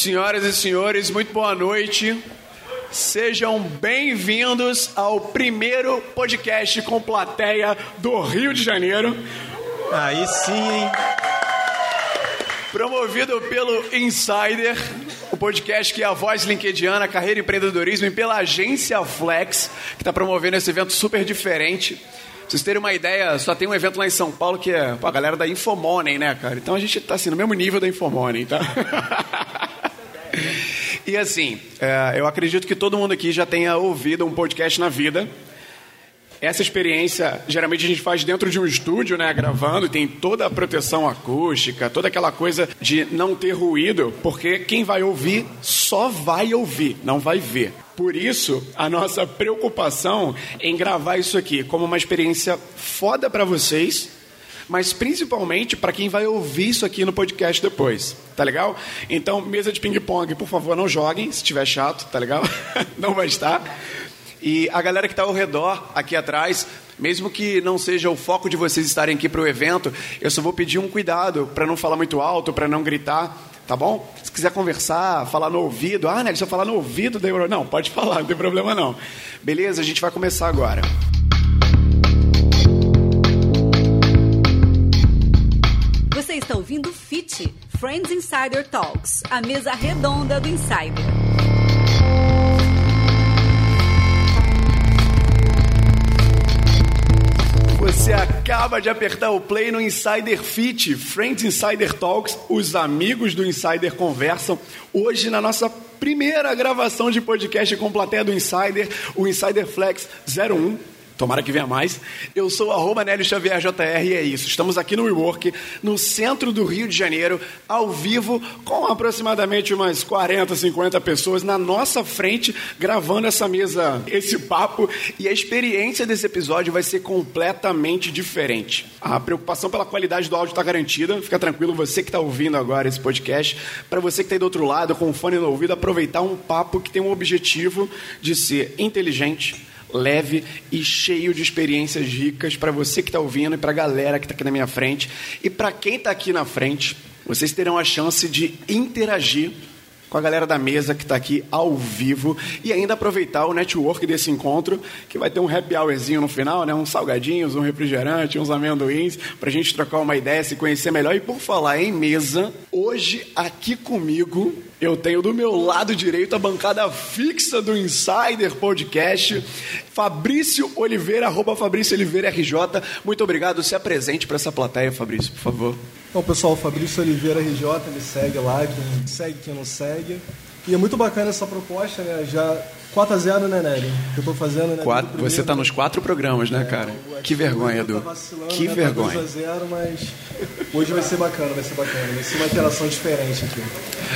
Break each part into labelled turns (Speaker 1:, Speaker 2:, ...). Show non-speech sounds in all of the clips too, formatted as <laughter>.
Speaker 1: Senhoras e senhores, muito boa noite. Sejam bem-vindos ao primeiro podcast com plateia do Rio de Janeiro.
Speaker 2: Aí sim, hein?
Speaker 1: Promovido pelo Insider, o podcast que é a voz linkediana, carreira e empreendedorismo, e pela agência Flex, que está promovendo esse evento super diferente. Pra vocês terem uma ideia, só tem um evento lá em São Paulo que é pô, a galera da Infomoney, né, cara? Então a gente está assim, no mesmo nível da Infomoney, tá? <laughs> E assim, é, eu acredito que todo mundo aqui já tenha ouvido um podcast na vida. Essa experiência, geralmente a gente faz dentro de um estúdio, né, gravando, tem toda a proteção acústica, toda aquela coisa de não ter ruído, porque quem vai ouvir só vai ouvir, não vai ver. Por isso, a nossa preocupação em gravar isso aqui como uma experiência foda para vocês, mas principalmente para quem vai ouvir isso aqui no podcast depois, tá legal? Então, mesa de ping-pong, por favor, não joguem, se tiver chato, tá legal? <laughs> não vai estar. E a galera que está ao redor, aqui atrás, mesmo que não seja o foco de vocês estarem aqui para o evento, eu só vou pedir um cuidado para não falar muito alto, para não gritar, tá bom? Se quiser conversar, falar no ouvido, ah, né, se eu falar no ouvido, não, pode falar, não tem problema não. Beleza, a gente vai começar agora.
Speaker 3: Está ouvindo FIT, Friends Insider Talks, a mesa redonda do Insider.
Speaker 1: Você acaba de apertar o play no Insider Fit, Friends Insider Talks, os amigos do Insider conversam. Hoje, na nossa primeira gravação de podcast com plateia do Insider, o Insider Flex 01. Tomara que venha mais. Eu sou arroba Xavier JR e é isso. Estamos aqui no WeWork, no centro do Rio de Janeiro, ao vivo, com aproximadamente umas 40, 50 pessoas na nossa frente, gravando essa mesa, esse papo. E a experiência desse episódio vai ser completamente diferente. A preocupação pela qualidade do áudio está garantida. Fica tranquilo, você que está ouvindo agora esse podcast. Para você que está aí do outro lado, com o fone no ouvido, aproveitar um papo que tem um objetivo de ser inteligente leve e cheio de experiências ricas para você que está ouvindo e para a galera que está aqui na minha frente. E para quem está aqui na frente, vocês terão a chance de interagir com a galera da mesa que está aqui ao vivo e ainda aproveitar o network desse encontro, que vai ter um happy hourzinho no final, né? uns salgadinhos, um refrigerante, uns amendoins, para a gente trocar uma ideia, se conhecer melhor. E por falar em mesa, hoje aqui comigo eu tenho do meu lado direito a bancada fixa do Insider Podcast, Fabrício Oliveira, arroba Fabrício Oliveira RJ. Muito obrigado. Se apresente para essa plateia, Fabrício, por favor.
Speaker 4: Bom, pessoal, Fabrício Oliveira RJ, me segue lá, quem segue, quem não segue. E é muito bacana essa proposta, né? Já 4 a 0 né, Nélio? Que eu tô fazendo, né?
Speaker 1: Quatro, você tá nos quatro programas, né, cara?
Speaker 4: É,
Speaker 1: que vergonha, Edu.
Speaker 4: Tá
Speaker 1: que
Speaker 4: né,
Speaker 1: vergonha.
Speaker 4: 2 a 0 mas hoje vai ser bacana, vai ser bacana. Vai ser uma interação diferente aqui.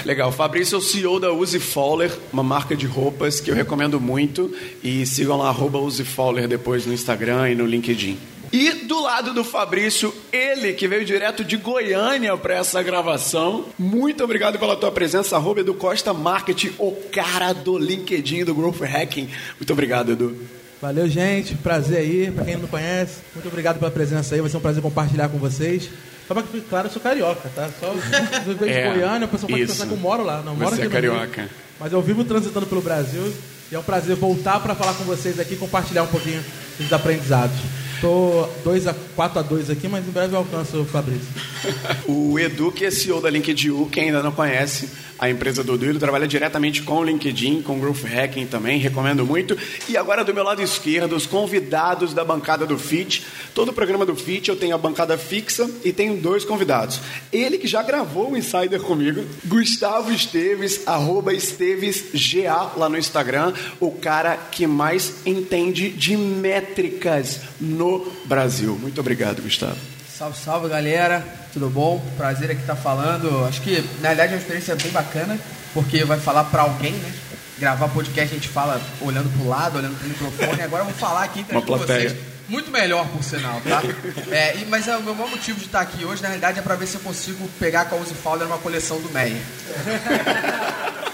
Speaker 1: Legal. Fabrício é o CEO da Uzi Fowler, uma marca de roupas que eu recomendo muito. E sigam lá, arroba Uzi Fowler depois no Instagram e no LinkedIn. E do lado do Fabrício, ele que veio direto de Goiânia para essa gravação. Muito obrigado pela tua presença, arroba Edu Costa Marketing, o cara do LinkedIn, do Growth Hacking. Muito obrigado, Edu.
Speaker 5: Valeu, gente. Prazer aí. Pra quem não me conhece, muito obrigado pela presença aí. Vai ser um prazer compartilhar com vocês. Só pra que fique claro, eu sou carioca, tá? Só <laughs> eu venho de
Speaker 1: É,
Speaker 5: Goiânia, o pessoal pode pensar que eu moro lá. Não, moro
Speaker 1: Você
Speaker 5: aqui
Speaker 1: é carioca.
Speaker 5: Rio, mas eu vivo transitando pelo Brasil e é um prazer voltar para falar com vocês aqui e compartilhar um pouquinho dos aprendizados. Tô 2 a 4 a 2 aqui, mas em breve eu alcanço o Fabrício. <laughs>
Speaker 1: O Edu, que é CEO da LinkedIn, quem ainda não conhece a empresa do ele trabalha diretamente com o LinkedIn, com o Growth Hacking também, recomendo muito. E agora do meu lado esquerdo, os convidados da bancada do FIT. Todo o programa do FIT eu tenho a bancada fixa e tenho dois convidados. Ele que já gravou o Insider comigo, Gustavo Esteves, arroba EstevesGA lá no Instagram, o cara que mais entende de métricas no Brasil. Muito obrigado, Gustavo.
Speaker 6: Salve, salve galera, tudo bom? Prazer aqui estar falando. Acho que na verdade é uma experiência bem bacana, porque vai falar para alguém, né? Gravar podcast a gente fala olhando pro lado, olhando pro microfone. Agora eu vou falar aqui
Speaker 1: plateia.
Speaker 6: vocês. Muito melhor, por sinal, tá? É, e- mas é, o meu maior motivo de estar aqui hoje, na realidade, é para ver se eu consigo pegar com a Uzi Fowler uma coleção do Meyer. <laughs>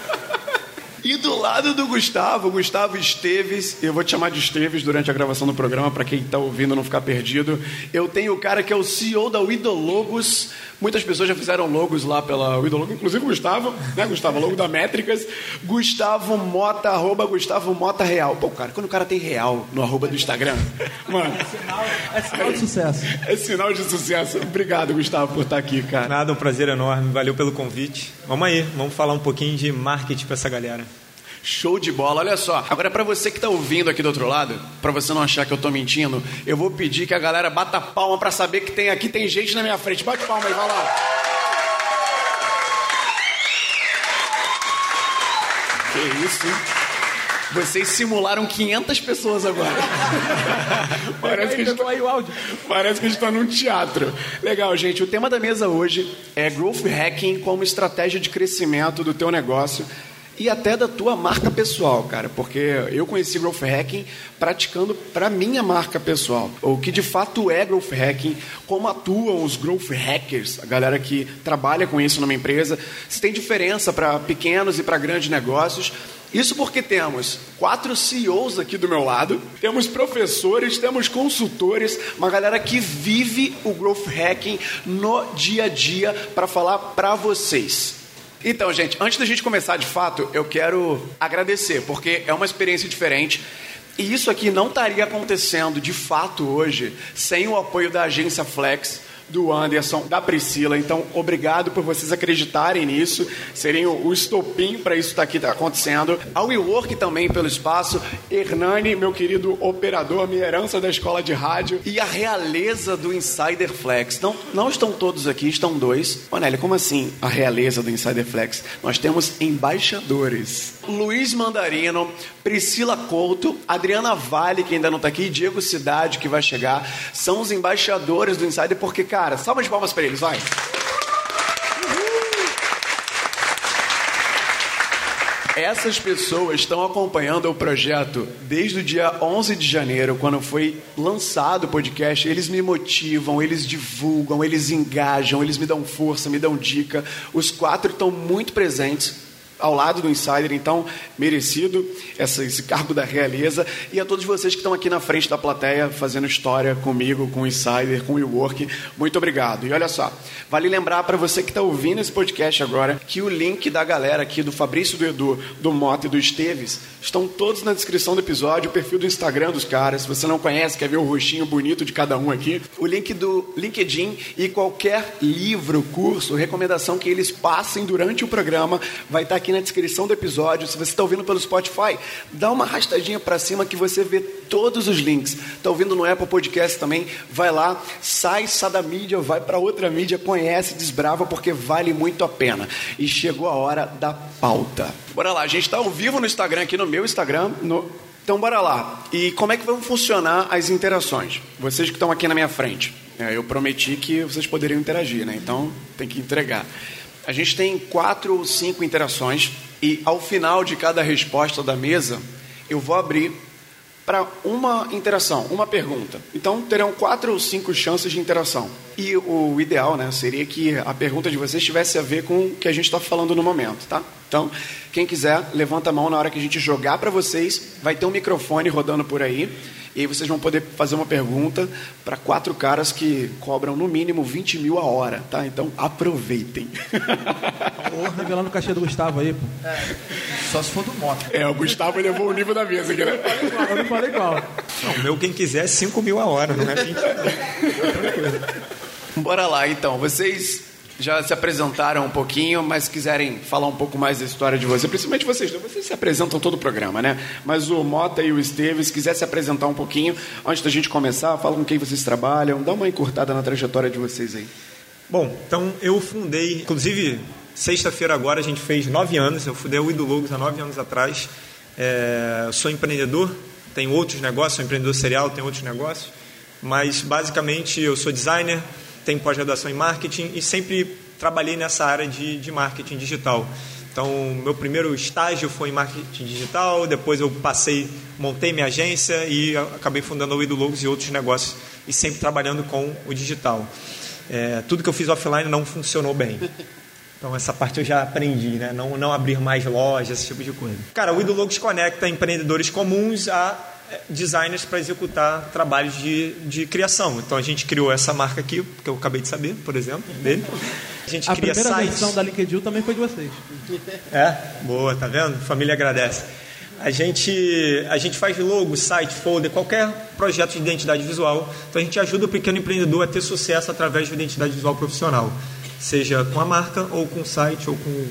Speaker 1: E do lado do Gustavo, Gustavo Esteves, eu vou te chamar de Esteves durante a gravação do programa, para quem está ouvindo não ficar perdido. Eu tenho o cara que é o CEO da Idologos, Muitas pessoas já fizeram logos lá pela Widologo, inclusive o Gustavo, né, Gustavo? Logo da Métricas. Gustavo Mota, arroba Gustavo Mota Real. Pô, cara, quando o cara tem real no arroba do Instagram, mano.
Speaker 5: É sinal de sucesso.
Speaker 1: É sinal de sucesso. Obrigado, Gustavo, por estar aqui, cara.
Speaker 2: Nada, um prazer enorme. Valeu pelo convite. Vamos aí, vamos falar um pouquinho de marketing para essa galera.
Speaker 1: Show de bola, olha só. Agora, para você que está ouvindo aqui do outro lado, para você não achar que eu estou mentindo, eu vou pedir que a galera bata palma para saber que tem aqui tem gente na minha frente. Bate palma aí, vai lá. Que isso, hein? Vocês simularam 500 pessoas agora. <laughs> Parece que, a gente tá,
Speaker 5: aí o áudio.
Speaker 1: parece que a gente está num teatro. Legal, gente. O tema da mesa hoje é Growth Hacking como estratégia de crescimento do teu negócio e até da tua marca pessoal, cara, porque eu conheci Growth Hacking praticando para minha marca pessoal. O que de fato é Growth Hacking, como atuam os Growth Hackers, a galera que trabalha com isso numa empresa, se tem diferença para pequenos e para grandes negócios. Isso porque temos quatro CEOs aqui do meu lado, temos professores, temos consultores, uma galera que vive o growth hacking no dia a dia para falar para vocês. Então, gente, antes da gente começar de fato, eu quero agradecer, porque é uma experiência diferente. E isso aqui não estaria acontecendo de fato hoje sem o apoio da agência Flex do Anderson, da Priscila. Então, obrigado por vocês acreditarem nisso, serem o, o estopim para isso estar tá aqui tá acontecendo. A WeWork também pelo espaço, Hernani, meu querido operador, minha herança da escola de rádio, e a realeza do Insider Flex. Não, não estão todos aqui, estão dois. Onélio, como assim a realeza do Insider Flex? Nós temos embaixadores. Luiz Mandarino, Priscila Couto, Adriana Vale, que ainda não está aqui, e Diego Cidade, que vai chegar, são os embaixadores do Insider, porque, cara, salva de palmas para eles, vai. Essas pessoas estão acompanhando o projeto desde o dia 11 de janeiro, quando foi lançado o podcast. Eles me motivam, eles divulgam, eles engajam, eles me dão força, me dão dica. Os quatro estão muito presentes ao lado do Insider, então merecido essa, esse cargo da realeza. E a todos vocês que estão aqui na frente da plateia fazendo história comigo, com o Insider, com o WeWork, muito obrigado. E olha só, vale lembrar para você que está ouvindo esse podcast agora que o link da galera aqui, do Fabrício, do Edu, do Mota e do Esteves, estão todos na descrição do episódio, o perfil do Instagram dos caras. Se você não conhece, quer ver o rostinho bonito de cada um aqui, o link do LinkedIn e qualquer livro, curso, recomendação que eles passem durante o programa vai estar tá aqui na descrição do episódio. Se você está ouvindo pelo Spotify, dá uma arrastadinha para cima que você vê todos os links. Está ouvindo no Apple Podcast também? Vai lá, sai, sai da mídia, vai para outra mídia, conhece, desbrava, porque vale muito a pena. E chegou a hora da pauta. Bora lá, a gente está ao vivo no Instagram, aqui no meu Instagram, no então, bora lá. E como é que vão funcionar as interações? Vocês que estão aqui na minha frente. É, eu prometi que vocês poderiam interagir, né? Então, tem que entregar. A gente tem quatro ou cinco interações e ao final de cada resposta da mesa eu vou abrir para uma interação, uma pergunta. Então terão quatro ou cinco chances de interação. E o ideal, né, seria que a pergunta de vocês tivesse a ver com o que a gente está falando no momento, tá? Então, quem quiser, levanta a mão na hora que a gente jogar para vocês. Vai ter um microfone rodando por aí. E aí vocês vão poder fazer uma pergunta para quatro caras que cobram no mínimo 20 mil a hora, tá? Então aproveitem.
Speaker 5: Ô, revelando o cachê do Gustavo aí, pô.
Speaker 6: É, só se for do moto.
Speaker 1: É, o Gustavo levou o nível da mesa aqui, né?
Speaker 5: Eu não falei qual.
Speaker 2: Não, o meu, quem quiser, é 5 mil a hora, não é 20
Speaker 1: Bora lá, então. Vocês já se apresentaram um pouquinho, mas quiserem falar um pouco mais da história de vocês, principalmente vocês dois, vocês se apresentam todo o programa, né? Mas o Mota e o Esteves, quiser se apresentar um pouquinho, antes da gente começar, fala com quem vocês trabalham, dá uma encurtada na trajetória de vocês aí.
Speaker 2: Bom, então eu fundei, inclusive sexta-feira agora a gente fez nove anos, eu fundei o Ido Logos há nove anos atrás. É, sou empreendedor, tenho outros negócios, sou empreendedor serial, tenho outros negócios, mas basicamente eu sou designer, tenho pós-graduação em marketing e sempre trabalhei nessa área de, de marketing digital. Então, meu primeiro estágio foi em marketing digital, depois eu passei, montei minha agência e acabei fundando o Ido Logos e outros negócios e sempre trabalhando com o digital. É, tudo que eu fiz offline não funcionou bem. Então, essa parte eu já aprendi, né? Não, não abrir mais lojas, esse tipo de coisa. Cara, o Ido Logos conecta empreendedores comuns a designers para executar trabalhos de, de criação. Então a gente criou essa marca aqui, que eu acabei de saber, por exemplo, dele. A gente
Speaker 5: A
Speaker 2: cria
Speaker 5: primeira
Speaker 2: sites.
Speaker 5: versão da LinkedIn também foi de vocês.
Speaker 2: É, boa, tá vendo? Família agradece. A gente, a gente faz logo, site, folder, qualquer projeto de identidade visual. Então a gente ajuda o pequeno empreendedor a ter sucesso através de uma identidade visual profissional, seja com a marca ou com o site ou com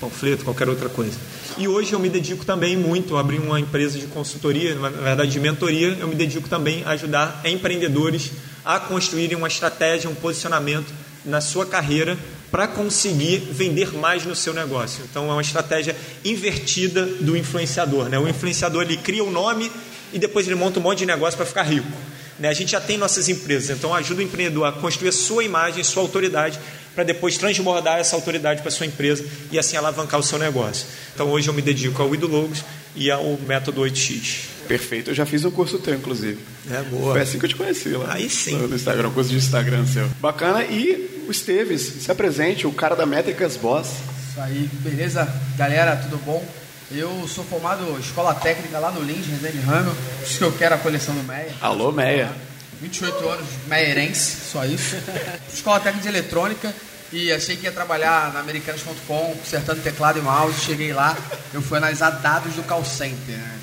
Speaker 2: panfleto, qualquer outra coisa. E hoje eu me dedico também muito a abrir uma empresa de consultoria, na verdade de mentoria, eu me dedico também a ajudar empreendedores a construírem uma estratégia, um posicionamento na sua carreira para conseguir vender mais no seu negócio. Então é uma estratégia invertida do influenciador. Né? O influenciador ele cria o nome e depois ele monta um monte de negócio para ficar rico. Né? A gente já tem nossas empresas, então ajuda o empreendedor a construir a sua imagem, sua autoridade, para depois transbordar essa autoridade para sua empresa e assim alavancar o seu negócio. Então hoje eu me dedico ao Idologos e ao método 8X.
Speaker 1: Perfeito, eu já fiz um curso teu, inclusive.
Speaker 2: É boa.
Speaker 1: Foi assim que eu te conheci lá.
Speaker 2: Aí sim.
Speaker 1: No Instagram, um curso de Instagram seu. Bacana. E o Esteves, se apresente, o cara da Métricas Boss.
Speaker 6: Isso aí, beleza? Galera, tudo bom? Eu sou formado em escola técnica lá no Lins, Resende Ramel. Por isso que eu quero a coleção do Meia.
Speaker 1: Alô, Meia.
Speaker 6: 28 anos, meirense, só isso. <laughs> escola técnica de eletrônica e achei que ia trabalhar na Americanas.com, consertando teclado e mouse. Cheguei lá, eu fui analisar dados do call center. né?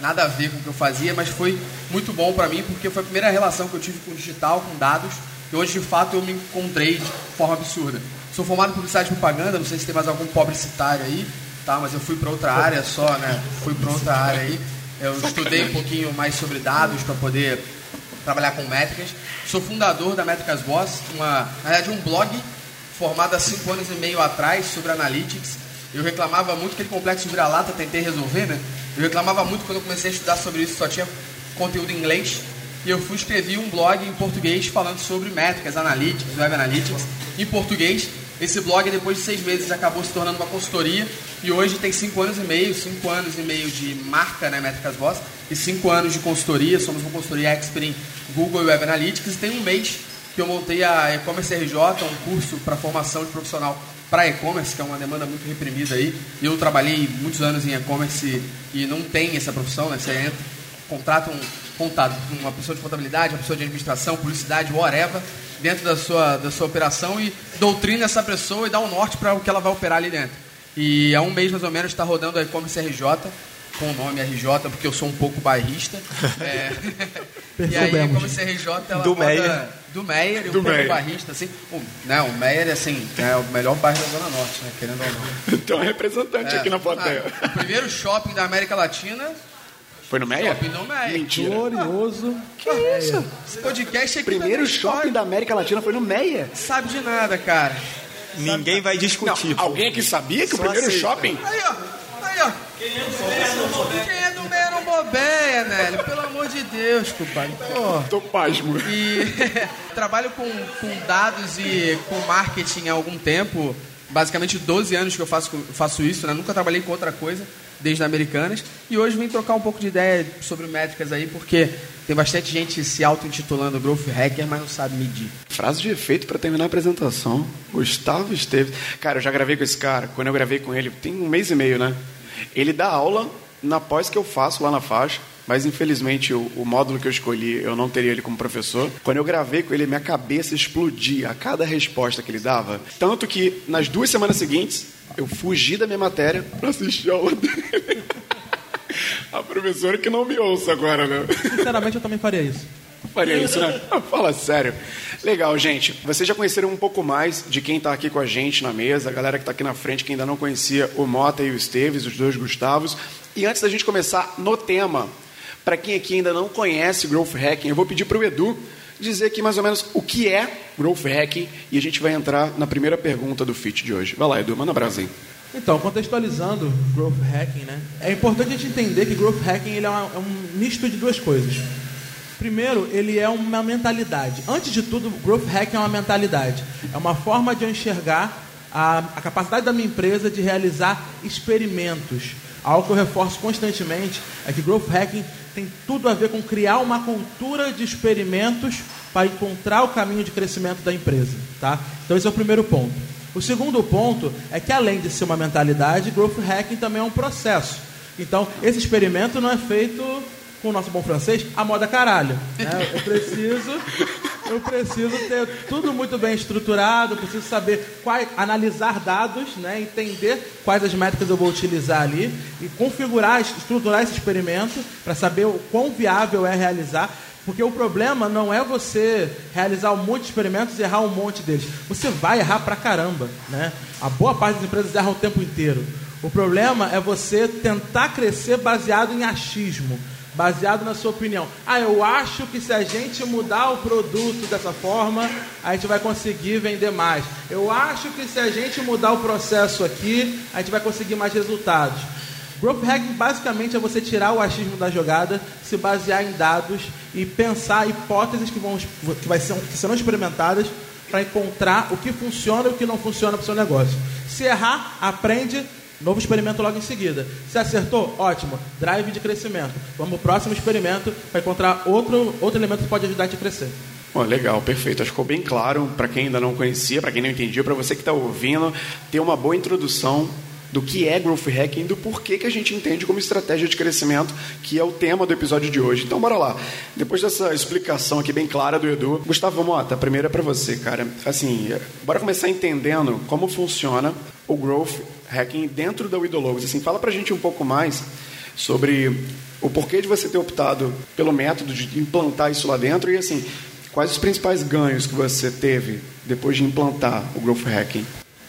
Speaker 6: Nada a ver com o que eu fazia, mas foi muito bom para mim porque foi a primeira relação que eu tive com digital, com dados. E hoje, de fato, eu me encontrei de forma absurda. Sou formado em publicidade e propaganda, não sei se tem mais algum publicitário aí, tá? Mas eu fui para outra área só, né? Fui para outra área aí. Eu estudei um pouquinho mais sobre dados para poder trabalhar com métricas. Sou fundador da Métricas Boss, uma, na verdade um blog formado há cinco anos e meio atrás sobre Analytics. Eu reclamava muito aquele complexo vira-lata, tentei resolver, né? Eu reclamava muito quando eu comecei a estudar sobre isso, só tinha conteúdo em inglês. E eu fui escrevi um blog em português falando sobre métricas, analytics, web analytics, em português. Esse blog, depois de seis meses, acabou se tornando uma consultoria e hoje tem cinco anos e meio, cinco anos e meio de marca, né, Métricas Boss, e cinco anos de consultoria. Somos uma consultoria expert em Google e Web Analytics e tem um mês que eu montei a E-Commerce RJ, um curso para formação de profissional para e-commerce, que é uma demanda muito reprimida aí. Eu trabalhei muitos anos em e-commerce e não tem essa profissão, né? Você entra, contrata um contado, uma pessoa de contabilidade, uma pessoa de administração, publicidade, whatever, dentro da sua, da sua operação e doutrina essa pessoa e dá um norte para o que ela vai operar ali dentro. E há um mês mais ou menos está rodando a e-commerce RJ, com o nome RJ, porque eu sou um pouco bairrista. <laughs> É. <laughs> e aí a e-commerce RJ ela
Speaker 2: Do
Speaker 6: roda-
Speaker 2: Meyer.
Speaker 6: Do Meyer
Speaker 1: Do
Speaker 6: pouco
Speaker 1: Meyer.
Speaker 6: barrista, assim. O, não, o Meyer, assim, é o melhor bairro da Zona Norte, né? Querendo ou não. <laughs>
Speaker 1: Tem um representante
Speaker 6: É,
Speaker 1: aqui na plateia.
Speaker 6: ah, o primeiro shopping da América Latina,
Speaker 1: Foi no Meia?
Speaker 6: shopping do Meyer.
Speaker 1: Mentira.
Speaker 5: Glorioso.
Speaker 6: Que isso? Esse podcast aqui
Speaker 1: Primeiro
Speaker 6: também
Speaker 1: shopping da América Latina foi no Meia.
Speaker 6: Sabe de nada, cara.
Speaker 2: Ninguém vai discutir. pô.
Speaker 1: Alguém aqui sabia que o
Speaker 2: Só
Speaker 1: primeiro
Speaker 2: aceita.
Speaker 1: shopping
Speaker 6: Aí, ó. Aí, ó. Quem é bobeia, Nélio? Pelo amor de Deus, compadre. Pô.
Speaker 1: Tô pasmo.
Speaker 6: E <laughs> trabalho com, com dados e com marketing há algum tempo. Basicamente 12 anos que eu faço, faço isso, né? Nunca trabalhei com outra coisa, desde Americanas. E hoje vim trocar um pouco de ideia sobre métricas aí, porque tem bastante gente se auto-intitulando Growth Hacker, mas não sabe medir.
Speaker 1: Frase de efeito para terminar a apresentação. Gustavo Esteves. Cara, eu já gravei com esse cara. Quando eu gravei com ele, tem um mês e meio, né? Ele dá aula na pós que eu faço lá na faixa. Mas infelizmente o, o módulo que eu escolhi, eu não teria ele como professor. Quando eu gravei com ele, minha cabeça explodia a cada resposta que ele dava. Tanto que nas duas semanas seguintes, eu fugi da minha matéria para assistir a aula dele. <laughs> a professora que não me ouça agora, né?
Speaker 5: Sinceramente, eu também faria isso.
Speaker 1: Faria isso, né? Fala sério. Legal, gente. Vocês já conheceram um pouco mais de quem está aqui com a gente na mesa, a galera que está aqui na frente, que ainda não conhecia o Mota e o Esteves, os dois Gustavos. E antes da gente começar no tema, para quem aqui ainda não conhece Growth Hacking, eu vou pedir para o Edu dizer aqui mais ou menos o que é Growth Hacking e a gente vai entrar na primeira pergunta do FIT de hoje. Vai lá, Edu, manda Brasil.
Speaker 5: Então, contextualizando Growth Hacking, né? É importante a gente entender que Growth Hacking ele é, uma- é um misto de duas coisas. Primeiro, ele é uma mentalidade. Antes de tudo, Growth Hacking é uma mentalidade. É uma forma de eu enxergar a, a capacidade da minha empresa de realizar experimentos. Algo que eu reforço constantemente é que Growth Hacking tem tudo a ver com criar uma cultura de experimentos para encontrar o caminho de crescimento da empresa. Tá? Então, esse é o primeiro ponto. O segundo ponto é que, além de ser uma mentalidade, Growth Hacking também é um processo. Então, esse experimento não é feito com o nosso bom francês, a moda caralho. né? Eu preciso, eu preciso ter tudo muito bem estruturado, preciso saber quais, analisar dados, né? entender quais as métricas eu vou utilizar ali e configurar, estruturar esse experimento para saber o quão viável é realizar. Porque o problema não é você realizar um monte de experimentos e errar um monte deles. Você vai errar pra caramba, né? A boa parte das empresas erra o tempo inteiro. O problema é você tentar crescer baseado em achismo, baseado na sua opinião. Ah, eu acho que se a gente mudar o produto dessa forma, a gente vai conseguir vender mais. Eu acho que se a gente mudar o processo aqui, a gente vai conseguir mais resultados. Growth hacking basicamente é você tirar o achismo da jogada, se basear em dados e pensar hipóteses que, vão, que, vai ser, que serão experimentadas para encontrar o que funciona e o que não funciona para o seu negócio. Se errar, aprende, novo experimento logo em seguida. Se acertou, ótimo, drive de crescimento. Vamos para o próximo experimento para encontrar outro, outro elemento que pode ajudar a te crescer.
Speaker 1: Oh, legal, perfeito. Acho que ficou bem claro para quem ainda não conhecia, para quem não entendia, para você que está ouvindo, ter uma boa introdução do que é growth hacking, do porquê que a gente entende como estratégia de crescimento, que é o tema do episódio de hoje. Então, bora lá. Depois dessa explicação aqui bem clara do Edu, Gustavo Mota, primeira é para você, cara. Assim, bora começar entendendo como funciona o growth hacking dentro da Widologos. Assim, fala pra gente um pouco mais sobre o porquê de você ter optado pelo método de implantar isso lá dentro e assim, quais os principais ganhos que você teve depois de implantar o growth hacking?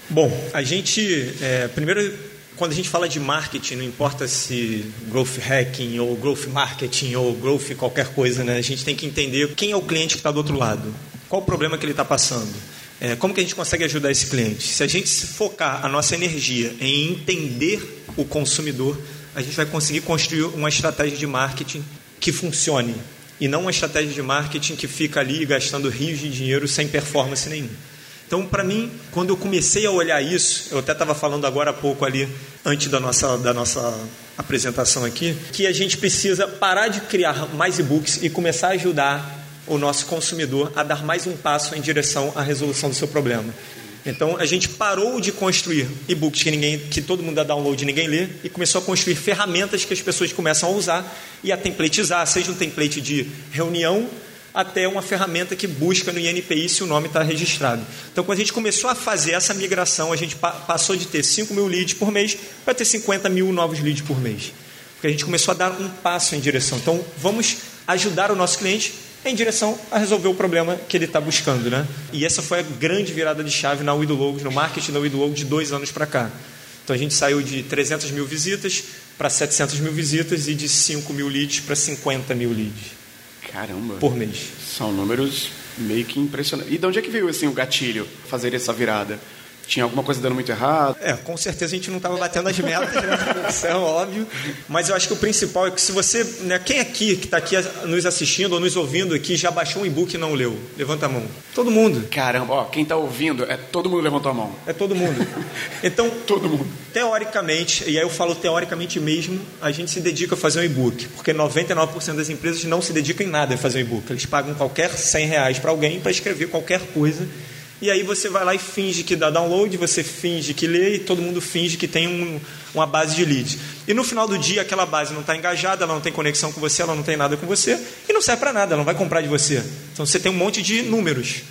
Speaker 2: Bom, a gente, é, primeiro, quando a gente fala de marketing, não importa se growth hacking ou growth marketing ou growth qualquer coisa, né? A gente tem que entender quem é o cliente que está do outro lado, qual o problema que ele está passando. É, como que a gente consegue ajudar esse cliente? Se a gente focar a nossa energia em entender o consumidor, a gente vai conseguir construir uma estratégia de marketing que funcione e não uma estratégia de marketing que fica ali gastando rios de dinheiro sem performance nenhuma. Então, para mim, quando eu comecei a olhar isso, eu até estava falando agora há pouco ali, antes da nossa, da nossa apresentação aqui, que a gente precisa parar de criar mais e-books e começar a ajudar o nosso consumidor a dar mais um passo em direção à resolução do seu problema. Então a gente parou de construir e-books que ninguém, que todo mundo dá download e ninguém lê, e começou a construir ferramentas que as pessoas começam a usar e a templatizar, seja um template de reunião até uma ferramenta que busca no INPI se o nome está registrado. Então, quando a gente começou a fazer essa migração, a gente passou de ter 5 mil leads por mês para ter 50 mil novos leads por mês. Porque a gente começou a dar um passo em direção. Então, vamos ajudar o nosso cliente em direção a resolver o problema que ele está buscando. Né? E essa foi a grande virada de chave na Wido Logos, no marketing da Wido Logos de dois anos para cá. Então a gente saiu de 300 mil visitas para 700 mil visitas e de 5 mil leads para 50 mil leads.
Speaker 1: Caramba.
Speaker 2: Por mês.
Speaker 1: São números meio que impressionantes. E de onde é que veio assim, o gatilho fazer essa virada? Tinha alguma coisa dando muito errado.
Speaker 2: É, com certeza a gente não estava batendo as metas, né? Isso é <laughs> óbvio. Mas eu acho que o principal é que se você. Né, quem aqui que está aqui nos assistindo ou nos ouvindo aqui já baixou um e-book e não leu? Levanta a mão. Todo mundo.
Speaker 1: Caramba, ó, quem está ouvindo, é todo mundo levantou a mão.
Speaker 2: É todo mundo. <laughs> Então,
Speaker 1: todo mundo.
Speaker 2: Teoricamente, e aí eu falo teoricamente mesmo, a gente se dedica a fazer um e-book. Porque 99% das empresas não se dedicam em nada a fazer um e-book. Eles pagam qualquer 100 reais para alguém para escrever qualquer coisa e aí você vai lá e finge que dá download, você finge que lê e todo mundo finge que tem um, uma base de leads. E no final do dia aquela base não está engajada, ela não tem conexão com você, ela não tem nada com você e não serve para nada, ela não vai comprar de você. Então você tem um monte de números.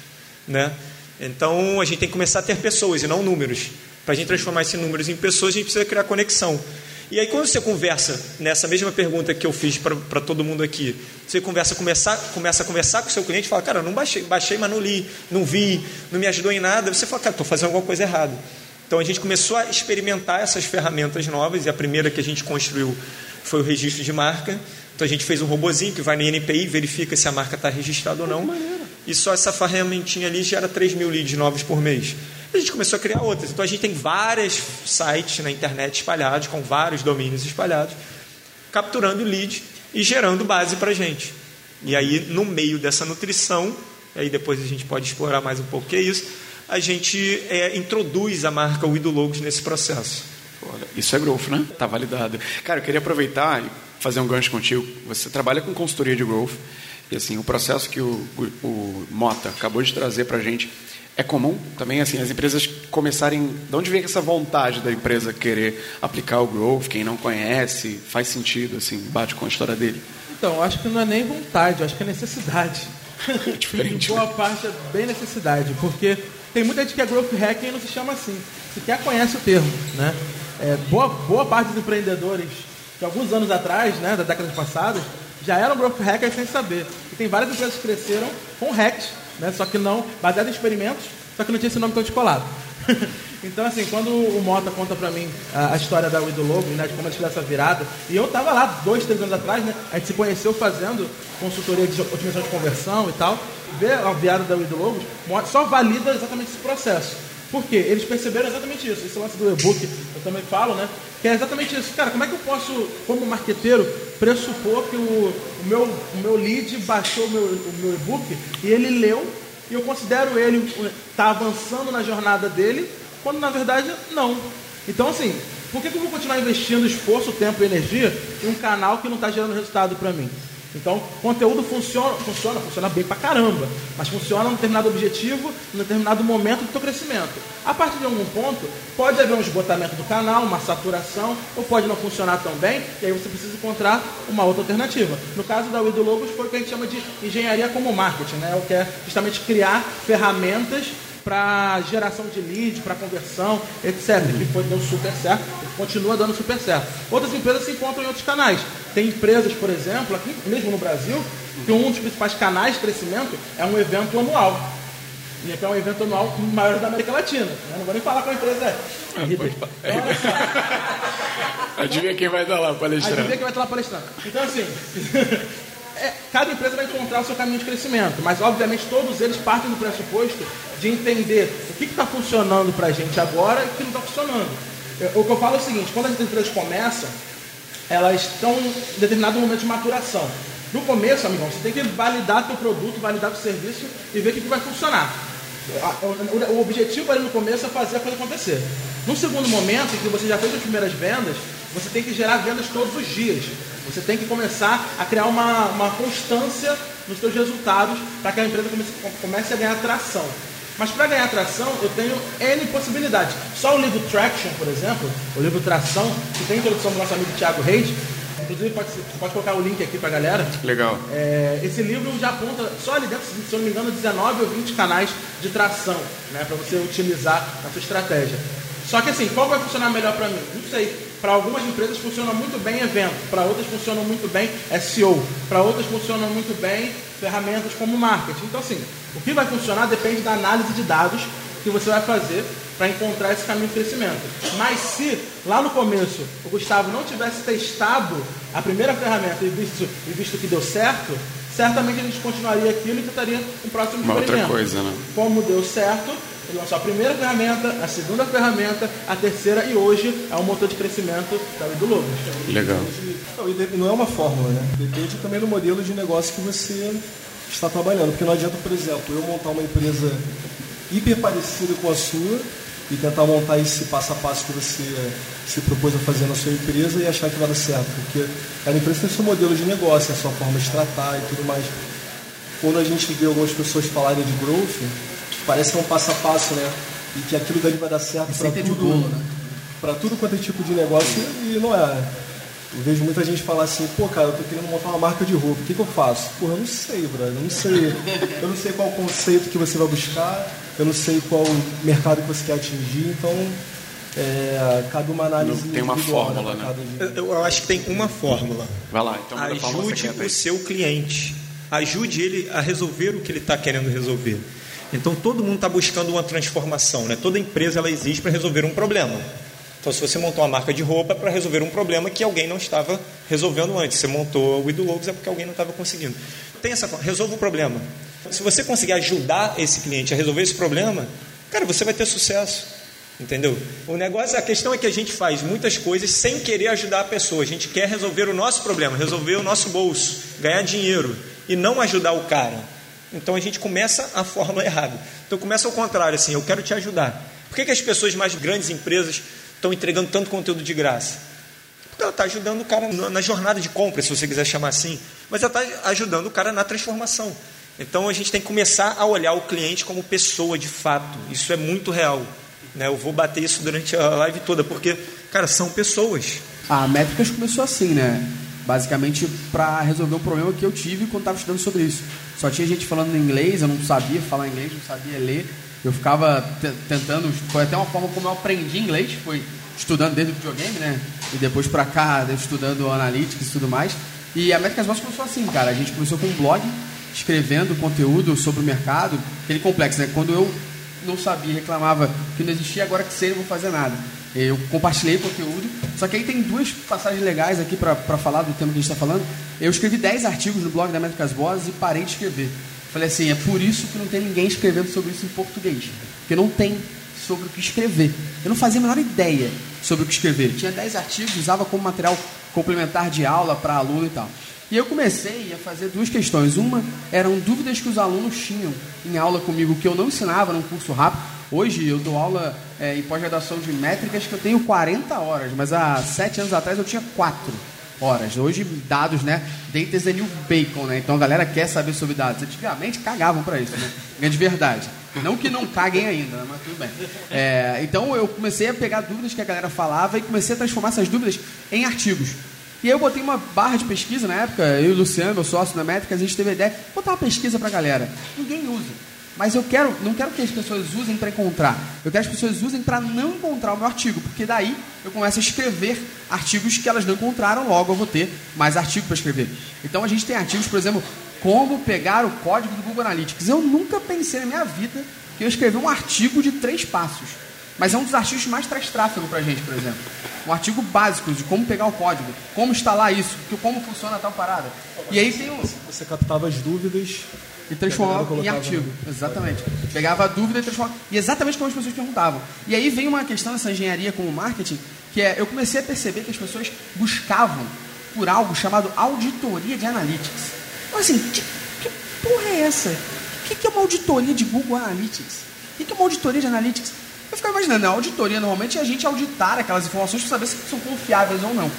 Speaker 2: Né? Então a gente tem que começar a ter pessoas e não números. Para a gente transformar esses números em pessoas, a gente precisa criar conexão. E aí, quando você conversa nessa mesma pergunta que eu fiz para todo mundo aqui, você conversa, começa, começa a conversar com o seu cliente e fala: Cara, não baixei, baixei, mas não li, não vi, não me ajudou em nada. Você fala: Cara, estou fazendo alguma coisa errada. Então a gente começou a experimentar essas ferramentas novas e a primeira que a gente construiu foi o registro de marca. Então a gente fez um robozinho que vai no INPI, verifica se a marca está registrada ou não. E só essa ferramentinha ali gera 3 mil leads novos por mês a gente começou a criar outras. Então a gente tem vários sites na internet espalhados, com vários domínios espalhados, capturando lead e gerando base para a gente. E aí, no meio dessa nutrição, aí depois a gente pode explorar mais um pouco o que é isso, a gente é, introduz a marca Wido Logos nesse processo.
Speaker 1: Isso é growth, né? Tá validado. Cara, eu queria aproveitar e fazer um gancho contigo. Você trabalha com consultoria de growth e assim o processo que o, o Mota acabou de trazer para a gente é comum também assim as empresas começarem. De onde vem essa vontade da empresa querer aplicar o growth? Quem não conhece, faz sentido assim, bate com a história dele.
Speaker 5: Então, acho que não é nem vontade, acho que é necessidade. <laughs>
Speaker 1: Diferente,
Speaker 5: Boa parte é bem necessidade, porque tem muita gente que é growth hacking e não se chama assim. Sequer conhece o termo, né? É, boa, boa parte dos empreendedores de alguns anos atrás, né, da década passada, já eram growth hackers sem saber. E tem várias empresas que cresceram com hacks, né, só que não, baseado em experimentos, só que não tinha esse nome tão descolado. <laughs> então, assim, quando o Mota conta pra mim a, a história da Wii do Lobo, né, de como eles fizeram essa virada, e eu tava lá dois, três anos atrás, né, a gente se conheceu fazendo consultoria de otimização de conversão e tal, ver a virada da Wii do Lobo só valida exatamente esse processo. Por quê? Eles perceberam exatamente isso. Esse lance do e-book, eu também falo, né? Que é exatamente isso. Cara, como é que eu posso, como marqueteiro, pressupor que o, o meu, o meu lead baixou meu, o meu e-book e ele leu e eu considero ele tá avançando na jornada dele, quando na verdade não. Então, assim, por que, que eu vou continuar investindo esforço, tempo e energia em um canal que não está gerando resultado para mim? Então, conteúdo funciona, funciona, funciona bem pra caramba, mas funciona num determinado objetivo, num determinado momento do teu crescimento. A partir de algum ponto, pode haver um esgotamento do canal, uma saturação, ou pode não funcionar tão bem, e aí você precisa encontrar uma outra alternativa. No caso da Wido Logos, foi o que a gente chama de engenharia como marketing, né? O que é justamente criar ferramentas para geração de lead, para conversão, etc. Que foi deu super certo, continua dando super certo. Outras empresas se encontram em outros canais. Tem empresas, por exemplo, aqui mesmo no Brasil, que um dos principais canais de crescimento é um evento anual. E é um evento anual maior da América Latina. Eu não vou nem falar qual empresa é.
Speaker 1: é então, <laughs> Adivinha quem vai estar lá palestrando.
Speaker 5: Adivinha quem vai estar lá palestrando. Então, assim, <laughs> é, cada empresa vai encontrar o seu caminho de crescimento, mas obviamente todos eles partem do pressuposto de entender o que está funcionando para a gente agora e o que não está funcionando. O que eu falo é o seguinte: quando as empresas começam, elas estão em determinado momento de maturação. No começo, amigão, você tem que validar teu produto, validar teu serviço e ver o que, que vai funcionar. O objetivo ali no começo é fazer a coisa acontecer. No segundo momento, em que você já fez as primeiras vendas, você tem que gerar vendas todos os dias. Você tem que começar a criar uma, uma constância nos seus resultados para que a empresa comece, comece a ganhar tração. Mas para ganhar tração, eu tenho N possibilidades. Só o livro Traction, por exemplo, o livro Tração, que tem introdução do nosso amigo Thiago Reis, inclusive pode, pode colocar o link aqui para a galera.
Speaker 1: Legal.
Speaker 5: É, esse livro já aponta, só ali dentro, se eu não me engano, 19 ou 20 canais de tração, né, para você utilizar na sua estratégia. Só que assim, qual vai funcionar melhor para mim? Não sei. Para algumas empresas funciona muito bem evento, para outras funcionam muito bem SEO, para outras funcionam muito bem ferramentas como marketing. Então assim, o que vai funcionar depende da análise de dados que você vai fazer para encontrar esse caminho de crescimento. Mas se lá no começo o Gustavo não tivesse testado a primeira ferramenta e visto, e visto que deu certo, certamente a gente continuaria aquilo e tentaria um próximo
Speaker 1: Uma
Speaker 5: experimento.
Speaker 1: outra coisa, né?
Speaker 5: Como deu certo, ele lançou a primeira ferramenta, a segunda ferramenta, a terceira e hoje é o motor de crescimento da do Logos.
Speaker 1: Legal.
Speaker 4: Não, e não é uma fórmula, né? Depende também do modelo de negócio que você está trabalhando. Porque não adianta, por exemplo, eu montar uma empresa hiper parecida com a sua e tentar montar esse passo a passo que você se propôs a fazer na sua empresa e achar que vai dar certo. Porque cada empresa tem seu modelo de negócio, a sua forma de tratar e tudo mais. Quando a gente vê algumas pessoas falarem de growth, parece que é um passo a passo, né? E que aquilo dali vai dar certo para tudo,
Speaker 6: bolo, né?
Speaker 4: para tudo quanto é tipo de negócio e não é. Eu vejo muita gente falar assim, pô, cara, eu tô querendo montar uma marca de roupa, o que, que eu faço? Porra, eu não sei, brother, eu não sei. <laughs> Eu não sei qual conceito que você vai buscar, eu não sei qual mercado que você quer atingir, então é, cabe uma análise.
Speaker 1: Não tem uma fórmula, né?
Speaker 2: Eu, eu acho que tem uma fórmula.
Speaker 1: Vai lá, então pra
Speaker 2: Ajude o seu cliente. Ajude ele a resolver o que ele está querendo resolver. Então todo mundo está buscando uma transformação, né? Toda empresa ela existe para resolver um problema. Então se você montou uma marca de roupa para resolver um problema que alguém não estava resolvendo antes. Você montou o Ido Logos é porque alguém não estava conseguindo. Tem essa resolva o problema. Se você conseguir ajudar esse cliente a resolver esse problema, cara, você vai ter sucesso. Entendeu? O negócio, a questão é que a gente faz muitas coisas sem querer ajudar a pessoa. A gente quer resolver o nosso problema, resolver o nosso bolso, ganhar dinheiro e não ajudar o cara. Então a gente começa a fórmula errada. Então começa ao contrário, assim, eu quero te ajudar. Por que, que as pessoas mais grandes empresas estão entregando tanto conteúdo de graça? Porque ela está ajudando o cara na na jornada de compra, se você quiser chamar assim, mas ela está ajudando o cara na transformação. Então a gente tem que começar a olhar o cliente como pessoa de fato. Isso é muito real. Né? Eu vou bater isso durante a live toda, porque, cara, são pessoas.
Speaker 6: A Métricas começou assim, né? Basicamente para resolver um problema que eu tive quando estava estudando sobre isso. Só tinha gente falando inglês, eu não sabia falar inglês, não sabia ler. Eu ficava tentando, foi até uma forma como eu aprendi inglês, foi estudando desde o videogame, né? E depois para cá, estudando analytics e tudo mais. E a Métricas Boss começou assim, cara. A gente começou com um blog, escrevendo conteúdo sobre o mercado, aquele complexo, né? Quando eu não sabia, reclamava que não existia, agora que sei, não vou fazer nada. Eu compartilhei conteúdo, só que aí tem duas passagens legais aqui para falar do tema que a gente está falando. Eu escrevi 10 artigos no blog da Métricas Boss e parei de escrever. Falei assim, é por isso que não tem ninguém escrevendo sobre isso em português. Porque não tem sobre o que escrever. Eu não fazia a menor ideia sobre o que escrever. Tinha 10 artigos, usava como material complementar de aula para aluno e tal. E eu comecei a fazer duas questões. Uma eram dúvidas que os alunos tinham em aula comigo que eu não ensinava num curso rápido. Hoje eu dou aula é, em pós-graduação de métricas que eu tenho 40 horas, mas há 7 anos atrás eu tinha 4 horas. Hoje, dados, né? Data is the new bacon, né? Então a galera quer saber sobre dados. Antigamente cagavam para isso, né? De verdade. Não que não caguem ainda, né? mas tudo bem. É, então eu comecei a pegar dúvidas que a galera falava e comecei a transformar essas dúvidas em artigos. E aí eu botei uma barra de pesquisa na época, eu e o Luciano, meu sócio na Métricas, a gente teve a ideia de botar uma pesquisa para a galera. Ninguém usa. Mas eu quero, não quero que as pessoas usem para encontrar. Eu quero que as pessoas usem para não encontrar o meu artigo, porque daí eu começo a escrever artigos que elas não encontraram, logo eu vou ter mais artigos para escrever. Então a gente tem artigos, por exemplo, como pegar o código do Google Analytics. Eu nunca pensei na minha vida que eu escrevi um artigo de três passos. Mas é um dos artigos que mais traz tráfego para a gente, por exemplo. Um artigo básico de como pegar o código, como instalar isso, como funciona tal parada. E aí tem o...
Speaker 4: Você captava as dúvidas
Speaker 6: e transformava em artigo. Exatamente. Pegava a dúvida e transformava. E exatamente como as pessoas perguntavam. E aí vem uma questão dessa engenharia com o marketing, que é, eu comecei a perceber que as pessoas buscavam por algo chamado auditoria de analytics. Então, assim, que, que porra é essa? O que, que é uma auditoria de Google Analytics? O que, que é uma auditoria de Analytics? Eu ficava imaginando, a auditoria normalmente é a gente auditar aquelas informações para saber se são confiáveis ou não.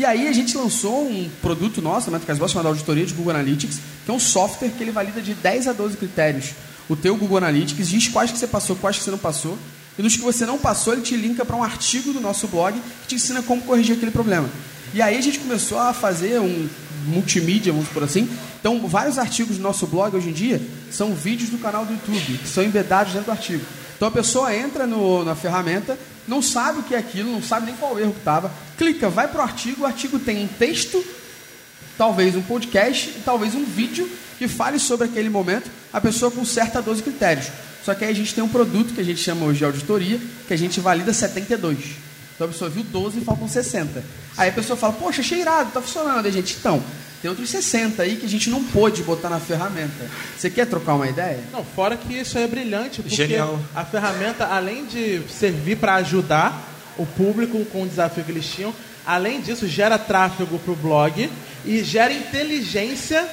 Speaker 6: E aí a gente lançou um produto nosso, a Métricas Boss, chamado Auditoria de Google Analytics, que é um software que ele valida de 10 a 12 critérios. O teu Google Analytics diz quais que você passou, quais que você não passou. E nos que você não passou, ele te linka para um artigo do nosso blog que te ensina como corrigir aquele problema. E aí a gente começou a fazer um multimídia, vamos por assim. Então, vários artigos do nosso blog hoje em dia são vídeos do canal do YouTube, que são embedados dentro do artigo. Então a pessoa entra no, na ferramenta, não sabe o que é aquilo, não sabe nem qual erro que estava, clica, vai para o artigo, o artigo tem um texto, talvez um podcast talvez um vídeo que fale sobre aquele momento, a pessoa conserta 12 critérios. Só que aí a gente tem um produto que a gente chama hoje de auditoria, que a gente valida 72. Então a pessoa viu 12 e faltam 60. Aí a pessoa fala, poxa, achei irado, está funcionando. Aí a gente, então, tem outros 60 aí que a gente não pôde botar na ferramenta. Você quer trocar uma ideia?
Speaker 5: Não, fora que isso é brilhante, porque
Speaker 2: Genial.
Speaker 5: a ferramenta, além de servir para ajudar o público com o desafio que eles tinham, além disso, gera tráfego para o blog e gera inteligência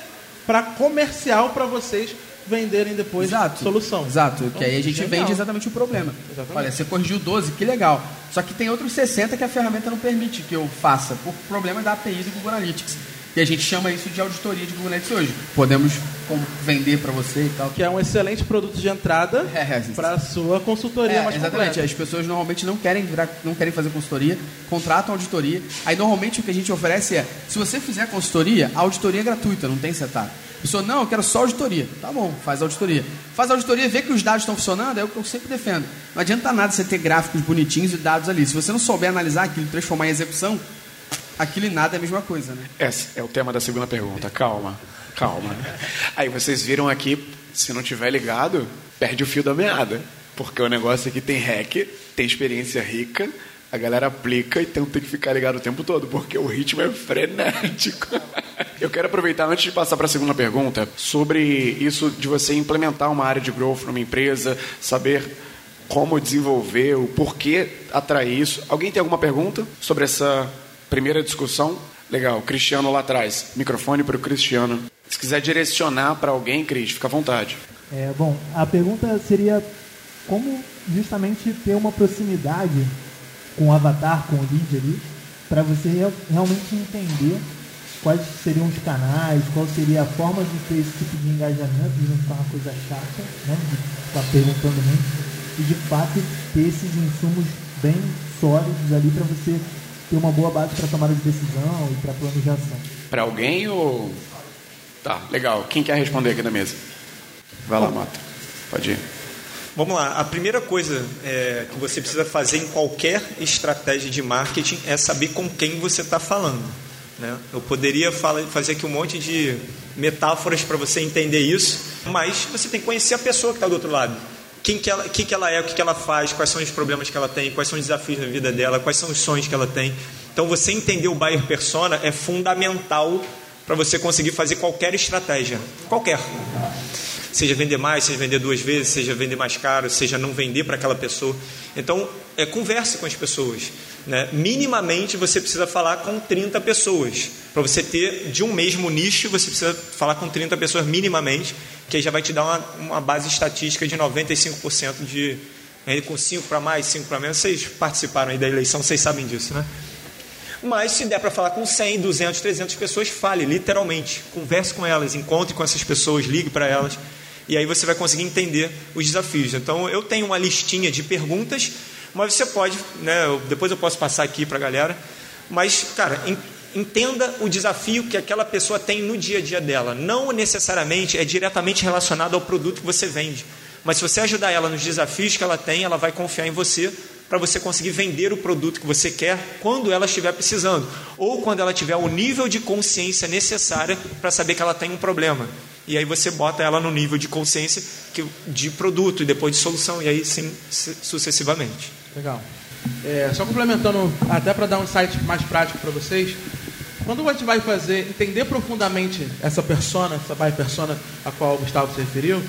Speaker 5: para comercial para vocês venderem depois
Speaker 6: Exato.
Speaker 5: solução.
Speaker 6: Exato,
Speaker 5: Então,
Speaker 6: que aí a gente
Speaker 5: genial.
Speaker 6: vende exatamente o problema.
Speaker 5: Exatamente.
Speaker 6: Olha, você corrigiu 12, que legal. Só que tem outros 60 que a ferramenta não permite que eu faça, por problemas da API do Google Analytics. E a gente chama isso de auditoria de Google Analytics hoje. Podemos vender para você e tal.
Speaker 5: Que é um excelente produto de entrada
Speaker 6: É, é.
Speaker 5: para a sua consultoria
Speaker 6: É,
Speaker 5: mais
Speaker 6: exatamente.
Speaker 5: completa.
Speaker 6: As pessoas normalmente não querem virar, não querem fazer consultoria, contratam auditoria. Aí normalmente o que a gente oferece é, se você fizer consultoria, a auditoria é gratuita, não tem setup. A pessoa, não, eu quero só auditoria. Tá bom, faz auditoria. Faz auditoria, vê que os dados estão funcionando, é o que eu sempre defendo. Não adianta nada você ter gráficos bonitinhos e dados ali. Se você não souber analisar aquilo, transformar em execução, aquilo em nada é a mesma coisa, né?
Speaker 1: Esse é o tema da segunda pergunta. Calma, calma. Aí vocês viram aqui, se não tiver ligado, perde o fio da meada. Porque o negócio aqui tem hack, tem experiência rica, a galera aplica e tem que ficar ligado o tempo todo, porque o ritmo é frenético. Eu quero aproveitar, antes de passar para a segunda pergunta, sobre isso de você implementar uma área de growth numa empresa, saber como desenvolver, o porquê atrair isso. Alguém tem alguma pergunta sobre essa primeira discussão? Legal, Cristiano lá atrás. Microfone para o Cristiano. Se quiser direcionar para alguém, Cris, fica à vontade.
Speaker 7: É, bom, a pergunta seria como justamente ter uma proximidade com o avatar, com o lead ali, para você real- realmente entender quais seriam os canais, qual seria a forma de ter esse tipo de engajamento, de não ficar uma coisa chata, né, de ficar perguntando muito, e de fato ter esses insumos bem sólidos ali para você ter uma boa base para tomada de decisão e para planejação.
Speaker 1: Para alguém ou. Tá, legal. Quem quer responder aqui da mesa? Vai lá, Mata. Pode ir.
Speaker 2: Vamos lá. A primeira coisa é, que você precisa fazer em qualquer estratégia de marketing é saber com quem você está falando. Né? Eu poderia fala, fazer aqui um monte de metáforas para você entender isso, mas você tem que conhecer a pessoa que está do outro lado. Quem que ela, que ela é, o que, que ela faz, quais são os problemas que ela tem, quais são os desafios na vida dela, quais são os sonhos que ela tem. Então, você entender o buyer persona é fundamental para você conseguir fazer qualquer estratégia. Qualquer. Seja vender mais, seja vender duas vezes, seja vender mais caro, seja não vender para aquela pessoa. Então, é, converse com as pessoas. Né? Minimamente, você precisa falar com 30 pessoas. Para você ter, de um mesmo nicho, você precisa falar com 30 pessoas minimamente, que já vai te dar uma, uma base estatística de 95% de... Com 5 para mais, 5 para menos. Vocês participaram aí da eleição, vocês sabem disso, né? Mas se der para falar com 100, 200, 300 pessoas, fale, literalmente. Converse com elas, encontre com essas pessoas, ligue para elas. E aí você vai conseguir entender os desafios. Então eu tenho uma listinha de perguntas, mas você pode, né, depois eu posso passar aqui para a galera. Mas, cara, entenda o desafio que aquela pessoa tem no dia a dia dela. Não necessariamente é diretamente relacionado ao produto que você vende. Mas se você ajudar ela nos desafios que ela tem, ela vai confiar em você para você conseguir vender o produto que você quer quando ela estiver precisando, ou quando ela tiver o nível de consciência necessária para saber que ela tem um problema. E aí você bota ela no nível de consciência de produto e depois de solução, e aí sim sucessivamente.
Speaker 5: Legal. É, só complementando, até para dar um insight mais prático para vocês, quando a gente vai fazer, entender profundamente essa persona, essa by persona a qual o Gustavo se referiu,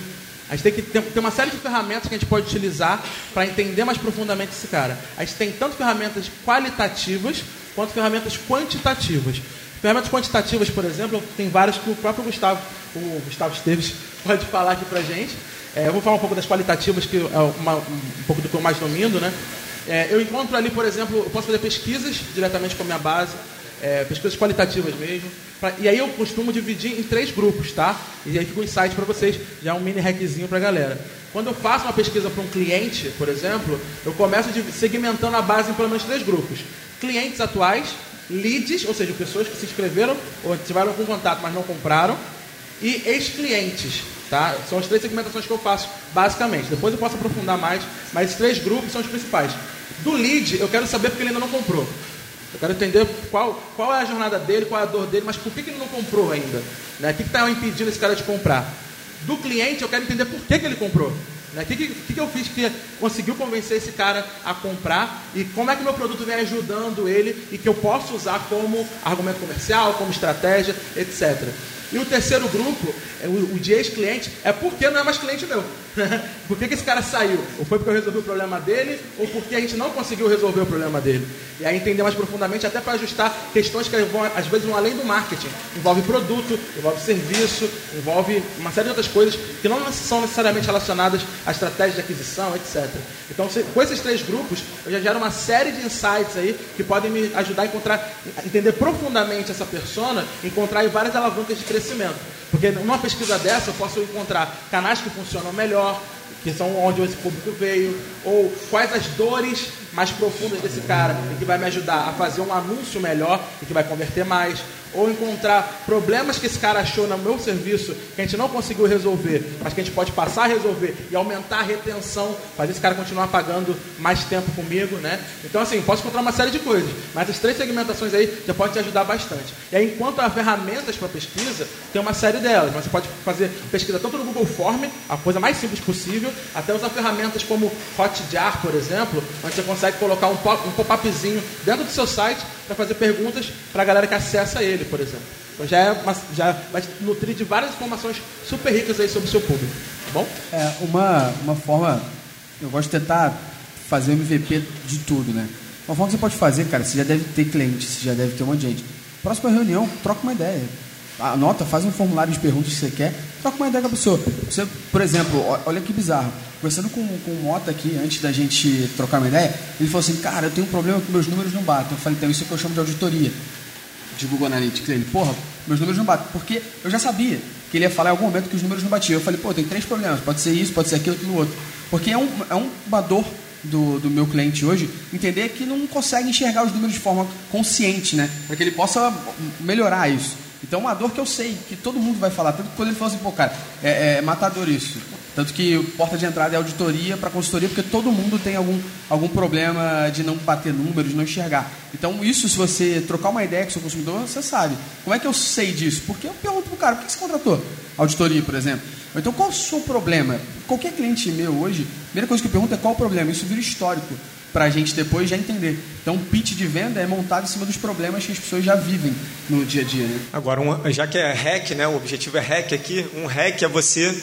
Speaker 5: a gente tem que ter, ter uma série de ferramentas que a gente pode utilizar para entender mais profundamente esse cara. A gente tem tanto ferramentas qualitativas quanto ferramentas quantitativas. Ferramentas quantitativas, por exemplo, tem várias que o próprio Gustavo, o Gustavo Esteves, <laughs> pode falar aqui para a gente. É, eu vou falar um pouco das qualitativas, que é uma, um pouco do que eu mais domino, né? É, eu encontro ali, por exemplo, eu posso fazer pesquisas diretamente com a minha base, é, pesquisas qualitativas mesmo. Pra, e aí eu costumo dividir em três grupos, tá? E aí fica um insight para vocês, já um mini hackzinho para a galera. Quando eu faço uma pesquisa para um cliente, por exemplo, eu começo segmentando a base em pelo menos três grupos. Clientes atuais, leads, ou seja, pessoas que se inscreveram ou tiveram algum contato, mas não compraram, e ex-clientes. Tá? São as três segmentações que eu faço, basicamente. Depois eu posso aprofundar mais, mas esses três grupos são os principais. Do lead, eu quero saber porque ele ainda não comprou. Eu quero entender qual, qual é a jornada dele, qual é a dor dele, mas por que, que ele não comprou ainda? Né? O que está impedindo esse cara de comprar? Do cliente, eu quero entender por que, que ele comprou. Né? O que, que, que eu fiz que conseguiu convencer esse cara a comprar e como é que meu produto vem ajudando ele e que eu posso usar como argumento comercial, como estratégia, etc. E o terceiro grupo, é o, de ex-cliente, é porque não é mais cliente meu. <laughs> por que, que esse cara saiu? Ou foi porque eu resolvi o problema dele, ou porque a gente não conseguiu resolver o problema dele. E aí entender mais profundamente, até para ajustar questões que vão, às vezes vão além do marketing. Envolve produto, envolve serviço, envolve uma série de outras coisas que não são necessariamente relacionadas à estratégia de aquisição, etc. Então, com esses três grupos, eu já gero uma série de insights aí que podem me ajudar a encontrar, entender profundamente essa persona, encontrar várias alavancas de crescimento. Porque numa pesquisa dessa eu posso encontrar canais que funcionam melhor, que são onde esse público veio, ou quais as dores mais profundas desse cara e que vai me ajudar a fazer um anúncio melhor e que vai converter mais, ou encontrar problemas que esse cara achou no meu serviço que a gente não conseguiu resolver, mas que a gente pode passar a resolver e aumentar a retenção, fazer esse cara continuar pagando mais tempo comigo, né? Então, assim, posso encontrar uma série de coisas, mas as três segmentações aí já podem te ajudar bastante. E aí, enquanto há ferramentas para pesquisa, tem uma série delas. Você pode fazer pesquisa tanto no Google Form, a coisa mais simples possível, até usar ferramentas como Hotjar, por exemplo, onde você consegue colocar um pop-upzinho dentro do seu site para fazer perguntas para a galera que acessa ele, por exemplo. Então já, é uma, já vai nutrir de várias informações super ricas aí sobre o seu público. Tá bom?
Speaker 6: É, uma, uma forma, eu gosto de tentar fazer MVP de tudo, né? Uma forma que você pode fazer, cara, você já deve ter cliente, você já deve ter um monte de gente. Próxima reunião, troca uma ideia. Anota, faz um formulário de perguntas que você quer, troca uma ideia com a pessoa. Você, por exemplo, olha que bizarro. Conversando com, com o Mota aqui, antes da gente trocar uma ideia, ele falou assim, cara, eu tenho um problema que meus números não batem. Eu falei, então isso é o que eu chamo de auditoria de Google Analytics. Ele, porra, meus números não batem. Porque eu já sabia que ele ia falar em algum momento que os números não batiam. Eu falei, pô, tem três problemas. Pode ser isso, pode ser aquilo, aquilo outro. Porque é, um, é uma dor do, do meu cliente hoje entender que não consegue enxergar os números de forma consciente, né? Para que ele possa melhorar isso. Então, uma dor que eu sei, que todo mundo vai falar. Tanto que quando ele fala assim, pô, cara, é, é matador isso. Tanto que porta de entrada é auditoria para consultoria, porque todo mundo tem algum, algum problema de não bater números, de não enxergar. Então, isso, se você trocar uma ideia com o seu consumidor, você sabe. Como é que eu sei disso? Porque eu pergunto pro cara, por que você contratou? Auditoria, por exemplo. Então, qual é o seu problema? Qualquer cliente meu hoje, a primeira coisa que eu pergunto é qual o problema. Isso vira histórico para a gente depois já entender. Então, o pitch de venda é montado em cima dos problemas que as pessoas já vivem no dia a dia. Né?
Speaker 2: Agora, um, já que é hack, né, o objetivo é hack aqui, um hack é você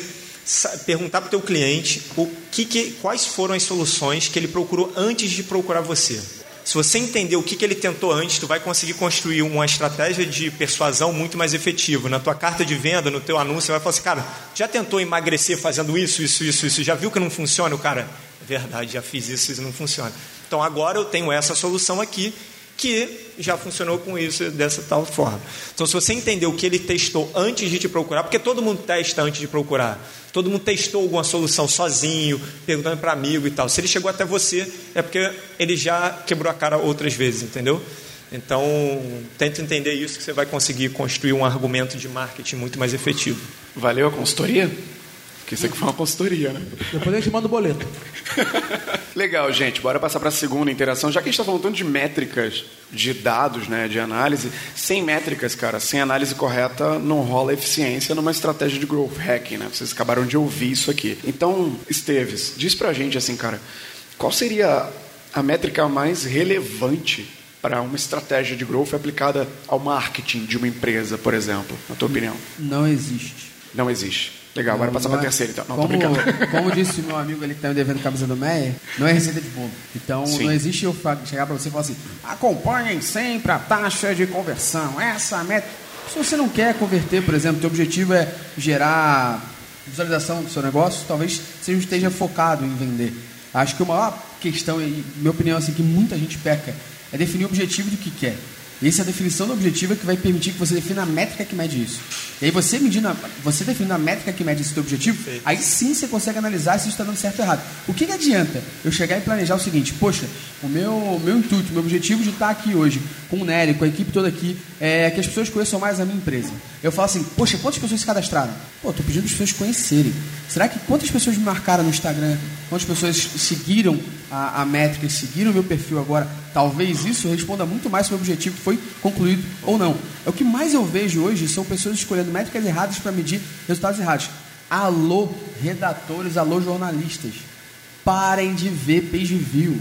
Speaker 2: perguntar para o teu cliente o que, que, quais foram as soluções que ele procurou antes de procurar você. Se você entender o que, que ele tentou antes, tu vai conseguir construir uma estratégia de persuasão muito mais efetiva. Na tua carta de venda, no teu anúncio, você vai falar assim, cara, já tentou emagrecer fazendo isso, isso, isso, isso, já viu que não funciona? O cara, verdade, já fiz isso, isso não funciona. Então agora eu tenho essa solução aqui que já funcionou com isso dessa tal forma. Então, se você entender o que ele testou antes de te procurar, porque todo mundo testa antes de procurar, todo mundo testou alguma solução sozinho, perguntando para amigo e tal. Se ele chegou até você, é porque ele já quebrou a cara outras vezes, entendeu? Então, tente entender isso que você vai conseguir construir um argumento de marketing muito mais efetivo.
Speaker 1: Valeu a consultoria? Porque isso aqui foi uma consultoria, né?
Speaker 5: Depois a gente manda o boleto. <laughs>
Speaker 1: Legal, gente. Bora passar para a segunda interação. Já que a gente está falando tanto de métricas, de dados, né, de análise, sem métricas, cara, sem análise correta, não rola eficiência numa estratégia de growth hacking, né? Vocês acabaram de ouvir isso aqui. Então, Esteves, diz pra gente assim, cara, qual seria a métrica mais relevante para uma estratégia de growth aplicada ao marketing de uma empresa, por exemplo, na tua opinião?
Speaker 6: Não existe.
Speaker 1: Não existe. Legal, agora passar para a terceira então. Não,
Speaker 6: como,
Speaker 1: tô brincando. <laughs>
Speaker 6: como disse meu amigo ali que está me devendo camisa do Meia, não é receita de bolo. Então
Speaker 1: Sim.
Speaker 6: não existe eu chegar para você e falar assim: acompanhem sempre a taxa de conversão. Essa meta. Se você não quer converter, por exemplo, teu objetivo é gerar visualização do seu negócio, talvez você não esteja focado em vender. Acho que a maior questão, e minha opinião, assim, que muita gente peca, é definir o objetivo do que quer. E essa definição do objetivo é que vai permitir que você defina a métrica que mede isso. E aí você medindo, a, você definindo a métrica que mede esse teu objetivo, aí sim você consegue analisar se isso está dando certo ou errado. O que, que adianta eu chegar e planejar o seguinte, poxa, o meu, meu intuito, meu objetivo de estar aqui hoje com o Nery, com a equipe toda aqui, é que as pessoas conheçam mais a minha empresa. Eu falo assim, poxa, quantas pessoas se cadastraram? Pô, estou pedindo para as pessoas conhecerem. Será que quantas pessoas me marcaram no Instagram? Quantas pessoas seguiram a, a métrica, seguiram o meu perfil agora? Talvez isso responda muito mais se o meu objetivo foi concluído ou não. É o que mais eu vejo hoje são pessoas escolhendo métricas erradas para medir resultados errados. Alô, redatores, alô, jornalistas. Parem de ver page view.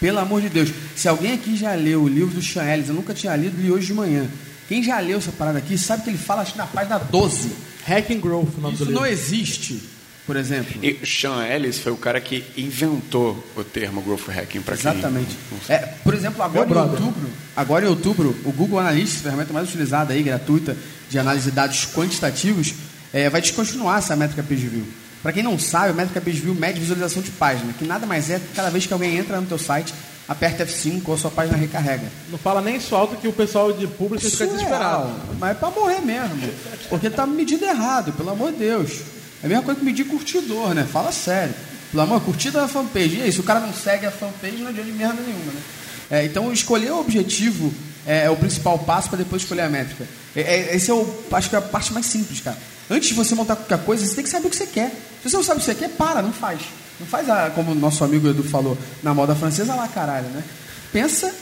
Speaker 6: Pelo amor de Deus. Se alguém aqui já leu o livro do Sean Ellis, eu nunca tinha lido, li hoje de manhã. Quem já leu essa parada aqui sabe que ele fala acho que na página 12.
Speaker 5: Hacking Growth, o nome
Speaker 6: Isso
Speaker 5: do livro.
Speaker 6: não existe, por exemplo.
Speaker 1: E Sean Ellis foi o cara que inventou o termo growth hacking para quem
Speaker 6: Exatamente. É, por exemplo, agora em
Speaker 5: brother.
Speaker 6: outubro, agora em outubro, o Google Analytics, a ferramenta mais utilizada aí, gratuita, de análise de dados quantitativos, é, vai descontinuar essa métrica PageView. Para quem não sabe, a métrica PageView mede visualização de página, que nada mais é que cada vez que alguém entra no teu site, aperta F5 ou a sua página recarrega.
Speaker 5: Não fala nem isso alto que o pessoal de público fica
Speaker 6: Surreal,
Speaker 5: desesperado.
Speaker 6: Mas é pra morrer mesmo. Porque tá medido errado, pelo amor de Deus. É a mesma coisa que medir curtidor, né? Fala sério. Pelo amor, curtida da fanpage. E aí, se o cara não segue a fanpage, não adianta de merda nenhuma, né? É, então, escolher o objetivo é, é o principal passo para depois escolher a métrica. É, é, esse é o, acho que é a parte mais simples, cara. Antes de você montar qualquer coisa, você tem que saber o que você quer. Se você não sabe o que você quer, para, não faz. Não faz, a, como o nosso amigo Edu falou, na moda francesa, lá caralho, né? Pensa,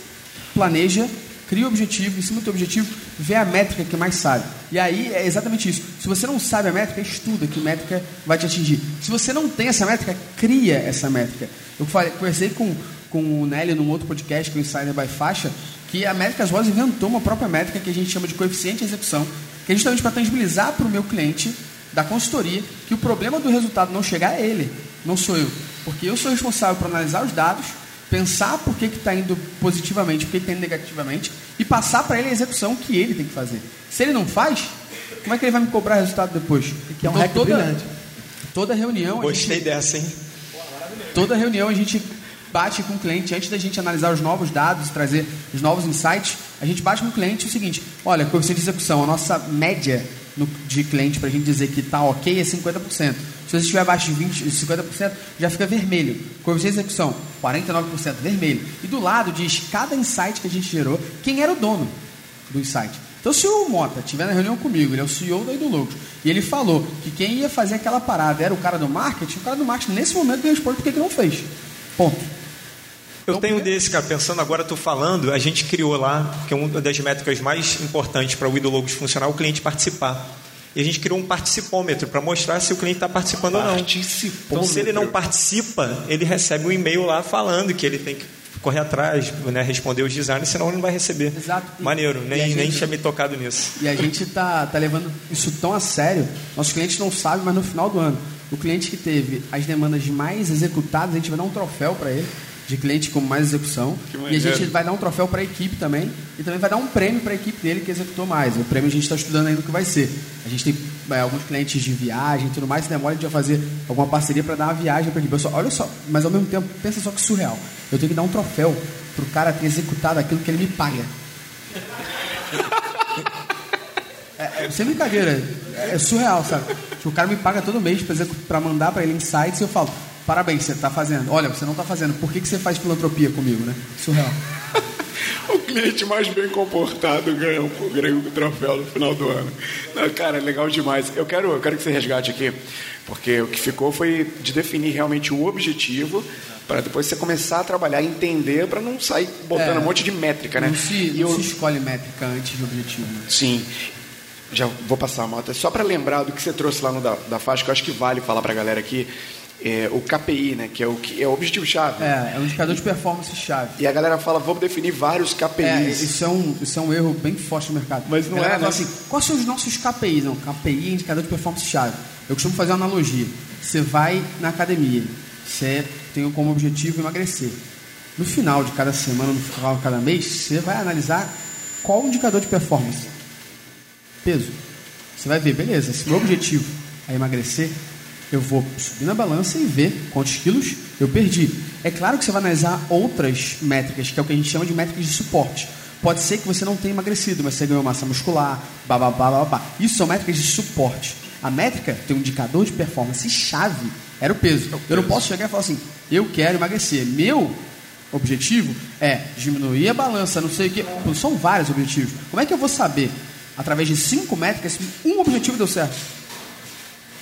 Speaker 6: planeja, cria o objetivo, em cima do teu objetivo, vê a métrica que mais sabe. E aí é exatamente isso. Se você não sabe a métrica, estuda que métrica vai te atingir. Se você não tem essa métrica, cria essa métrica. Eu falei, conversei com, com o Nelly num outro podcast, que é o Insider by Faixa, que a Métricas Rosa inventou uma própria métrica que a gente chama de coeficiente de execução, que é justamente para tangibilizar para o meu cliente da consultoria que o problema do resultado não chegar é ele, não sou eu. Porque eu sou responsável por analisar os dados, pensar por que está indo positivamente, por que está indo negativamente, e passar para ele a execução que ele tem que fazer. Se ele não faz, como é que ele vai me cobrar resultado depois?
Speaker 5: Que é um
Speaker 6: Então, toda,
Speaker 5: brilhante.
Speaker 6: toda reunião. a
Speaker 2: Gostei
Speaker 6: gente-
Speaker 2: dessa, hein?
Speaker 6: Toda reunião a gente bate com o cliente, antes da gente analisar os novos dados, trazer os novos insights, a gente bate com o cliente o seguinte: olha, coeficiente de execução, a nossa média no, de cliente para a gente dizer que está ok é 50%. Se você estiver abaixo de 20, 50%, já fica vermelho. Coeficiente de execução, 49% vermelho. E do lado diz cada insight que a gente gerou, quem era o dono do insight. Então, se o Mota estiver na reunião comigo, ele é o CEO da Idologos, e ele falou que quem ia fazer aquela parada era o cara do marketing, o cara do marketing, nesse momento, me responde por que não fez. Ponto.
Speaker 2: Eu tenho desse, cara, pensando agora, estou falando, a gente criou lá, que é uma das métricas mais importantes para o Idologos funcionar, o cliente participar. E a gente criou um participômetro para mostrar se o cliente está participando ou não. Então, se ele não participa, ele recebe um e-mail lá falando que ele tem que correr atrás, né, responder os designers, senão ele não vai receber.
Speaker 6: Exato.
Speaker 2: Maneiro, nem,
Speaker 6: gente,
Speaker 2: nem tinha me tocado nisso.
Speaker 6: E a gente tá, tá levando isso tão a sério, nossos clientes não sabem, mas no final do ano, o cliente que teve as demandas mais executadas, a gente vai dar um troféu para ele de cliente com mais execução. E a gente vai dar um troféu para a equipe também. E também vai dar um prêmio para a equipe dele que executou mais. O prêmio a gente está estudando ainda o que vai ser. A gente tem é, alguns clientes de viagem e tudo mais. Se demora, a gente vai fazer alguma parceria para dar uma viagem para a equipe. olha só, mas ao mesmo tempo, pensa só que surreal. Eu tenho que dar um troféu para o cara ter executado aquilo que ele me paga. <laughs> É, é, sem brincadeira, é, é surreal, sabe? Tipo, o cara me paga todo mês para mandar para ele insights e eu falo, Parabéns, você está fazendo. Olha, você não está fazendo. Por que, que você faz filantropia comigo, né? Surreal. <laughs>
Speaker 1: o cliente mais bem comportado ganha ganha um troféu no final do ano. Não, cara, é legal demais. Eu quero, eu quero que você resgate aqui, porque o que ficou foi de definir realmente o objetivo para depois você começar a trabalhar entender para não sair botando é, um monte de métrica, né?
Speaker 6: Não se, e não eu... se escolhe métrica antes de objetivo.
Speaker 1: Sim. Já vou passar a moto. Só para lembrar do que você trouxe lá no da, da faixa, que eu acho que vale falar para a galera aqui é, o KPI, né, que é o, que é o objetivo-chave.
Speaker 6: É, é um indicador de performance-chave.
Speaker 1: E a galera fala, vamos definir vários KPIs.
Speaker 6: É, isso é um, isso é um erro bem forte no mercado.
Speaker 1: Mas não é,
Speaker 6: né? assim, quais são os nossos KPIs? Não, KPI é indicador de performance-chave. Eu costumo fazer uma analogia. Você vai na academia, você tem como objetivo emagrecer. No final de cada semana, no final de cada mês, você vai analisar qual o indicador de performance. Peso. Você vai ver, beleza, se meu objetivo é emagrecer, eu vou subir na balança e ver quantos quilos eu perdi. É claro que você vai analisar outras métricas, que é o que a gente chama de métricas de suporte. Pode ser que você não tenha emagrecido, mas você ganhou massa muscular, bababá, babá. Isso são métricas de suporte. A métrica tem um indicador de performance chave, era o peso. Eu não posso chegar e falar assim, eu quero emagrecer. Meu objetivo é diminuir a balança, não sei o quê. São vários objetivos. Como é que eu vou saber, através de cinco métricas, se um objetivo deu certo?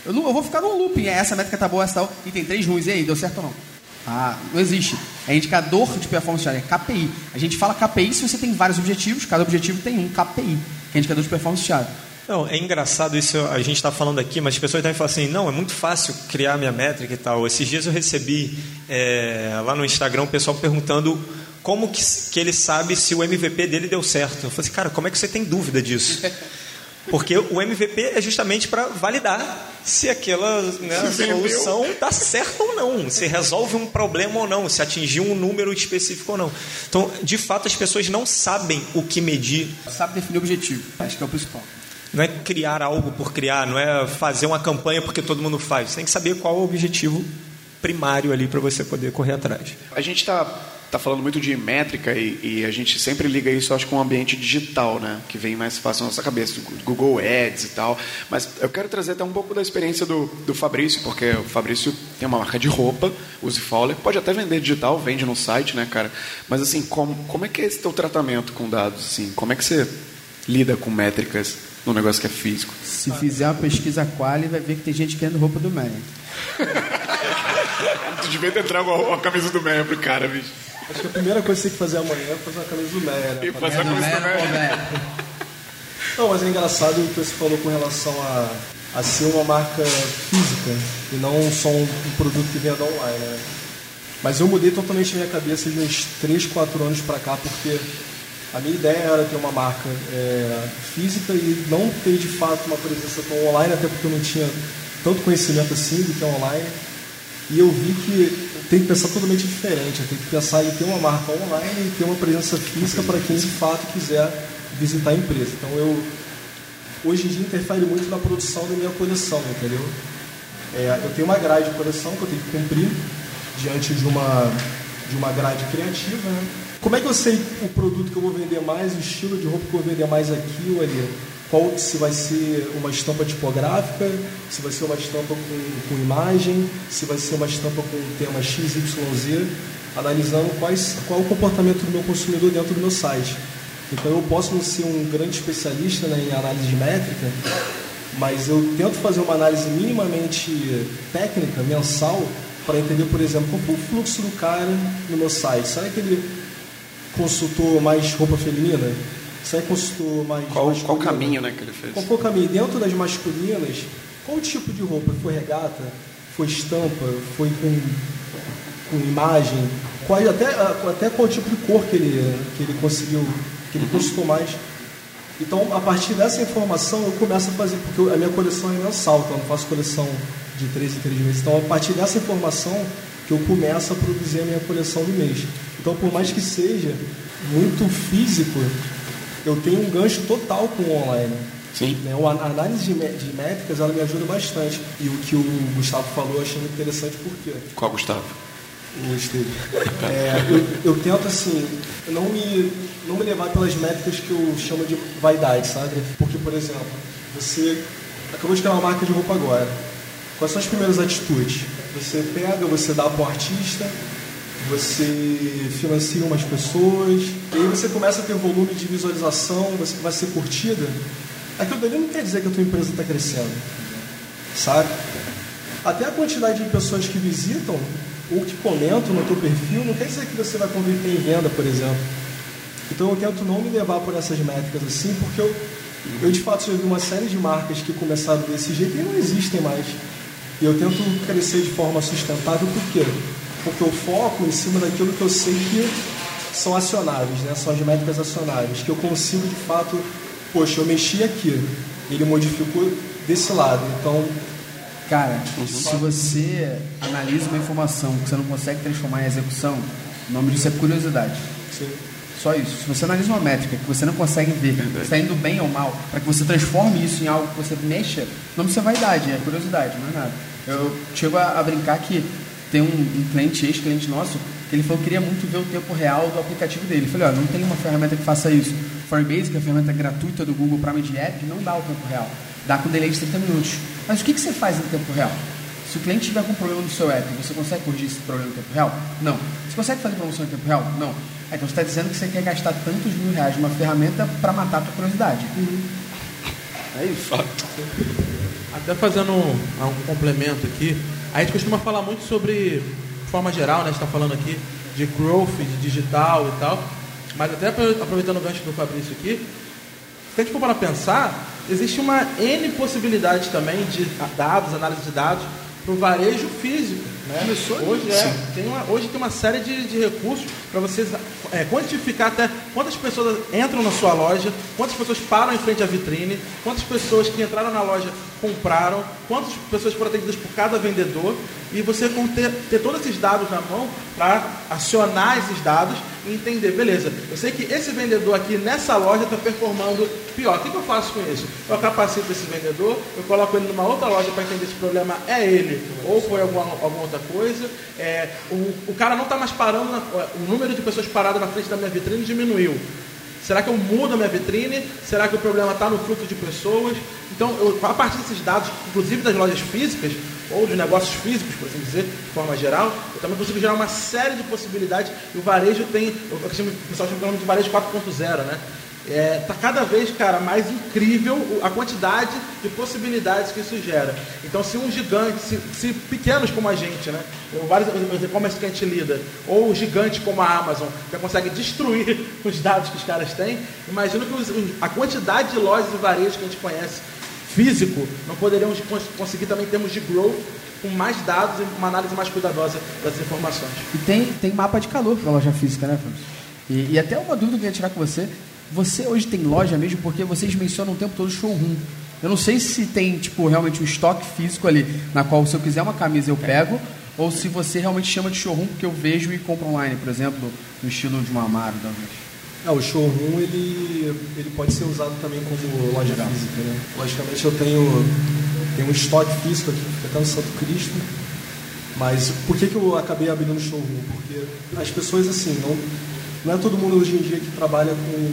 Speaker 6: Eu, não, eu vou ficar num looping. É, essa métrica tá boa, essa tal. E tem três ruins. E aí, deu certo ou não? Ah, não existe. É indicador de performance chave, é KPI. A gente fala KPI se você tem vários objetivos, cada objetivo tem um KPI, que é indicador de performance chave.
Speaker 2: Não, é engraçado isso, a gente está falando aqui, mas as pessoas também falam assim, não, é muito fácil criar minha métrica e tal. Esses dias eu recebi é, lá no Instagram o pessoal perguntando como que, que ele sabe se o MVP dele deu certo. Eu falei assim, cara, como é que você tem dúvida disso? <laughs> Porque o MVP é justamente para validar se aquela né, se solução está certa ou não, se resolve um problema ou não, se atingiu um número específico ou não. Então, de fato, as pessoas não sabem o que medir.
Speaker 6: Sabe definir o objetivo, acho que é o principal.
Speaker 2: Não é criar algo por criar, não é fazer uma campanha porque todo mundo faz. Você tem que saber qual é o objetivo primário ali para você poder correr atrás.
Speaker 1: A gente está está falando muito de métrica e, e, a gente sempre liga isso, acho, com o ambiente digital, né? Que vem mais fácil na nossa cabeça, Google Ads e tal. Mas eu quero trazer até um pouco da experiência do, do Fabrício, porque o Fabrício tem uma marca de roupa, Use Fowler, pode até vender digital, vende no site, né, cara? Mas assim, como, como é que é esse teu tratamento com dados, assim? Como é que você lida com métricas num negócio que é físico?
Speaker 6: Se fizer uma pesquisa quali, vai ver que tem gente querendo roupa do Meia. <laughs>
Speaker 1: tu devia ter trago a, a camisa do Meia pro cara, bicho.
Speaker 4: Acho que a primeira coisa que você tem que fazer amanhã é fazer uma camisa do Meia, né?
Speaker 1: E fazer a camisa do Meia. <laughs>
Speaker 4: Não, mas é engraçado o que você falou com relação a, a ser uma marca física e não só um, um produto que venda online, né? Mas eu mudei totalmente a minha cabeça de uns 3, 4 anos para cá, porque a minha ideia era ter uma marca é, física e não ter de fato uma presença tão online, até porque eu não tinha tanto conhecimento assim do que é online. E eu vi que tem que pensar totalmente diferente. Tem que pensar em ter uma marca online e ter uma presença física para quem de fato quiser visitar a empresa. Então eu hoje em dia interfere muito na produção da minha coleção, entendeu? É, eu tenho uma grade de coleção que eu tenho que cumprir diante de uma de uma grade criativa. Né? Como é que eu sei o produto que eu vou vender mais, o estilo de roupa que eu vou vender mais aqui ou ali? Qual se vai ser uma estampa tipográfica, se vai ser uma estampa com, com imagem, se vai ser uma estampa com tema XYZ, analisando quais, qual é o comportamento do meu consumidor dentro do meu site. Então eu posso não ser um grande especialista né, em análise métrica, mas eu tento fazer uma análise minimamente técnica, mensal, para entender, por exemplo, qual foi o fluxo do cara no meu site. Será que ele consultou mais roupa feminina? Que consultou mais.
Speaker 1: Qual,
Speaker 4: masculina?
Speaker 1: qual caminho né, que ele fez?
Speaker 4: Qual o caminho? Dentro das masculinas, qual o tipo de roupa? Foi regata? Foi estampa? Foi com, com imagem? Qual, até, até qual tipo de cor que ele, que ele conseguiu, que ele consultou mais? Então, a partir dessa informação, eu começo a fazer, porque a minha coleção é mensal, então eu não faço coleção de três em três meses. Então, a partir dessa informação, que eu começo a produzir a minha coleção do mês. Então, por mais que seja muito físico, eu tenho um gancho total com o online.
Speaker 1: Sim.
Speaker 4: Né? A análise de, de métricas ela me ajuda bastante. E o que o Gustavo falou eu achei muito interessante porque
Speaker 1: Qual, Gustavo?
Speaker 4: o Esteve. <laughs> É, eu, eu tento assim não me não me levar pelas métricas que eu chamo de vaidade, sabe? Porque por exemplo, você acabou de criar uma marca de roupa agora. Quais são as primeiras atitudes? Você pega, você dá para o artista, você financia umas pessoas, e aí você começa a ter volume de visualização, você vai ser curtida. Aquilo dali não quer dizer que a tua empresa está crescendo, sabe? Até a quantidade de pessoas que visitam ou que comentam no teu perfil não quer dizer que você vai converter em venda, por exemplo. Então eu tento não me levar por essas métricas assim, porque eu, eu de fato já vi uma série de marcas que começaram desse jeito e não existem mais. E eu tento crescer de forma sustentável, por quê? Porque eu foco em cima daquilo que eu sei que são acionáveis, né? são as métricas acionáveis, que eu consigo de fato, poxa, eu mexi aqui, ele modificou desse lado, então
Speaker 6: Cara, se você analisa uma informação que você não consegue transformar em execução, o nome disso é curiosidade.
Speaker 4: sim.
Speaker 6: Só isso. Se você analisa uma métrica que você não consegue ver se está indo bem ou mal, para que você transforme isso em algo que você mexa, o nome disso é vaidade, é curiosidade, não é nada. Eu chego a, a brincar que tem um, um cliente, ex-cliente nosso, que ele falou que queria muito ver o tempo real do aplicativo dele. Eu falei, ó, não tem uma ferramenta que faça isso. Firebase, que é a ferramenta gratuita do Google para medir app, não dá o tempo real. Dá com delay de 30 minutos. Mas o que, que você faz no tempo real? Se o cliente tiver com um problema no seu app, você consegue corrigir esse problema no tempo real? Não. Você consegue fazer promoção em tempo real? Não. Então você está dizendo que você quer gastar tantos mil reais numa ferramenta para matar a tua curiosidade.
Speaker 1: É isso.
Speaker 5: Até fazendo um, um complemento aqui, a gente costuma falar muito sobre, de forma geral, né? A gente está falando aqui de growth, de digital e tal, mas até aproveitando o gancho do Fabrício aqui, se a gente for para pensar, existe uma N possibilidade também de dados, análise de dados, para o varejo físico. Né? Hoje, é, tem uma, hoje tem uma série de, de recursos para você é, quantificar até quantas pessoas entram na sua loja, quantas pessoas param em frente à vitrine, quantas pessoas que entraram na loja compraram, quantas pessoas foram atendidas por cada vendedor, e você ter, ter todos esses dados na mão para acionar esses dados entender, beleza, eu sei que esse vendedor aqui nessa loja está performando pior. O que, que eu faço com isso? Eu capacito esse vendedor, eu coloco ele numa outra loja para entender se o problema é ele ou foi alguma, alguma outra coisa. É, o, o cara não está mais parando, na, o número de pessoas paradas na frente da minha vitrine diminuiu. Será que eu mudo a minha vitrine? Será que o problema está no fluxo de pessoas? Então, eu, a partir desses dados, inclusive das lojas físicas, ou dos negócios físicos, por assim dizer, de forma geral, eu também consigo gerar uma série de possibilidades. E o varejo tem, o pessoal chama de varejo 4.0, né? É, tá cada vez, cara, mais incrível a quantidade de possibilidades que isso gera. Então, se um gigante, se, se pequenos como a gente, né, vários e-commerce que a gente lida, ou gigantes como a Amazon, já consegue destruir <laughs> os dados que os caras têm, imagino que os, a quantidade de lojas e varejos que a gente conhece físico, não poderíamos conseguir também termos de growth com mais dados e uma análise mais cuidadosa das informações.
Speaker 6: E tem, tem mapa de calor para loja física, né, Fábio? E, e até uma dúvida que eu ia tirar com você. Você hoje tem loja mesmo porque vocês mencionam o tempo todo showroom. Eu não sei se tem, tipo, realmente um estoque físico ali, na qual se eu quiser uma camisa eu pego, ou se você realmente chama de showroom porque eu vejo e compro online, por exemplo, no estilo de uma Amaro, talvez.
Speaker 4: É, o showroom ele, ele pode ser usado também como loja física. Né? Logicamente eu tenho, tenho um estoque físico aqui, que fica até no Santo Cristo. Mas por que, que eu acabei abrindo showroom? Porque as pessoas assim, não, não é todo mundo hoje em dia que trabalha com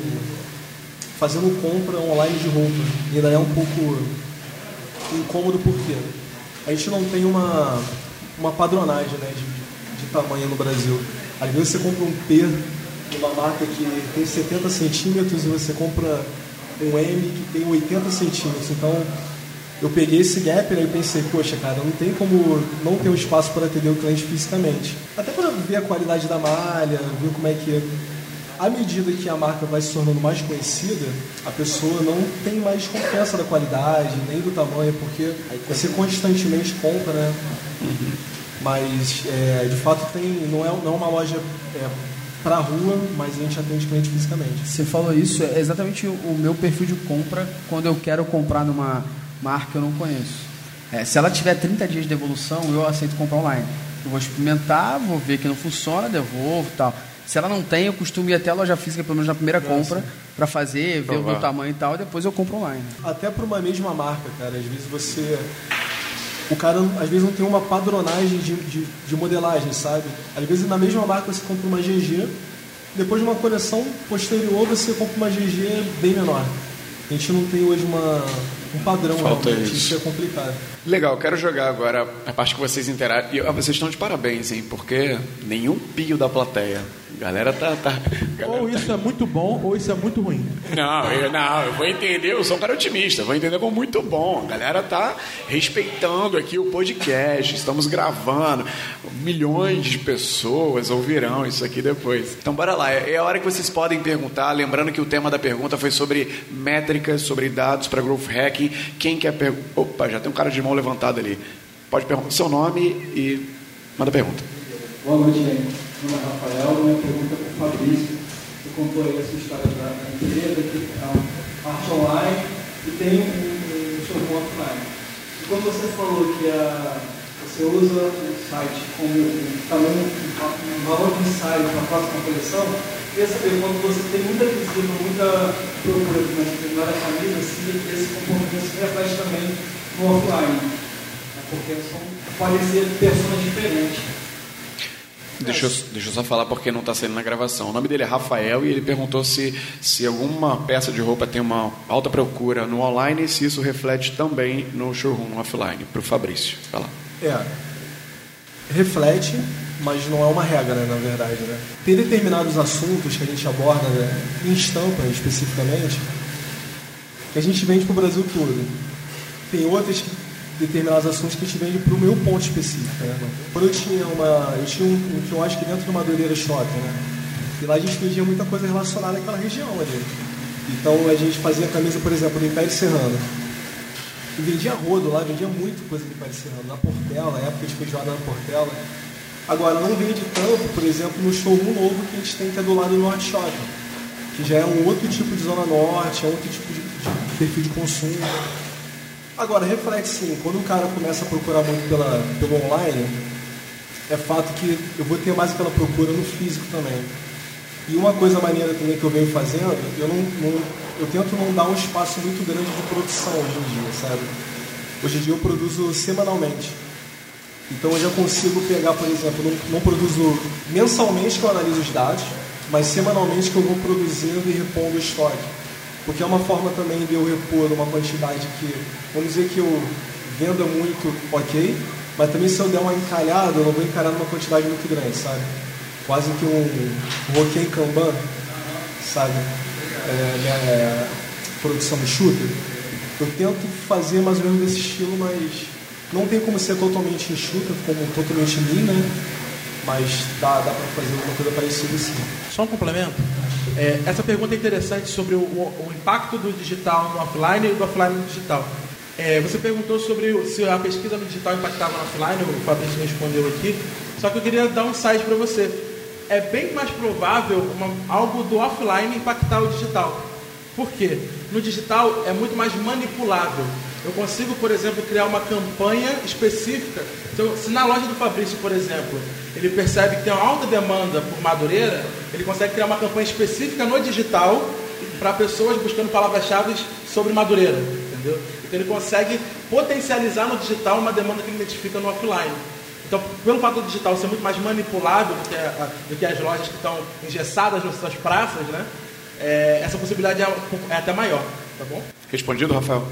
Speaker 4: fazendo compra online de roupa. E ainda é um pouco incômodo porque a gente não tem uma, uma padronagem né, de, de tamanho no Brasil. Às vezes você compra um P de uma marca que tem 70 centímetros e você compra um M que tem 80 centímetros. Então eu peguei esse gap né, e pensei, poxa, cara, não tem como não ter um espaço para atender o cliente fisicamente. Até para ver a qualidade da malha, ver como é que é. À medida que a marca vai se tornando mais conhecida, a pessoa não tem mais confiança da qualidade, nem do tamanho, porque você constantemente compra, né? Mas, é, de fato, tem, não, é, não é uma loja é, para rua, mas a gente atende cliente fisicamente.
Speaker 6: Você falou isso, é exatamente o meu perfil de compra quando eu quero comprar numa marca que eu não conheço. É, se ela tiver 30 dias de devolução, eu aceito comprar online. Eu vou experimentar, vou ver que não funciona, devolvo tal. Se ela não tem, eu costumo ir até a loja física, pelo menos na primeira compra, para fazer, ver o meu tamanho e tal, e depois eu compro online.
Speaker 4: Até para uma mesma marca, cara. Às vezes você. O cara, às vezes, não tem uma padronagem de, de, de modelagem, sabe? Às vezes, na mesma marca, você compra uma GG, depois de uma coleção posterior, você compra uma GG bem menor. A gente não tem hoje uma, um padrão,
Speaker 1: Falta
Speaker 4: realmente.
Speaker 1: isso.
Speaker 4: isso é complicado.
Speaker 1: Legal, quero jogar agora a parte que vocês interagem. E vocês estão de parabéns, hein? Porque nenhum pio da plateia. A galera tá. tá galera
Speaker 5: Ou
Speaker 1: tá-
Speaker 5: isso é muito bom, ou isso é muito ruim.
Speaker 1: Não, eu, não, eu vou entender, eu sou um cara otimista, vou entender como muito bom. A galera tá respeitando aqui o podcast, estamos gravando, milhões de pessoas ouvirão isso aqui depois. Então bora lá, é é a hora que vocês podem perguntar, lembrando que o tema da pergunta foi sobre métricas, sobre dados para growth hacking. Quem quer perguntar? Opa, já tem um cara de mão levantado ali. Pode perguntar seu nome e manda pergunta.
Speaker 8: Boa noite, gente. Meu nome é Rafael, minha pergunta é para o Fabrício. Você contou aí essa história da, empresa, que é uma parte online e tem um, showroom offline. E quando você falou que a, você usa o site como também um, um valor de ensaio para a próxima coleção, queria saber quando você tem muita visita, muita procura de determinada camisa, se esse comportamento se reflete também no offline. né? Porque são, podem ser pessoas diferentes.
Speaker 1: Deixa eu, deixa eu só falar porque não está saindo na gravação. O nome dele é Rafael e ele perguntou se, se alguma peça de roupa tem uma alta procura no online e se isso reflete também no showroom, no offline. Para o Fabrício. Vai lá.
Speaker 4: É. Reflete, mas não é uma regra, né, na verdade. Né? Tem determinados assuntos que a gente aborda né, em estampa especificamente que a gente vende para o Brasil todo. Tem outros determinados assuntos que a gente vende para o meu ponto específico. Né? Quando eu tinha uma. Eu tinha um, um quiosque dentro do Madureira Shopping, né? E lá a gente vendia muita coisa relacionada àquela região ali. Então a gente fazia camisa, por exemplo, do Império Serrano. E vendia rodo lá, vendia muito coisa do Império Serrano. Na Portela, época de feijoada na Portela. Agora, não vende tanto, por exemplo, no showroom novo que a gente tem que é do lado do Norte Shopping. Que já é um outro tipo de zona norte, é outro tipo de, de perfil de consumo. Agora, reflete sim, quando o cara começa a procurar muito pela, pelo online, é fato que eu vou ter mais aquela procura no físico também. E uma coisa maneira também que eu venho fazendo, eu, não, não- eu tento não dar um espaço muito grande de produção hoje em dia, sabe? Hoje em dia eu produzo semanalmente. Então eu já consigo pegar, por exemplo, não, não produzo mensalmente que eu analiso os dados, mas semanalmente que eu vou produzindo e repondo o estoque. Porque é uma forma também de eu repor uma quantidade que, vamos dizer que eu venda muito, ok, mas também se eu der uma encalhada, eu não vou encalhar numa quantidade muito grande, sabe? Quase que um roquei Kanban, sabe? É, minha é, produção enxuta. Eu tento fazer mais ou menos desse estilo, mas não tem como ser totalmente enxuta, como totalmente lean, né? Mas dá, dá pra fazer alguma coisa parecida assim.
Speaker 5: Só um complemento. É, essa pergunta é interessante sobre o, o- impacto do digital no offline e do offline no digital. É, você perguntou sobre se a pesquisa no digital impactava no offline, o Fabrício respondeu aqui. Só que eu queria dar um insight para você. É bem mais provável uma- algo do offline impactar o digital. Por quê? No digital é muito mais manipulável. Eu consigo, por exemplo, criar uma campanha específica. Então, se na loja do Fabrício, por exemplo, ele percebe que tem uma alta demanda por Madureira, ele consegue criar uma campanha específica no digital para pessoas buscando palavras-chave sobre Madureira, entendeu? Então ele consegue potencializar no digital uma demanda que ele identifica no offline. Então, pelo fato do digital ser muito mais manipulável do que, a- do que as lojas que estão engessadas nas suas praças, né? é, essa possibilidade é, é até maior, tá bom?
Speaker 1: Respondido, Rafael?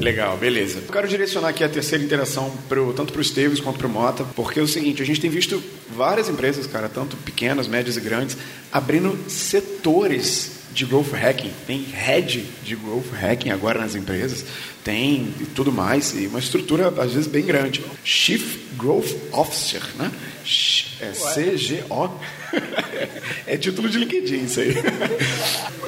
Speaker 1: Legal, beleza. Eu quero direcionar aqui a terceira interação pro, tanto para o Esteves quanto para o Mota, porque é o seguinte, a gente tem visto várias empresas, cara, tanto pequenas, médias e grandes, abrindo setores de growth hacking. Tem head de growth hacking agora nas empresas, tem e tudo mais, e uma estrutura às vezes bem grande. Chief Growth Officer, né? É CGO. <laughs> É título de LinkedIn isso aí.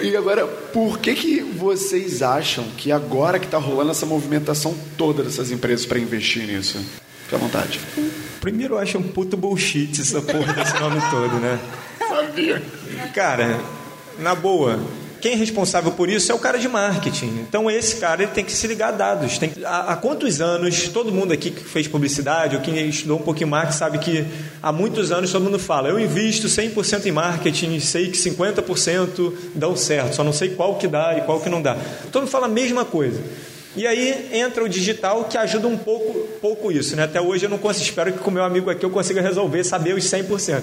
Speaker 1: E agora, por que que vocês acham que agora que está rolando essa movimentação toda dessas empresas para investir nisso? Fique à vontade.
Speaker 2: Primeiro, eu acho um puto bullshit essa porra desse nome todo, né?
Speaker 1: Sabia.
Speaker 2: Cara, na boa, quem é responsável por isso é o cara de marketing. Então esse cara ele tem que se ligar a dados. Tem, há, há quantos anos, todo mundo aqui que fez publicidade ou quem estudou um pouquinho marketing sabe que há muitos anos todo mundo fala, eu invisto 100% em marketing, sei que 50% dão certo, só não sei qual que dá e qual que não dá. Todo mundo fala a mesma coisa. E aí entra o digital que ajuda um pouco, pouco isso. Né? Até hoje eu não consigo, espero que com o meu amigo aqui eu consiga resolver, saber os 100%.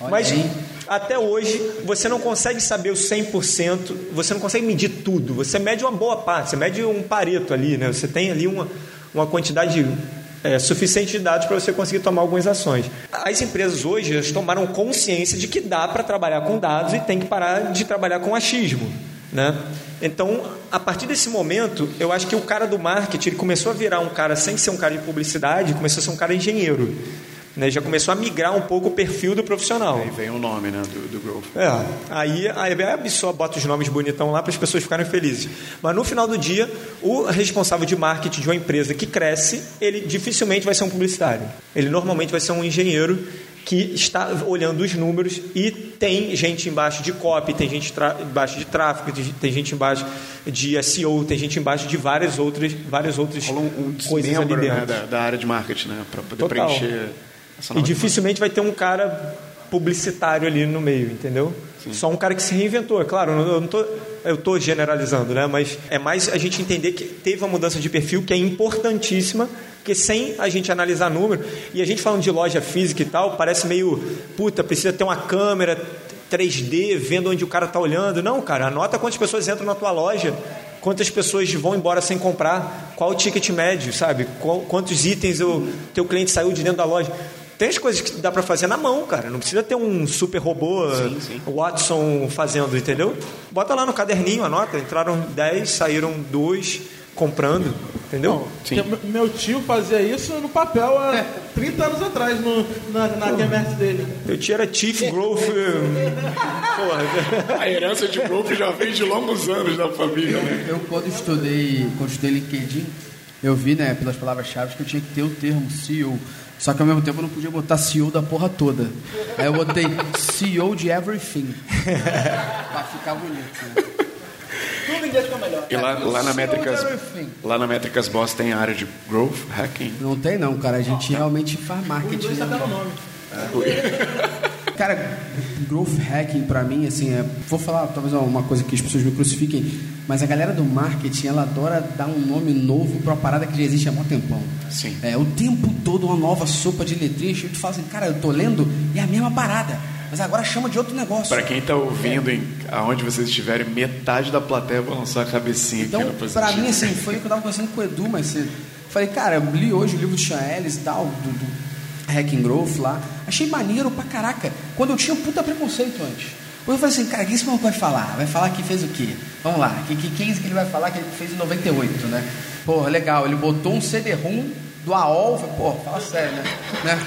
Speaker 6: Olha
Speaker 2: Mas
Speaker 6: aí.
Speaker 2: Até hoje você não consegue saber os 100%, você não consegue medir tudo. Você mede uma boa parte, você mede um pareto ali, né? Você tem ali uma, uma quantidade é, suficiente de dados para você conseguir tomar algumas ações. As empresas hoje elas tomaram consciência de que dá para trabalhar com dados e tem que parar de trabalhar com achismo, né? Então, a partir desse momento, eu acho que o cara do marketing começou a virar um cara sem ser um cara de publicidade, começou a ser um cara engenheiro. Né? Já começou a migrar um pouco o perfil do profissional.
Speaker 1: Aí vem o nome, né, do, do Growth.
Speaker 2: É, aí, aí a pessoa bota os nomes bonitão lá para as pessoas ficarem felizes. Mas no final do dia, o responsável de marketing de uma empresa que cresce, ele dificilmente vai ser um publicitário. Ele normalmente vai ser um engenheiro que está olhando os números e tem gente embaixo de copy, tem gente embaixo de tráfego, tem- gente embaixo de SEO, tem gente embaixo de várias outras, várias outras
Speaker 1: Rola um, um
Speaker 2: coisas ali
Speaker 1: desmembro
Speaker 2: dentro.
Speaker 1: né, da, da área de marketing, né, para poder
Speaker 2: Total.
Speaker 1: preencher
Speaker 2: E dificilmente vai ter um cara publicitário ali no meio, entendeu? Só um cara que se reinventou. É claro, eu não tô, eu tô generalizando, né? Mas é mais a gente entender que teve uma mudança de perfil que é importantíssima, porque sem a gente analisar número, e a gente falando de loja física e tal, parece meio, puta, precisa ter uma câmera 3D vendo onde o cara tá olhando. Não, cara, anota quantas pessoas entram na tua loja, quantas pessoas vão embora sem comprar, qual o ticket médio, sabe? Qual- quantos itens o teu cliente saiu de dentro da loja. Tem as coisas que dá para fazer na mão, cara. Não precisa ter um super robô Watson fazendo, entendeu? Bota lá no caderninho, anota. Entraram 10, saíram 2 comprando, entendeu?
Speaker 5: Porque meu- Meu tio fazia isso no papel há 30 anos atrás, no, na, na dele.
Speaker 2: Eu tinha era Chief Growth. <laughs> Porra,
Speaker 1: A herança de Growth já vem de longos anos da família, né?
Speaker 6: Eu, quando estudei, quando estudei LinkedIn, eu vi, né, pelas palavras-chave, que eu tinha que ter o termo CEO. Só que ao mesmo tempo eu não podia botar CEO da porra toda. Aí eu botei CEO de everything. <laughs> pra ficar bonito. Né?
Speaker 5: Tudo inglês fica melhor.
Speaker 1: E lá, lá na Métricas, lá na Métricas Boss tem a área de Growth Hacking.
Speaker 6: Não tem não, cara. A gente realmente faz marketing.
Speaker 5: Dois
Speaker 6: né?
Speaker 5: até o nome. <laughs>
Speaker 6: Cara, growth hacking pra mim, assim, é, vou falar talvez uma coisa que as pessoas me crucifiquem, mas a galera do marketing, ela adora dar um nome novo pra uma parada que já existe há muito tempão.
Speaker 1: Sim.
Speaker 6: É, o tempo todo uma nova sopa de letrinhas, eu te falo assim, cara, eu tô lendo e é a mesma parada, mas agora chama de outro negócio.
Speaker 1: Para quem está ouvindo, em, aonde vocês estiverem, metade da plateia balançou a cabecinha
Speaker 6: Então,
Speaker 1: aqui no
Speaker 6: pra
Speaker 1: positivo.
Speaker 6: mim, assim, foi o que eu tava conversando com o Edu mais cedo. Falei, cara, eu li hoje o livro do Sean Ellis e tal, do, do Hacking Growth lá. Achei maneiro pra caraca. Quando eu tinha um puta preconceito antes. Eu falei assim, cara, o que esse maluco vai falar? Vai falar que fez o quê? Vamos lá, que, que case que ele vai falar que ele fez em 98, né? Porra, legal, ele botou um CD-ROM do AOL, falei, pô, fala sério, né? <laughs> né?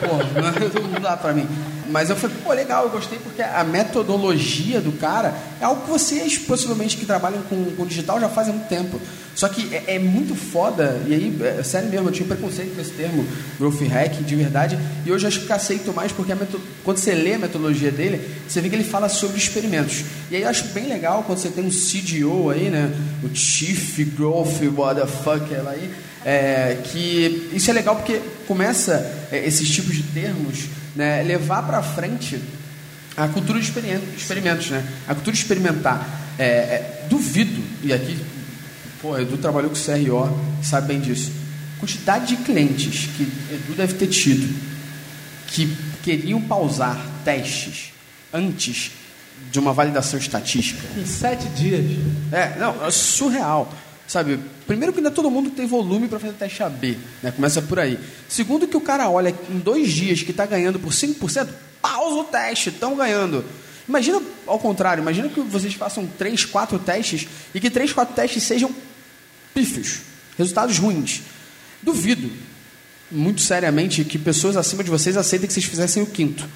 Speaker 6: Pô, <laughs> não dá pra mim. Mas eu falei, pô, legal, eu gostei porque a metodologia do cara é algo que vocês, possivelmente, que trabalham com, com digital já fazem há muito tempo. Só que é, é muito foda, e aí, é sério mesmo, eu tinha preconceito com esse termo, growth hacking, de verdade, e hoje acho que aceito mais porque meto- quando você lê a metodologia dele, você vê que ele fala sobre experimentos. E aí eu acho bem legal quando você tem um CDO aí, né, o Chief Growth Motherfucker aí, é, que isso é legal porque começa é, esses tipos de termos né, levar para frente a cultura de experimentos, né? A cultura de experimentar. É, é, duvido, e aqui, pô, Edu trabalhou com CRO, sabe bem disso. Quantidade de clientes que Edu deve ter tido que queriam pausar testes antes de uma validação estatística?
Speaker 5: Em sete dias.
Speaker 6: É, não, é surreal. Sabe, primeiro que ainda todo mundo tem volume para fazer teste AB, né? Começa por aí. Segundo que o cara olha em dois dias que está ganhando por 5%, pausa o teste, estão ganhando. Imagina ao contrário, imagina que vocês façam três, quatro testes e que três, quatro testes sejam pífios, resultados ruins. Duvido, muito seriamente, que pessoas acima de vocês aceitem que vocês fizessem o quinto.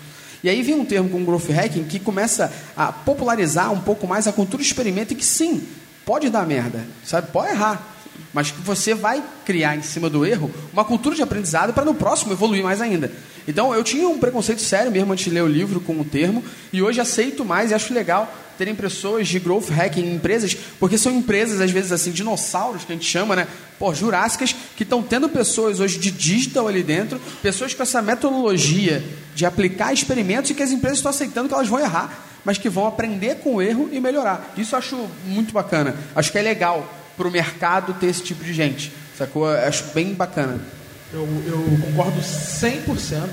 Speaker 6: E aí vem um termo como growth hacking que começa a popularizar um pouco mais a cultura experimento e que sim, pode dar merda, sabe? Pode errar. Mas você vai criar em cima do erro uma cultura de aprendizado para no próximo evoluir mais ainda. Então eu tinha um preconceito sério mesmo antes de ler o livro com o termo, e hoje aceito mais e acho legal terem pessoas de growth hacking em empresas, porque são empresas, às vezes, assim, dinossauros, que a gente chama, né? Pô, jurássicas, que estão tendo pessoas hoje de digital ali dentro, pessoas com essa metodologia de aplicar experimentos e que as empresas estão aceitando que elas vão errar, mas que vão aprender com o erro e melhorar. Isso eu acho muito bacana. Acho que é legal para o mercado ter esse tipo de gente. Sacou? Acho bem bacana.
Speaker 5: Eu, eu concordo 100%.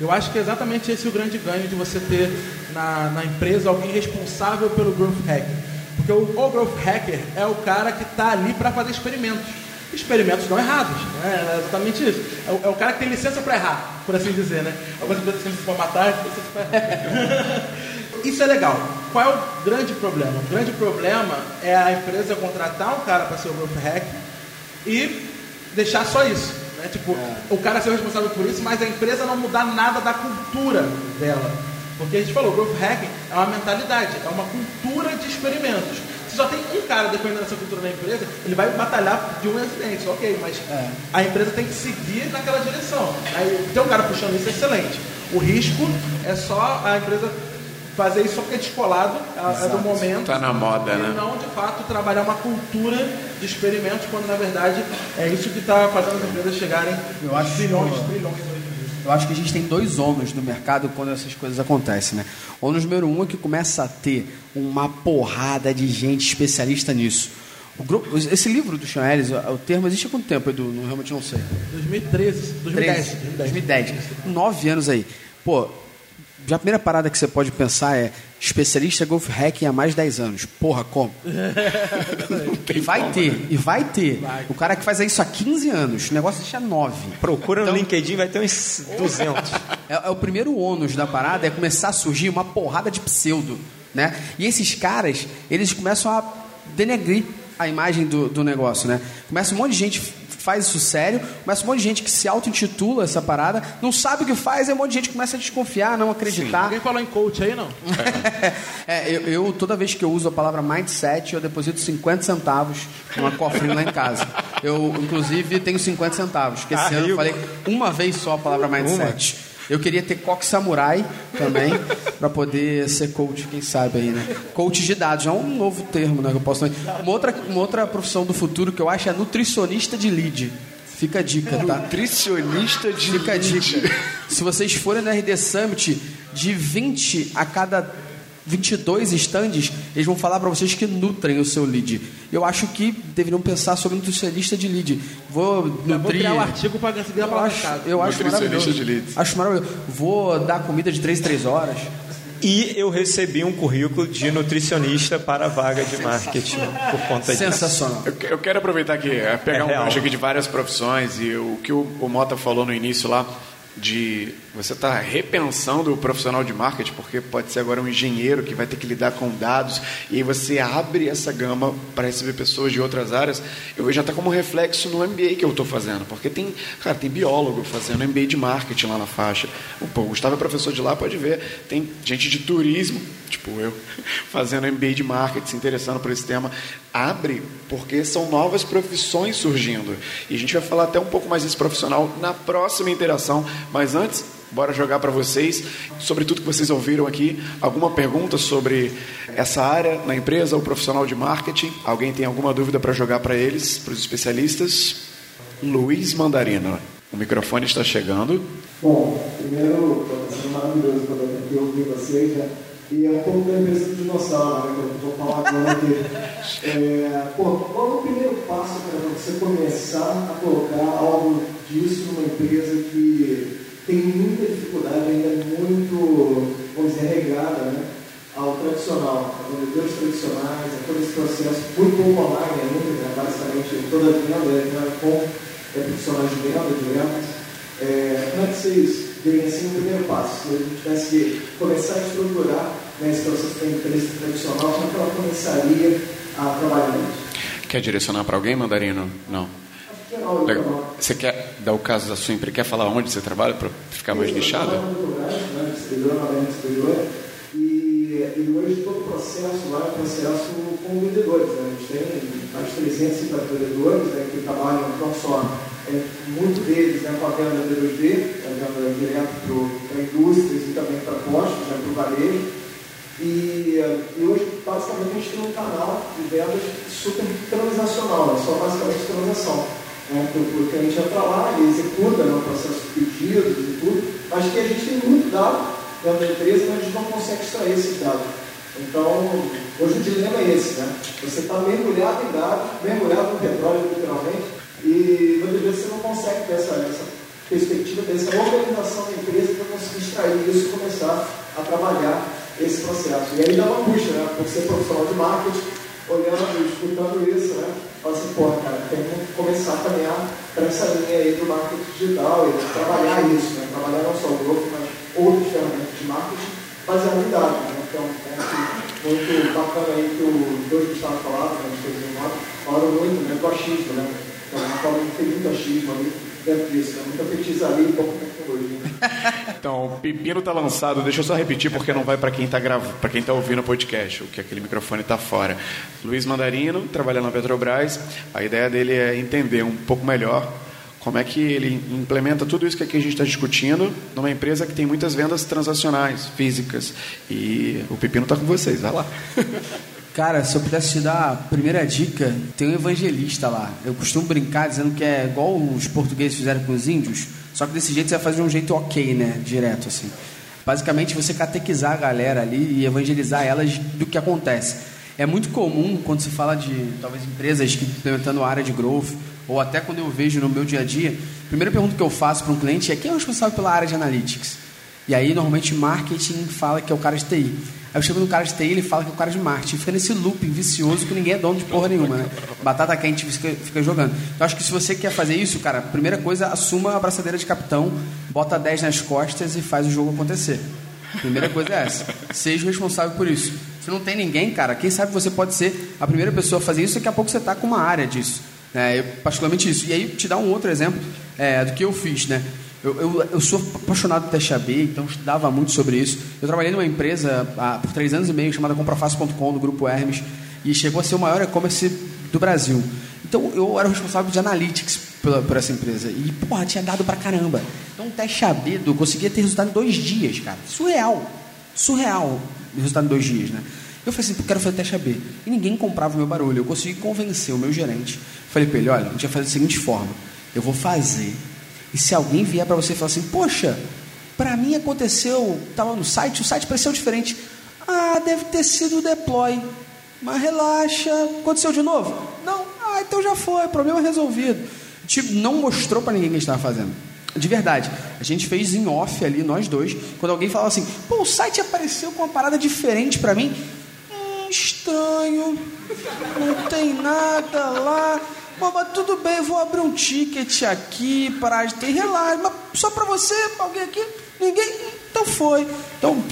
Speaker 5: Eu acho que é exatamente esse o grande ganho de você ter na, na empresa alguém responsável pelo growth hacking. Porque o, o growth hacker é o cara que está ali para fazer experimentos. Experimentos não errados. Né? É exatamente isso. É o, é o cara que tem licença para errar, por assim dizer. Né? Algumas pessoas têm licença para matar, licença para errar. Isso é legal. Qual é o grande problema? O grande problema é a empresa contratar um cara para ser o growth hacking e deixar só isso. Né? Tipo, é. o cara ser responsável por isso, mas a empresa não mudar nada da cultura dela. Porque a gente falou, growth hacking é uma mentalidade, é uma cultura de experimentos. Se só tem um cara dependendo dessa cultura da empresa, ele vai batalhar de um acidente, ok, mas é. a empresa tem que seguir naquela direção. Aí tem um cara puxando isso, é excelente. O risco é só a empresa fazer isso só porque é descolado, é, é do momento.
Speaker 1: Está na moda,
Speaker 5: e
Speaker 1: né?
Speaker 5: não, de fato, trabalhar uma cultura de experimentos, quando na verdade é isso que está fazendo as empresas chegarem
Speaker 6: eu acho
Speaker 5: trilhões hoje.
Speaker 6: Eu acho que a gente tem dois ônus no mercado quando essas coisas acontecem, né? O ônus número um é que começa a ter uma porrada de gente especialista nisso. Grupo, esse livro do Sean Ellis, o termo existe há quanto tempo, Edu? Não, realmente não sei.
Speaker 5: 2013, 2010.
Speaker 6: 2010. 2010. Nove anos aí. Pô, já a primeira parada que você pode pensar é especialista Golf Hacking há mais de 10 anos. Porra, como? <laughs> e vai como, ter, né? e vai ter. Vai. O cara que faz isso há 15 anos, o negócio deixa 9.
Speaker 2: Procura então, no LinkedIn, vai ter uns 200. <laughs>
Speaker 6: É, é, o primeiro ônus da parada, é começar a surgir uma porrada de pseudo. Né? E esses caras, eles começam a denegrir a imagem do, do negócio, né? Começa um monte de gente faz isso sério, começa um monte de gente que se auto-intitula essa parada, não sabe o que faz, e um monte de gente começa a desconfiar, não acreditar. Sim.
Speaker 5: Alguém falou em coach aí, não? <laughs>
Speaker 6: é, eu, eu, toda vez que eu uso a palavra mindset, eu deposito 50 centavos numa cofrinha lá em casa. Eu, inclusive, tenho 50 centavos, porque esse ah, ano eu falei uma vez só a palavra mindset. Uma. Eu queria ter coque samurai também, para poder ser coach, quem sabe aí, né? Coach de dados, é um novo termo, né? Que eu posso uma outra, uma outra profissão do futuro que eu acho é nutricionista de lead. Fica a dica, tá?
Speaker 1: Nutricionista de
Speaker 6: Fica a dica. Se vocês forem no RD Summit, de 20 a cada 22 stands, eles vão falar para vocês que nutrem o seu lead. Eu acho que deveriam pensar sobre nutricionista de lead. Vou nutrir...
Speaker 5: Vou criar um artigo para conseguir a palavra
Speaker 6: Eu acho, eu acho maravilhoso. De lead. Acho maravilhoso. Vou dar comida de 3 3 horas.
Speaker 2: E eu recebi um currículo de nutricionista para a vaga de marketing por conta
Speaker 6: disso. Sensacional.
Speaker 1: Eu, eu, quero aproveitar aqui, é, pegar é um gancho aqui de várias profissões e o que o, o Mota falou no início lá de você estar tá repensando o profissional de marketing, porque pode ser agora um engenheiro que vai ter que lidar com dados, e aí você abre essa gama para receber pessoas de outras áreas. Eu vejo até como reflexo no MBA que eu estou fazendo, porque tem, cara, tem biólogo fazendo MBA de marketing lá na faixa. O Gustavo é professor de lá, pode ver. Tem gente de turismo, tipo eu, <laughs> fazendo MBA de marketing, se interessando por esse tema. Abre, porque são novas profissões surgindo. E a gente vai falar até um pouco mais desse profissional na próxima interação, mas antes Bora jogar para vocês sobre tudo que vocês ouviram aqui. Alguma pergunta sobre essa área na empresa, o profissional de marketing? Alguém tem alguma dúvida para jogar para eles, para os especialistas? Luiz Mandarino, o microfone está chegando.
Speaker 8: Bom, primeiro, está sendo maravilhoso poder aqui ouvir vocês, né? E é um pouco da empresa do dinossauro, né? Que eu vou falar agora aqui. <laughs> É, pô, qual é o primeiro passo para você começar a colocar algo disso numa empresa que tem muita dificuldade, ainda é muito, vamos dizer, regrada, né?
Speaker 4: ao tradicional, a vendedores tradicionais, a todo esse processo, muito pouco online ainda, né? basicamente toda a venda é né? com é, profissionais de venda, vendas. É, como é que vocês veem assim o primeiro passo? Se a gente tivesse que começar a estruturar né, esse processo da empresa tradicional, como é que ela começaria a trabalhar nisso?
Speaker 1: Quer direcionar para alguém, Mandarino? Não. Legal. Você quer dar o caso da sua empresa? Quer falar onde você trabalha para ficar mais nichado?
Speaker 4: Eu trabalho muito grande, né, e, e hoje todo o processo lá é processo com vendedores. Né? A gente tem mais de 350 vendedores né, que trabalham não só, é, muito deles né, com a venda D2D, a venda direto para indústrias e também para postos, né, para o varejo. E, e hoje, basicamente, a gente tem um canal de vendas super transacional, né? só basicamente transação. Né? Que o cliente entra lá, ele executa né, o processo de pedidos e tudo, mas que a gente tem muito dado dentro da empresa, mas a gente não consegue extrair esses dados. Então, hoje o dilema é esse, né? Você está mergulhado em dados, mergulhado no petróleo, literalmente, e muitas vezes você não consegue ter essa, essa perspectiva, dessa organização da empresa para conseguir extrair isso e começar a trabalhar esse processo. E aí dá uma angústia, né? Por ser profissional de marketing, olhando, escutando isso, né? Fala assim, pô, cara, tem que começar a caminhar para essa linha aí do marketing digital e trabalhar isso, né? Trabalhar não só o grupo, mas outras ferramentas de marketing baseado em dados, né? Então, é muito bacana aí que o dois Gustavo falaram, né? Os dois falaram muito, né? Do achismo, né? Então, fala que tem muito achismo ali dentro disso, né? Muita petizaria pouco. <laughs>
Speaker 1: Então, o pepino tá lançado. Deixa eu só repetir porque não vai para quem tá gravando, para quem tá ouvindo o podcast, o que aquele microfone tá fora. Luiz Mandarino, trabalhando na Petrobras. A ideia dele é entender um pouco melhor como é que ele implementa tudo isso que aqui a gente está discutindo numa empresa que tem muitas vendas transacionais, físicas. E o pepino tá com vocês, vai lá. <laughs>
Speaker 6: Cara, se eu pudesse te dar a primeira dica, tem um evangelista lá. Eu costumo brincar dizendo que é igual os portugueses fizeram com os índios, só que desse jeito você vai fazer de um jeito ok, né? Direto, assim. Basicamente, você catequizar a galera ali e evangelizar elas do que acontece. É muito comum quando se fala de, talvez, empresas que implementando a área de growth, ou até quando eu vejo no meu dia a dia, a primeira pergunta que eu faço para um cliente é quem é o responsável pela área de analytics? E aí, normalmente, marketing fala que é o cara de TI. Aí eu chego no cara de TI ele fala que é o cara de marketing. Fica nesse looping vicioso que ninguém é dono de porra nenhuma, né? Batata quente fica, fica jogando. Então, acho que se você quer fazer isso, cara, primeira coisa, assuma a abraçadeira de capitão, bota 10 nas costas e faz o jogo acontecer. Primeira coisa é essa. Seja o responsável por isso. Se não tem ninguém, cara, quem sabe você pode ser a primeira pessoa a fazer isso, daqui a pouco você está com uma área disso. Né? Particularmente isso. E aí, te dar um outro exemplo é, do que eu fiz, né? Eu, eu, eu, sou apaixonado por teste AB, então estudava muito sobre isso. Eu trabalhei numa empresa há, por três anos e meio chamada Comprafácil.com, do grupo Hermes, e chegou a ser o maior e-commerce do Brasil. Então eu era o responsável de analytics por, por, essa empresa. E, porra, tinha dado pra caramba. Então, um teste AB, eu conseguia ter resultado em dois dias, cara. Surreal. Surreal o resultado em dois dias, né? Eu falei assim, quero fazer teste AB. E ninguém comprava o meu barulho. Eu consegui convencer o meu gerente. Falei para ele, olha, a gente vai fazer da seguinte forma. Eu vou fazer e se alguém vier para você e falar assim, poxa, para mim aconteceu, estava no site, o site pareceu diferente. Ah, deve ter sido o deploy. Mas relaxa, aconteceu de novo? Não, ah, então já foi, problema resolvido. Tipo, não mostrou para ninguém o que a gente estava fazendo. De verdade, a gente fez em off ali, nós dois, quando alguém falava assim, pô, o site apareceu com uma parada diferente para mim. Hum, estranho, não tem nada lá. Bom, mas tudo bem, vou abrir um ticket aqui para ter relato, mas só para você, alguém aqui, ninguém, então foi. Então,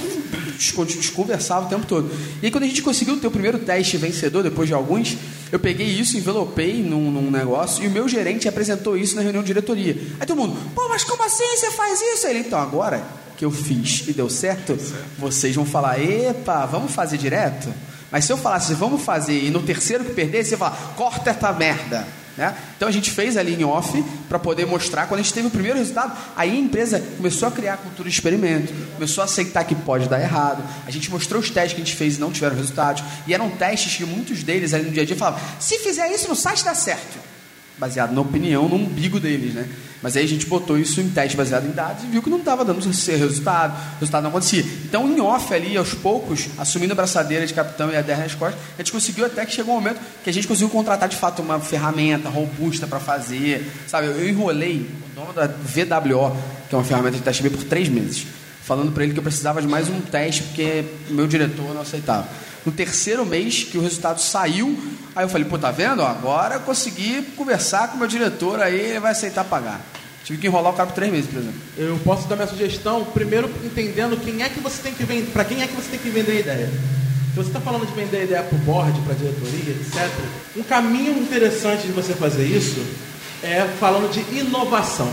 Speaker 6: desconversava o tempo todo. E aí, quando a gente conseguiu ter o primeiro teste vencedor, depois de alguns, eu peguei isso, envelopei num, num negócio e o meu gerente apresentou isso na reunião de diretoria. Aí todo mundo, pô, mas como assim você faz isso? Aí ele, então, agora que eu fiz e deu certo, vocês vão falar, epa, vamos fazer direto? Mas se eu falasse, vamos fazer, e no terceiro que perder, você fala, corta essa merda. Né? Então a gente fez ali em off para poder mostrar. Quando a gente teve o primeiro resultado, aí a empresa começou a criar a cultura de experimento, começou a aceitar que pode dar errado. A gente mostrou os testes que a gente fez e não tiveram resultados. E eram testes que muitos deles ali no dia a dia falavam: se fizer isso no site dá certo. Baseado na opinião, no umbigo deles, né? Mas aí a gente botou isso em teste baseado em dados e viu que não estava dando resultado, resultado não acontecia. Então, em off ali, aos poucos, assumindo a braçadeira de capitão e a 10 nas costas, a gente conseguiu até que chegou um momento que a gente conseguiu contratar de fato uma ferramenta robusta para fazer. Sabe, eu enrolei o dono da VWO, que é uma ferramenta de teste B, por três meses. falando para ele que eu precisava de mais um teste porque meu diretor não aceitava. No terceiro mês que o resultado saiu, aí eu falei, pô, tá vendo? Agora eu consegui conversar com o meu diretor, aí ele vai aceitar pagar. Tive que enrolar o cara por três meses, por exemplo.
Speaker 5: Eu posso dar minha sugestão, primeiro entendendo quem é que você tem que vender, para quem é que você tem que vender a ideia. Se você está falando de vender a ideia para o board, para a diretoria, etc., um caminho interessante de você fazer isso é falando de inovação.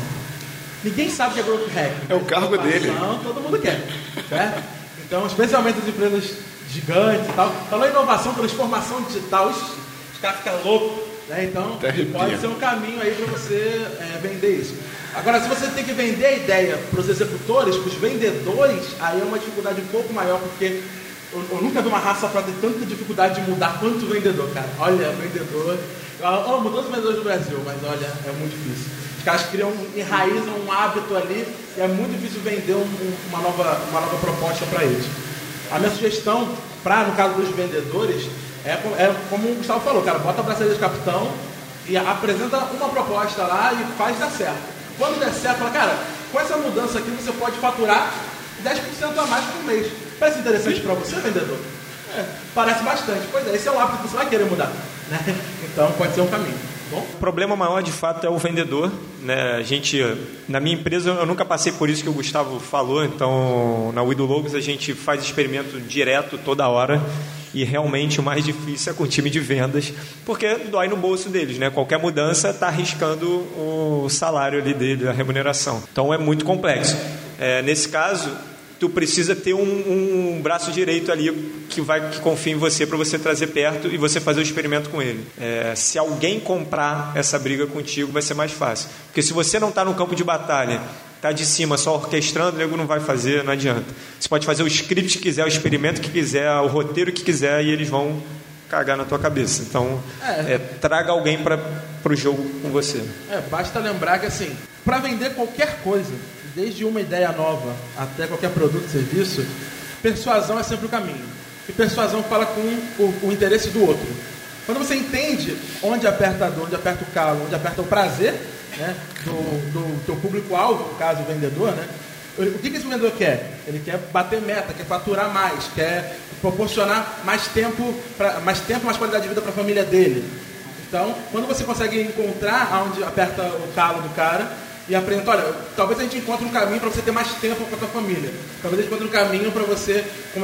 Speaker 5: Ninguém sabe o que é growth hacking.
Speaker 1: É o cargo dele.
Speaker 5: Todo mundo quer. Certo? Então, especialmente as empresas gigantes e tal. Falou inovação, transformação digital, os caras ficam loucos. Né? Então, pode ser um caminho aí para você é, vender isso. Agora, se você tem que vender a ideia para os executores, para os vendedores, aí é uma dificuldade um pouco maior, porque eu, eu nunca vi uma raça para ter tanta dificuldade de mudar quanto o vendedor, cara. Olha, vendedor. Eu amo todos os vendedores do Brasil, mas olha, é muito difícil. Os caras criam, enraizam um hábito ali e é muito difícil vender um, uma, nova, uma nova proposta para eles. A minha sugestão, para no caso dos vendedores, é, é como o Gustavo falou, cara, bota a braçadeira de capitão e apresenta uma proposta lá e faz dar certo. Quando der certo, fala, cara, com essa mudança aqui você pode faturar 10% a mais por mês. Parece interessante para você, vendedor? É, parece bastante. Pois é, esse é o hábito que você vai querer mudar. Né? Então pode ser um caminho. Bom?
Speaker 2: O problema maior de fato é o vendedor. Né? A gente, na minha empresa, eu nunca passei por isso que o Gustavo falou. Então, na Wido Logos, a gente faz experimento direto toda hora. E realmente o mais difícil é com o time de vendas, porque dói no bolso deles, né? Qualquer mudança está arriscando o salário ali dele, a remuneração. Então é muito complexo. É, nesse caso, tu precisa ter um, um, braço direito ali que vai que confia em você para você trazer perto e você fazer o experimento com ele. É, se alguém comprar essa briga contigo, vai ser mais fácil. Porque se você não está no campo de batalha, está de cima só orquestrando, o nego não vai fazer, não adianta. Você pode fazer o script que quiser, o experimento que quiser, o roteiro que quiser e eles vão cagar na tua cabeça. Então, é. É, traga alguém para o jogo com você.
Speaker 5: É, basta lembrar que assim, para vender qualquer coisa, desde uma ideia nova até qualquer produto, serviço, persuasão é sempre o caminho. E persuasão fala com o, o interesse do outro. Quando você entende onde aperta a dor, onde aperta o calo, onde aperta o prazer né, do, do teu público-alvo, no caso o vendedor, né, o que, que esse vendedor quer? Ele quer bater meta, quer faturar mais, quer proporcionar mais tempo, pra, mais tempo, mais qualidade de vida para a família dele. Então, quando você consegue encontrar onde aperta o calo do cara, e apresenta, olha, talvez a gente encontre um caminho para você ter mais tempo com a tua família. Talvez a gente encontre um caminho para você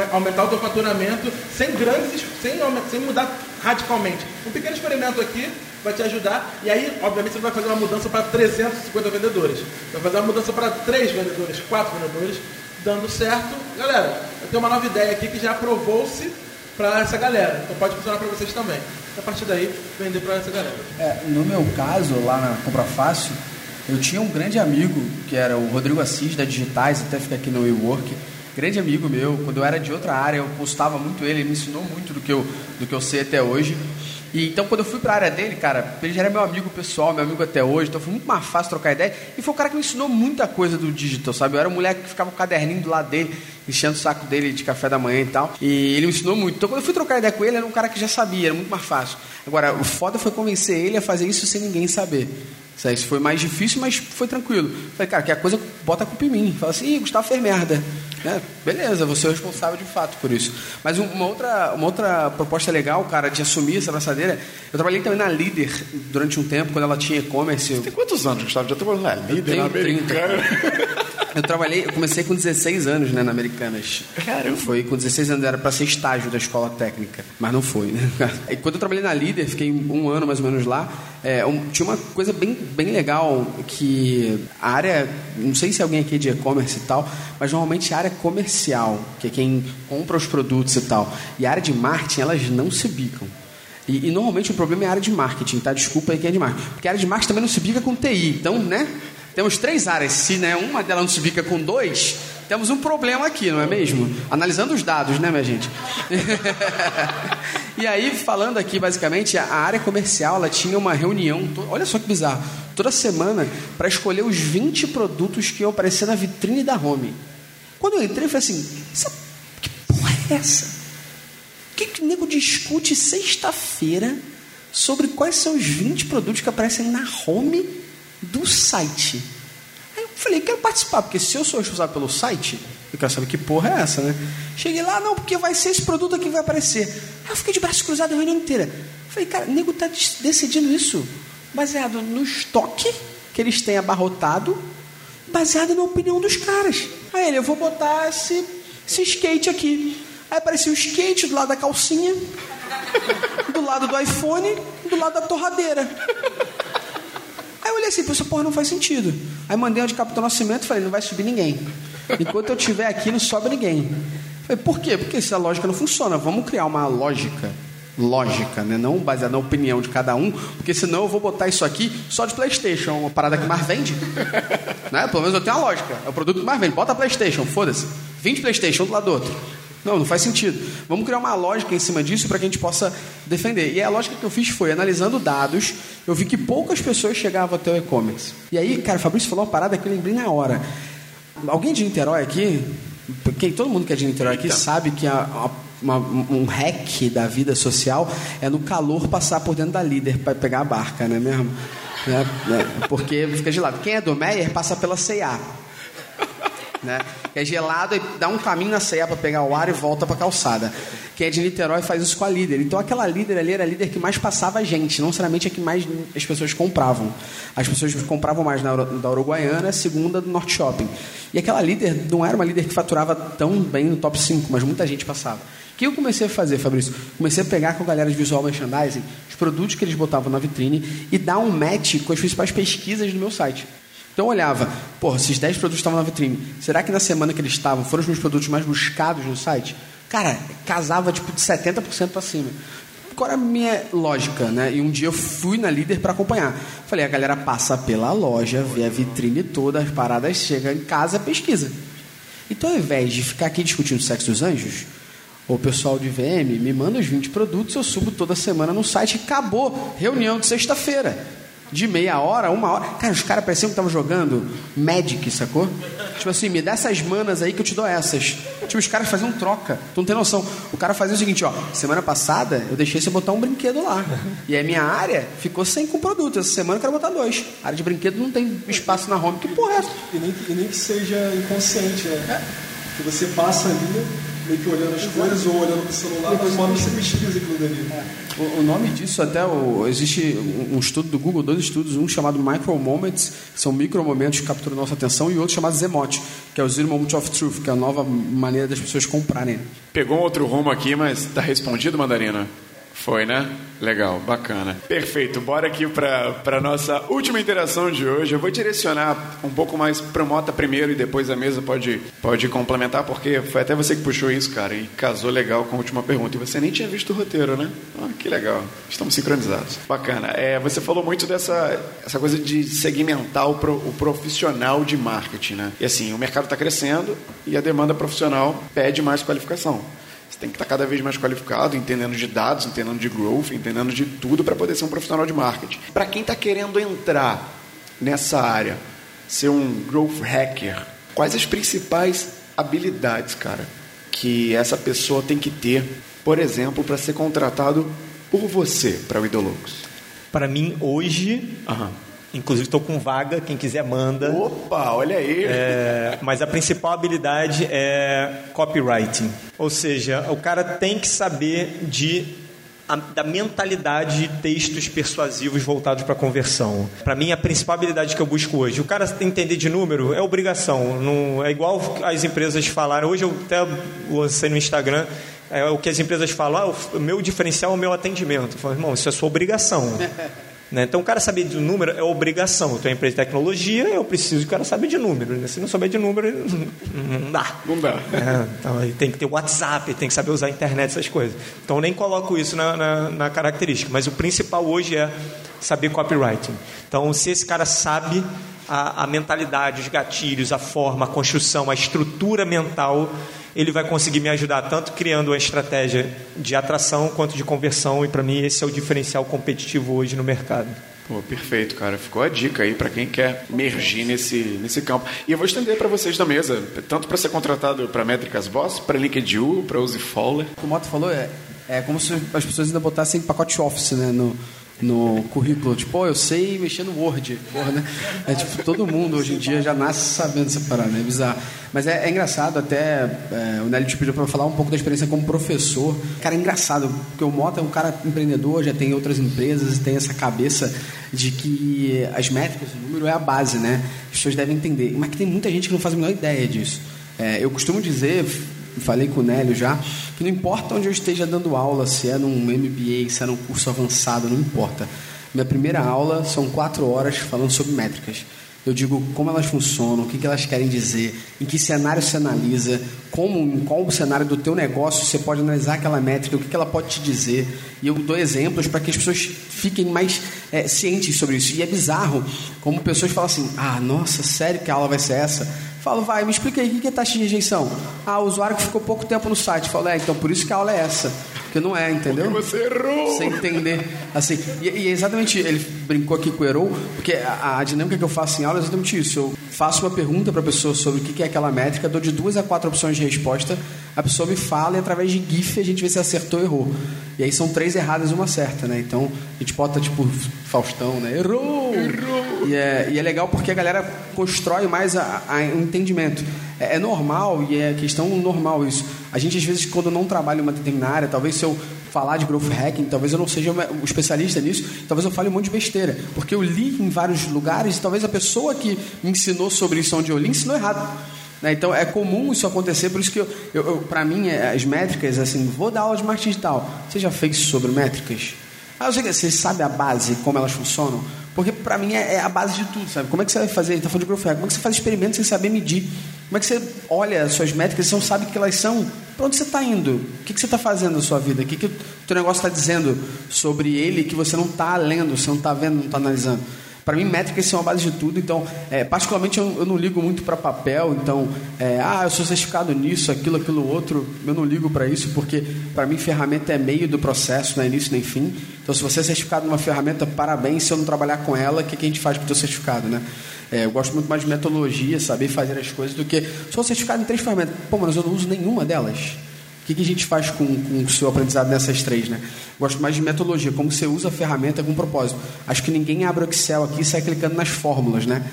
Speaker 5: aumentar o teu faturamento sem grandes, sem, sem mudar radicalmente. Um pequeno experimento aqui vai te ajudar e aí, obviamente, você vai fazer uma mudança para 350 vendedores. Vai fazer uma mudança para 3 vendedores, 4 vendedores, dando certo. Galera, eu tenho uma nova ideia aqui que já aprovou-se para essa galera. Então pode funcionar para vocês também. A partir daí, vender para essa galera.
Speaker 6: É, no meu caso, lá na Compra Fácil, eu tinha um grande amigo, que era o Rodrigo Assis, da Digitais, até fica aqui no WeWork. Grande amigo meu, quando eu era de outra área, eu postava muito ele, ele me ensinou muito do que eu, do que eu sei até hoje. E, então, quando eu fui para a área dele, cara, ele já era meu amigo pessoal, meu amigo até hoje, então foi muito mais fácil trocar ideia. E foi o cara que me ensinou muita coisa do digital, sabe? Eu era um moleque que ficava com o caderninho do lado dele, enchendo o saco dele de café da manhã e tal. E ele me ensinou muito. Então, quando eu fui trocar ideia com ele, era um cara que já sabia, era muito mais fácil. Agora, o foda foi convencer ele a fazer isso sem ninguém saber. Isso foi mais difícil, mas foi tranquilo. Falei, cara, que a coisa bota a culpa em mim. Fala assim, Gustavo fez merda. É, beleza, você é o responsável de fato por isso. Mas uma outra, uma outra proposta legal, cara, de assumir essa abraçadeira. Eu trabalhei também na Líder durante um tempo, quando ela tinha e-commerce. Você
Speaker 1: tem quantos anos, Gustavo? Já trabalhou na Líder, na
Speaker 6: Americana? 30, eu trabalhei, eu comecei com 16 anos, né, na Americanas.
Speaker 1: Caramba.
Speaker 6: Foi com 16 anos, era para ser estágio da escola técnica, mas não foi, né? <laughs> E quando eu trabalhei na Líder, fiquei um ano mais ou menos lá, é, um, tinha uma coisa bem, bem legal que a área, não sei se alguém aqui é de e-commerce e tal, mas normalmente a área comercial, que é quem compra os produtos e tal, e a área de marketing, elas não se bicam. E, e, normalmente o problema é a área de marketing, tá? Desculpa aí quem é de marketing. Porque a área de marketing também não se bica com TI. Então, né? Temos três áreas. Se né, uma delas não se bica com dois, temos um problema aqui, não é mesmo? Analisando os dados, né, minha gente? <laughs> e aí, falando aqui, basicamente, a área comercial ela tinha uma reunião, olha só que bizarro, toda semana, para escolher os 20 produtos que iam aparecer na vitrine da Home. Quando eu entrei, eu falei assim: que porra é essa? O que, que o nego discute sexta-feira sobre quais são os 20 produtos que aparecem na Home do site. Aí eu falei, quero participar, porque se eu sou responsável pelo site, Eu quero saber que porra é essa, né? Cheguei lá, não, porque vai ser esse produto aqui que vai aparecer. Aí eu fiquei de braço cruzado a reunião inteira. Falei, cara, o nego tá decidindo isso baseado no estoque que eles têm abarrotado, baseado na opinião dos caras. Aí ele, eu vou botar esse, esse skate aqui. Aí apareceu o skate do lado da calcinha, do lado do iPhone, do lado da torradeira. Aí eu olhei assim, essa porra não faz sentido. Aí mandei uma de Capitão Nascimento e falei, não vai subir ninguém. Enquanto eu estiver aqui, não sobe ninguém. Falei, por quê? Porque essa lógica não funciona. Vamos criar uma lógica. Lógica, né? Não baseada na opinião de cada um, porque senão eu vou botar isso aqui só de Playstation, uma parada que mais vende. <laughs> né? Pelo menos eu tenho uma lógica. É o produto que mais vende. Bota Playstation, foda-se. 20 Playstation, um do lado do outro. Não, não faz sentido. Vamos criar uma lógica em cima disso para que a gente possa defender. E a lógica que eu fiz foi, analisando dados, eu vi que poucas pessoas chegavam até o e-commerce. E aí, cara, o Fabrício falou uma parada que eu lembrei na hora. Alguém de Niterói aqui, quem, todo mundo que é de Niterói aqui sabe que a- a- uma- um hack da vida social é no calor passar por dentro da líder para pegar a barca, não é mesmo? Né? Né? Porque fica gelado. Quem é do Meyer passa pela C&A né? Que é gelado e dá um caminho na ceia para pegar o ar e volta para a calçada. Quem é de Niterói faz isso com a líder. Então aquela líder ali era a líder que mais passava gente, não necessariamente a que mais as pessoas compravam. As pessoas compravam mais na, da Uruguaiana, a segunda do Norte Shopping. E aquela líder não era uma líder que faturava tão bem no top 5, mas muita gente passava. O que eu comecei a fazer, Fabrício? Comecei a pegar com a galera de visual merchandising os produtos que eles botavam na vitrine e dar um match com as principais pesquisas do meu site. Então eu olhava, porra, esses 10 produtos estavam na vitrine. Será que na semana que eles estavam foram os meus produtos mais buscados no site? Cara, casava tipo de 70% para cima. Qual era a minha lógica, né? E um dia eu fui na líder para acompanhar. Falei, a galera passa pela loja, vê a vitrine toda, as paradas, chega em casa, pesquisa. Então, ao invés de ficar aqui discutindo o sexo dos anjos, o pessoal de VM me manda os 20 produtos, eu subo toda semana no site e acabou. Reunião de sexta-feira. De meia hora, uma hora. Cara, os caras pareciam que estavam jogando Magic, sacou? Tipo assim, me dá essas manas aí que eu te dou essas. Tipo, os caras faziam troca. Tu não tem noção. O cara fazia o seguinte, ó. Semana passada eu deixei você botar um brinquedo lá. E a minha área ficou sem com produto. Essa semana eu quero botar dois. A área de brinquedo não tem espaço na home. Que porra é essa?
Speaker 4: E nem, e nem que seja inconsciente, né? Que você passa ali, meio que olhando as coisas ou olhando pro celular, mas uma hora você pesquisa aquilo dali.
Speaker 9: O, o nome disso até o, existe um, estudo do Google, dois estudos, um chamado Micro Moments, que são micro momentos que capturam nossa atenção, e outro chamado Zemote, que é o Zero Moment of Truth, que é a nova maneira das pessoas comprarem.
Speaker 1: Pegou um outro rumo aqui, mas tá respondido, Mandarina? Foi, né? Legal, bacana. Perfeito, bora aqui para nossa última interação de hoje. Eu vou direcionar um pouco mais para Mota primeiro e depois a mesa pode, pode complementar, porque foi até você que puxou isso, cara, e casou legal com a última pergunta. E você nem tinha visto o roteiro, né? Ah, que legal, estamos sincronizados. Bacana. É, você falou muito dessa essa coisa de segmentar o, pro- o profissional de marketing, né? E assim, o mercado está crescendo e a demanda profissional pede mais qualificação. Você tem que estar cada vez mais qualificado, entendendo de dados, entendendo de growth, entendendo de tudo para poder ser um profissional de marketing. Para quem está querendo entrar nessa área, ser um growth hacker, quais as principais habilidades, cara, que essa pessoa tem que ter, por exemplo, para ser contratado por você para o Idologos?
Speaker 2: Para mim, hoje,
Speaker 1: Aham.
Speaker 2: Inclusive estou com vaga, quem quiser manda.
Speaker 1: Opa, olha aí.
Speaker 2: É, mas a principal habilidade é copywriting. Ou seja, o cara tem que saber de a- da mentalidade de textos persuasivos voltados para conversão. Para mim, a principal habilidade que eu busco hoje. O cara entender de número é obrigação. Não, é igual as empresas falaram. Hoje eu até lancei no Instagram é, o que as empresas falam. Ah, o meu diferencial é o meu atendimento. Eu falo, irmão, isso é sua obrigação. <laughs> Né? Então, o cara saber de número é obrigação. Eu tenho uma empresa de tecnologia, eu preciso que o cara saiba de número. né? Se não souber de número, não não dá.
Speaker 1: Não dá.
Speaker 2: É, então, ele tem que ter WhatsApp, tem que saber usar a internet, essas coisas. Então, eu nem coloco isso na, na, na característica. Mas o principal hoje é saber copywriting. Então, se esse cara sabe a, a mentalidade, os gatilhos, a forma, a construção, a estrutura mental, ele vai conseguir me ajudar tanto criando uma estratégia de atração quanto de conversão. E, para mim, esse é o diferencial competitivo hoje no mercado.
Speaker 1: Pô, perfeito, cara. Ficou a dica aí para quem quer mergir nesse, nesse campo. E eu vou estender para vocês da mesa, tanto para ser contratado para Métricas Boss, para LinkedIn, para Uzi Fowler.
Speaker 9: O que o Moto falou é, é como se as pessoas ainda botassem pacote Office né, no,
Speaker 6: no currículo, tipo, "Pô, eu sei mexer no Word. Porra, né? É tipo, todo mundo hoje em dia já nasce sabendo separar, né? É bizarro. Mas é, é engraçado, até é, o Nelly te pediu para falar um pouco da experiência como professor. Cara, é engraçado, porque o Mota é um cara empreendedor, já tem outras empresas, tem essa cabeça de que as métricas, o número é a base, né? As pessoas devem entender. Mas que tem muita gente que não faz a menor ideia disso. É, eu costumo dizer, falei com o Nélio já, que não importa onde eu esteja dando aula, se é num MBA, se é num curso avançado, não importa. Minha primeira aula são quatro horas falando sobre métricas. Eu digo como elas funcionam, o que, elas querem dizer, em que cenário você analisa, como, em qual cenário do teu negócio você pode analisar aquela métrica, o que, que ela pode te dizer. E eu dou exemplos para que as pessoas fiquem mais é, cientes sobre isso. E é bizarro como pessoas falam assim, ah, nossa, sério que a aula vai ser essa? Falo, vai, me explica aí, o que é taxa de rejeição? Ah, o usuário que ficou pouco tempo no site. Falo, é, então por isso que a aula é essa. Porque não é, entendeu?
Speaker 10: Porque você errou!
Speaker 6: Sem entender. Assim, e, e é exatamente, ele brincou aqui com o errou, porque a, a, dinâmica que eu faço em aula é exatamente isso. Eu faço uma pergunta para a pessoa sobre o que é aquela métrica, dou de duas a quatro opções de resposta, a pessoa me fala e através de GIF a gente vê se acertou ou errou. E aí são três erradas e uma certa, né? Então a gente bota tipo Faustão, né? Errou! Errou! E é, e é legal porque a galera constrói mais a, a, o entendimento. É, é, normal e é questão normal isso. A gente às vezes quando não trabalha em uma determinada área, talvez se eu falar de growth hacking, talvez eu não seja um especialista nisso, talvez eu fale um monte de besteira, porque eu li em vários lugares e talvez a pessoa que me ensinou sobre isso onde eu li ensinou errado. Né? Então é comum isso acontecer, por isso que eu, eu, eu para mim é, as métricas, assim, vou dar aula de marketing digital. Você já fez sobre métricas? Ah, eu sabe a base, como elas funcionam? Porque para mim é, é, a base de tudo, sabe? Como é que você vai fazer? Ele está falando de growth hacking. Como é que você faz experimentos sem saber medir? Como é que você olha as suas métricas e não sabe o que elas são? Para onde você está indo? O que, que você está fazendo na sua vida? O que, que o teu negócio está dizendo sobre ele que você não está lendo, você não está vendo, não está analisando? Para mim, métricas são a base de tudo. Então, é, particularmente, eu, eu, não ligo muito para papel. Então, é, ah, eu sou certificado nisso, aquilo, aquilo outro. Eu não ligo para isso porque, para mim, ferramenta é meio do processo, não é início nem fim. Então, se você é certificado numa ferramenta, parabéns. Se eu não trabalhar com ela, o que, que a gente faz para o teu certificado, né? É, eu gosto muito mais de metodologia, saber fazer as coisas, do que sou certificado em três ferramentas. Pô, mas eu não uso nenhuma delas. O que, que a gente faz com, com o seu aprendizado nessas três, né? Gosto mais de metodologia, como você usa a ferramenta com propósito. Acho que ninguém abre o Excel aqui e sai clicando nas fórmulas, né?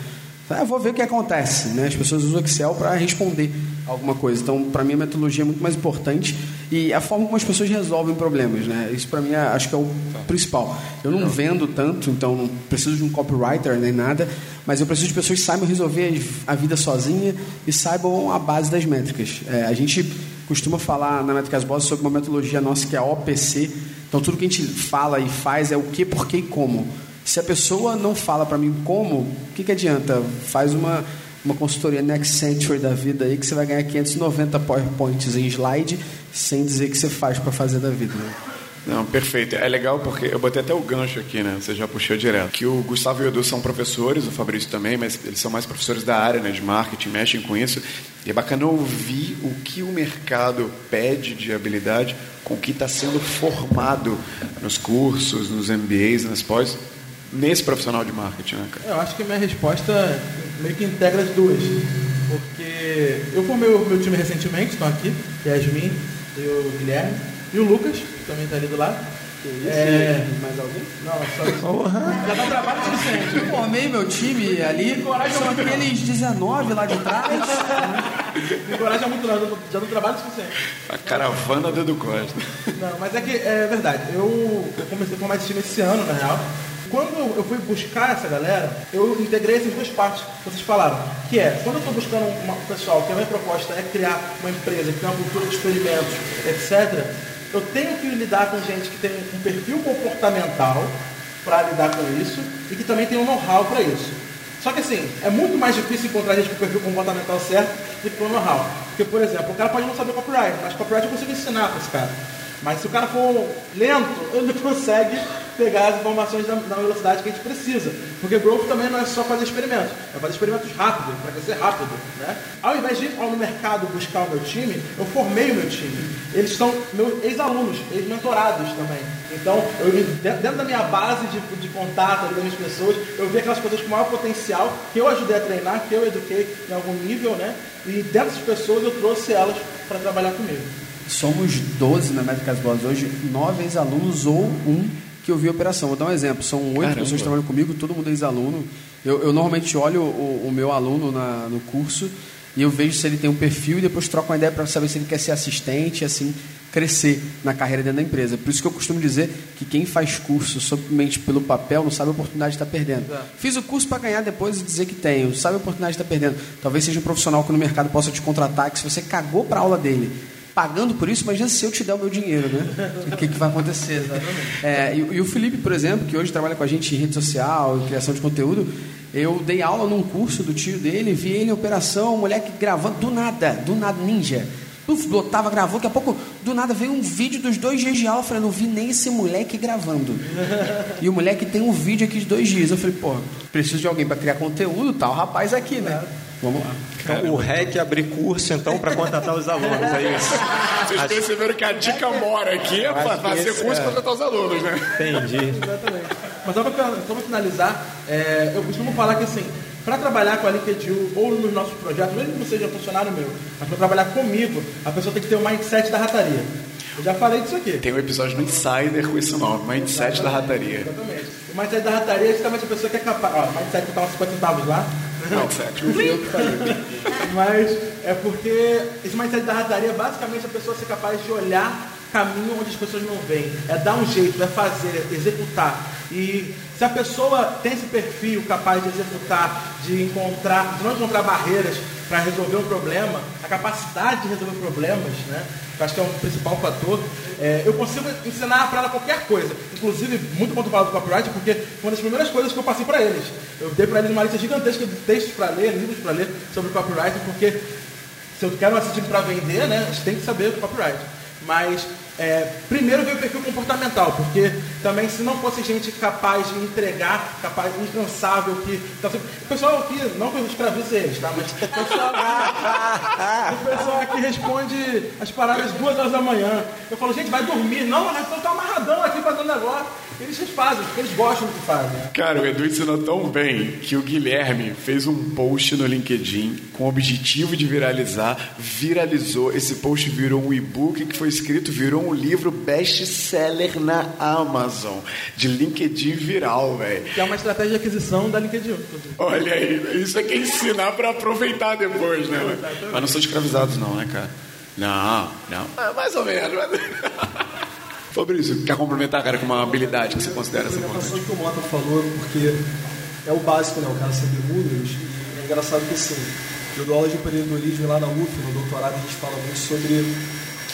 Speaker 6: Ah, eu vou ver o que acontece, né? As pessoas usam o Excel para responder alguma coisa. Então, para mim, a metodologia é muito mais importante e a forma como as pessoas resolvem problemas, né? Isso para mim é, acho que é o principal. Eu não vendo tanto, então não preciso de um copywriter nem nada, mas eu preciso de pessoas que saibam resolver a vida sozinha e saibam a base das métricas. É, a gente costuma falar na Métricas Boss sobre uma metodologia nossa que é a OPC. Então, tudo que a gente fala e faz é o que, porquê e como. Se a pessoa não fala para mim como, o que, que adianta? Faz uma, uma consultoria Next Century da vida aí que você vai ganhar 590 PowerPoints em slide sem dizer que você faz para fazer da vida. Né?
Speaker 10: Não, perfeito. É legal porque eu botei até o gancho aqui, né? Você já puxou direto. Que o Gustavo e o Edu são professores, o Fabrício também, mas eles são mais professores da área, né? De marketing, mexem com isso. E é bacana ouvir o que o mercado pede de habilidade com o que está sendo formado nos cursos, nos MBAs, nas pós, nesse profissional de marketing, né, cara?
Speaker 5: Eu acho que minha resposta meio que integra as duas. Porque eu formei o meu time recentemente, estão aqui, Yasmin e o Guilherme, e o Lucas, que também está ali do lado.
Speaker 6: É... Mais alguém?
Speaker 5: Não, só Já dá trabalho suficiente.
Speaker 6: Eu formei meu time ali, são aqueles 19 lá de trás. <laughs>
Speaker 5: Me encoraja muito, não, já dá trabalho suficiente.
Speaker 10: A caravana do Edu Costa.
Speaker 5: Não, mas é que é verdade. Eu, eu comecei a formar esse time esse ano, na real quando eu fui buscar essa galera, eu integrei essas duas partes que vocês falaram. Que é, quando eu estou buscando um pessoal que a minha proposta é criar uma empresa que tem uma cultura de experimentos, etc., eu tenho que lidar com gente que tem um perfil comportamental para lidar com isso e que também tem um know-how para isso. Só que assim, é muito mais difícil encontrar gente com o perfil comportamental certo do que com o know-how. Porque, por exemplo, o cara pode não saber copyright, mas copyright eu consigo ensinar para esse cara. Mas se o cara for lento, ele não <laughs> consegue pegar as informações na, velocidade que a gente precisa. Porque growth também não é só fazer experimentos, é fazer experimentos rápidos, para crescer rápido. Né? Ao invés de ir no mercado buscar o meu time, eu formei o meu time. Eles são meus ex-alunos, ex-mentorados também. Então, eu, dentro da minha base de, de contato das minhas pessoas, eu vi aquelas pessoas com maior potencial que eu ajudei a treinar, que eu eduquei em algum nível, né? E dessas pessoas eu trouxe elas para trabalhar comigo.
Speaker 6: Somos 12 na Métricas Boas hoje, 9 ex-alunos ou um que eu vi a operação. Vou dar um exemplo. São oito pessoas que trabalham comigo, todo mundo é ex-aluno. Eu, eu normalmente olho o, o meu aluno na- no curso e eu vejo se ele tem um perfil e depois troco uma ideia para saber se ele quer ser assistente e assim crescer na carreira dentro da empresa. Por isso que eu costumo dizer que quem faz curso somente pelo papel não sabe a oportunidade de estar perdendo. Fiz o curso para ganhar depois e dizer que tenho, sabe a oportunidade de estar perdendo. Talvez seja um profissional que no mercado possa te contratar, que se você cagou para a aula dele, pagando por isso, imagina se eu te der o meu dinheiro, né? O que, que vai acontecer? É, e, e o Felipe, por exemplo, que hoje trabalha com a gente em rede social, em criação de conteúdo, eu dei aula num curso do tio dele, vi ele em operação, um moleque gravando, do nada, do nada, ninja. Puf, botava, gravou, daqui a pouco, do nada, veio um vídeo dos dois dias de aula. Eu falei, não vi nem esse moleque gravando. E o moleque tem um vídeo aqui de dois dias. Eu falei, pô, preciso de alguém para criar conteúdo, tal rapaz aqui, né? Vamos lá.
Speaker 11: Então, o REC abrir curso, então, para contratar os alunos, é isso?
Speaker 1: Vocês perceberam que a dica mora aqui é
Speaker 11: acho
Speaker 1: fazer
Speaker 11: esse
Speaker 1: curso
Speaker 11: é.
Speaker 1: para tratar os alunos, né?
Speaker 11: Entendi.
Speaker 5: Exatamente. Mas só para finalizar, é, eu costumo falar que assim, para trabalhar com a LinkedIn ou nos nossos projetos, mesmo que você seja funcionário meu, mas para trabalhar comigo, a pessoa tem que ter o mindset da rataria. Eu já falei disso aqui.
Speaker 1: Tem um episódio no Insider com esse nome, Mindset da Rataria.
Speaker 5: Exatamente. O mindset da rataria é justamente a pessoa que é capaz. Ó, o mindset que estava 50 centavos lá. Não fui eu que falei. Mas é porque esse mindset da rataria é basicamente a pessoa ser capaz de olhar caminho onde as pessoas não veem. É dar um jeito, é fazer, é executar. E se a pessoa tem esse perfil capaz de executar, de encontrar, de não encontrar barreiras para resolver um problema, a capacidade de resolver problemas, né? acho que é um principal fator, é, eu consigo ensinar para ela qualquer coisa. Inclusive, muito quando eu falo do copyright, porque foi uma das primeiras coisas que eu passei para eles. Eu dei para eles uma lista gigantesca de textos para ler, livros para ler sobre copyright, porque se eu quero um assistir para vender, né, a gente tem que saber do copyright. Mas é, primeiro veio o perfil comportamental, porque também se não fosse gente capaz de entregar, capaz, incansável, que. Então, assim, o pessoal aqui, não que eu escravize eles, tá? Mas o pessoal, o pessoal aqui responde as paradas duas horas da manhã. Eu falo, gente, vai dormir. Não, mas eu tô amarradão aqui fazendo negócio. Eles fazem, porque eles gostam do que fazem.
Speaker 1: Cara, o Edu ensinou tão bem que o Guilherme fez um post no LinkedIn com o objetivo de viralizar, viralizou. Esse post virou um e-book que foi escrito, virou um livro best-seller na Amazon, de LinkedIn viral, velho.
Speaker 5: Que é uma estratégia de aquisição da LinkedIn. inclusive.
Speaker 1: Olha aí, isso é ensinar pra aproveitar depois, né? Mas não são escravizados, não, né, cara? Não, não. É, mais ou menos. Mas... <laughs> Fabrício, quer complementar, cara, com uma habilidade que você considera
Speaker 4: A
Speaker 1: ser importante?
Speaker 4: implementação que o Mota falou, porque é o básico, né? O cara saber números. E é engraçado que assim, eu dou aula de empreendedorismo lá na UF, no doutorado, a gente fala muito sobre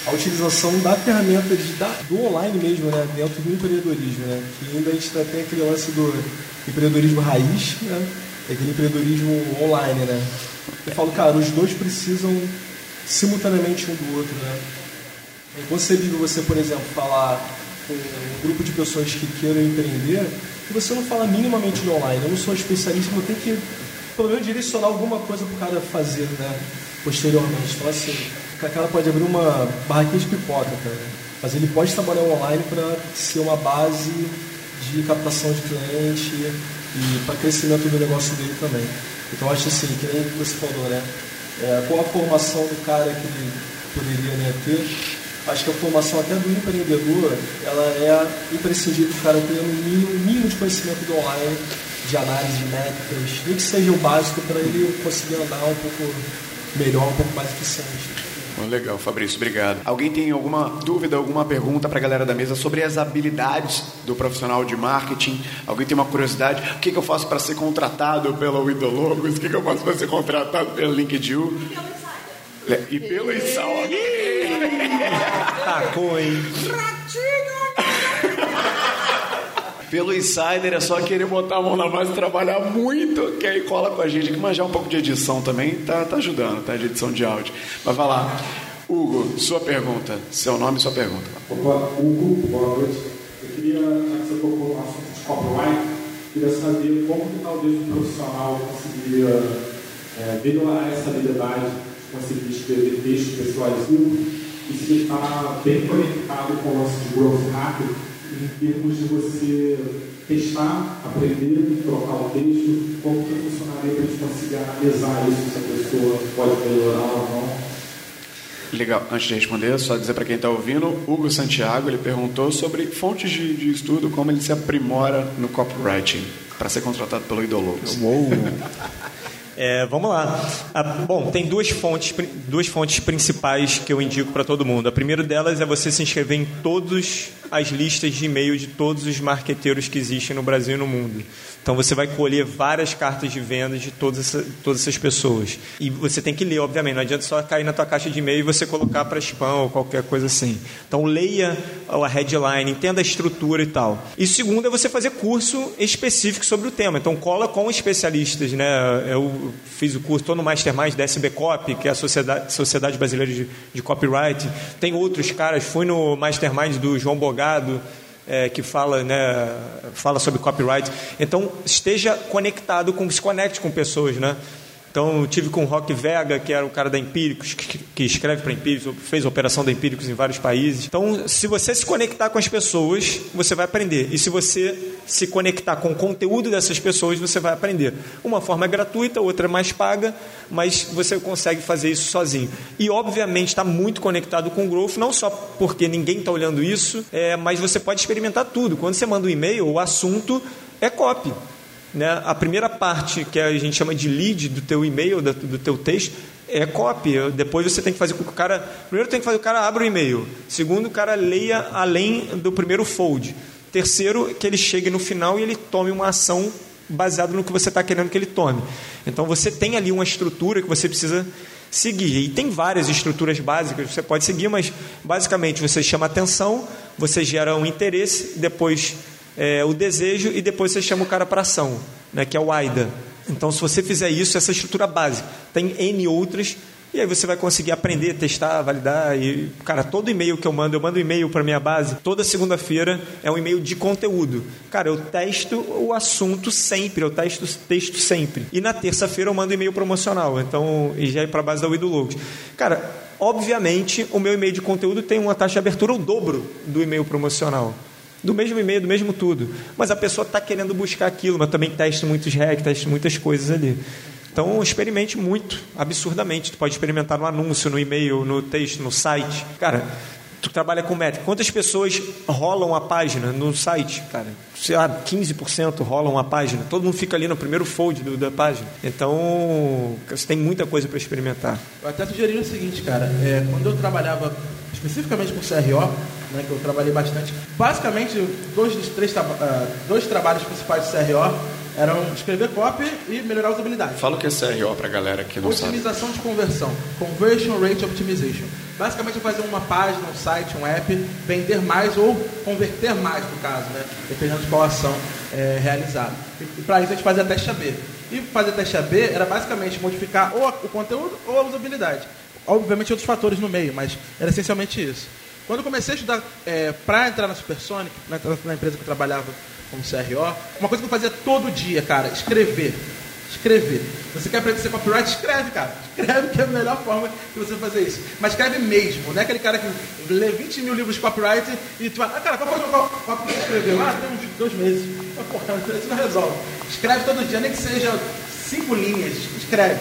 Speaker 4: a utilização da ferramenta de, da, do online mesmo, né? Dentro do empreendedorismo, né? Que ainda a gente tá- tem aquele lance do empreendedorismo raiz, né? E aquele empreendedorismo online, né? Eu falo, cara, os dois precisam simultaneamente um do outro, né? É inconcebível você, por exemplo, falar com um grupo de pessoas que queiram empreender e você não fala minimamente de online. Eu não sou especialista, mas eu tenho que, pelo menos, direcionar alguma coisa para o cara fazer, né? Posteriormente. Então, assim, o cara pode abrir uma barraquinha de pipoca, cara. Mas ele pode trabalhar online para ser uma base de captação de cliente e para crescimento do negócio dele também. Então, acho assim, que nem você falou, né? É, qual a formação do cara que ele poderia né, ter? Acho que a formação até do empreendedor, ela é imprescindível o cara ter um mínimo, mínimo de conhecimento do online, de análise de métricas, nem que seja o básico para ele conseguir andar um pouco melhor, um pouco mais eficiente.
Speaker 1: Bom, Legal, Fabrício, obrigado. Alguém tem alguma dúvida, alguma pergunta para a galera da mesa sobre as habilidades do profissional de marketing? Alguém tem uma curiosidade? O que, que eu faço para ser contratado pela Widologos? O que, que eu faço para ser contratado pela LinkedIn? E pelo Insider.
Speaker 11: Tacou, hein?
Speaker 1: Pelo Insider é só querer botar a mão na massa e trabalhar muito, que aí cola com a gente. Que manjar um pouco de edição também, tá, tá ajudando, tá? De edição de áudio. Mas vai lá. Hugo, sua pergunta. Seu nome e sua pergunta.
Speaker 2: Opa, Hugo, boa noite. Eu queria, já que você tocou no assunto de copyright, queria saber como que talvez um profissional conseguiria é, melhorar essa habilidade de conseguir escrever texto persuasivo e se está bem conectado com o lance de growth hacker em termos de você testar, aprender, trocar o texto, como que funcionaria para a gente conseguir analisar isso, se a pessoa pode melhorar ou não.
Speaker 10: Legal. Antes de responder, só dizer para quem está ouvindo, Hugo Santiago ele perguntou sobre fontes de, de estudo, como ele se aprimora no copywriting para ser contratado pelo Idologos.
Speaker 2: Uou. É, vamos lá. Ah, bom, tem duas fontes, duas fontes principais que eu indico para todo mundo. A primeira delas é você se inscrever em todas as listas de e-mail de todos os marqueteiros que existem no Brasil e no mundo. Então você vai colher várias cartas de vendas de todas, essa, todas essas pessoas. E você tem que ler, obviamente. Não adianta só cair na tua caixa de e-mail e você colocar para spam ou qualquer coisa assim. Então leia a headline, entenda a estrutura e tal. E segundo é você fazer curso específico sobre o tema. Então cola com especialistas, né? Eu fiz o curso, estou no Mastermind da SB Copy, que é a Sociedade, Sociedade Brasileira de, de Copyright. Tem outros caras, fui no Mastermind do João Bogado, é, que fala, né, fala sobre copyright. Então, esteja conectado, com, se conecte com pessoas, né? Então, eu tive com o Rock Vega, que era o cara da Empíricos, que, escreve para Empíricos, fez operação da Empíricos em vários países. Então, se você se conectar com as pessoas, você vai aprender. E se você se conectar com o conteúdo dessas pessoas, você vai aprender. Uma forma é gratuita, outra é mais paga, mas você consegue fazer isso sozinho. E, obviamente, está muito conectado com o Growth, não só porque ninguém está olhando isso, é, mas você pode experimentar tudo. Quando você manda um e-mail, o assunto é copy. Né? A primeira parte, que a gente chama de lead do teu e-mail, do teu texto, é copy. Depois você tem que fazer com que o cara. Primeiro tem que fazer o cara abra o e-mail. Segundo, o cara leia além do primeiro fold. Terceiro, que ele chegue no final e ele tome uma ação baseada no que você está querendo que ele tome. Então você tem ali uma estrutura que você precisa seguir. E tem várias estruturas básicas que você pode seguir, mas basicamente você chama atenção, você gera um interesse, depois é, o desejo e depois você chama o cara para ação, né, que é o AIDA. Então, se você fizer isso, essa estrutura básica, tem N outras, e aí você vai conseguir aprender, testar, validar. E, cara, todo e-mail que eu mando, eu mando e-mail para minha base, toda segunda-feira é um e-mail de conteúdo. Cara, eu testo o assunto sempre, eu testo texto sempre. E na terça-feira eu mando e-mail promocional, então, e já é para a base da Widologos. Cara, obviamente, o meu e-mail de conteúdo tem uma taxa de abertura o dobro do e-mail promocional do mesmo e-mail, do mesmo tudo. Mas a pessoa está querendo buscar aquilo, mas também testa muitos hacks, testa muitas coisas ali. Então, experimente muito, absurdamente. Tu pode experimentar no anúncio, no e-mail, no texto, no site. Cara, tu trabalha com métrica. Quantas pessoas rolam a página no site, cara? Sei lá, 15% rolam a página. Todo mundo fica ali no primeiro fold do, da página. Então, você tem muita coisa para experimentar.
Speaker 5: Eu até sugeri o seguinte, cara. É, quando eu trabalhava especificamente com CRO, né, que eu trabalhei bastante. Basicamente, dois dos três uh, dois trabalhos principais de CRO eram escrever copy e melhorar a usabilidade.
Speaker 10: Fala o que é CRO para a galera que não
Speaker 5: Otimização
Speaker 10: sabe.
Speaker 5: de conversão, Conversion Rate Optimization. Basicamente é fazer uma página, um site, um app, vender mais ou converter mais, no caso, né? dependendo de qual ação é realizada. E para isso a gente fazia teste AB. E fazer teste AB era basicamente modificar ou o conteúdo ou a usabilidade. Obviamente outros fatores no meio, mas era essencialmente isso. Quando eu comecei a estudar é, para entrar na Supersonic, na, na, empresa que eu trabalhava como CRO, uma coisa que eu fazia todo dia, cara, escrever. Escrever. Você quer aprender ser copyright? Escreve, cara. Escreve que é a melhor forma de você fazer isso. Mas escreve mesmo. Não é aquele cara que lê 20 mil livros de copyright e tu vai, ah, cara, qual foi o que você escreveu? Ah, tem uns dois meses. Ah, porra, isso não resolve. Escreve todo dia, nem que seja cinco linhas. Escreve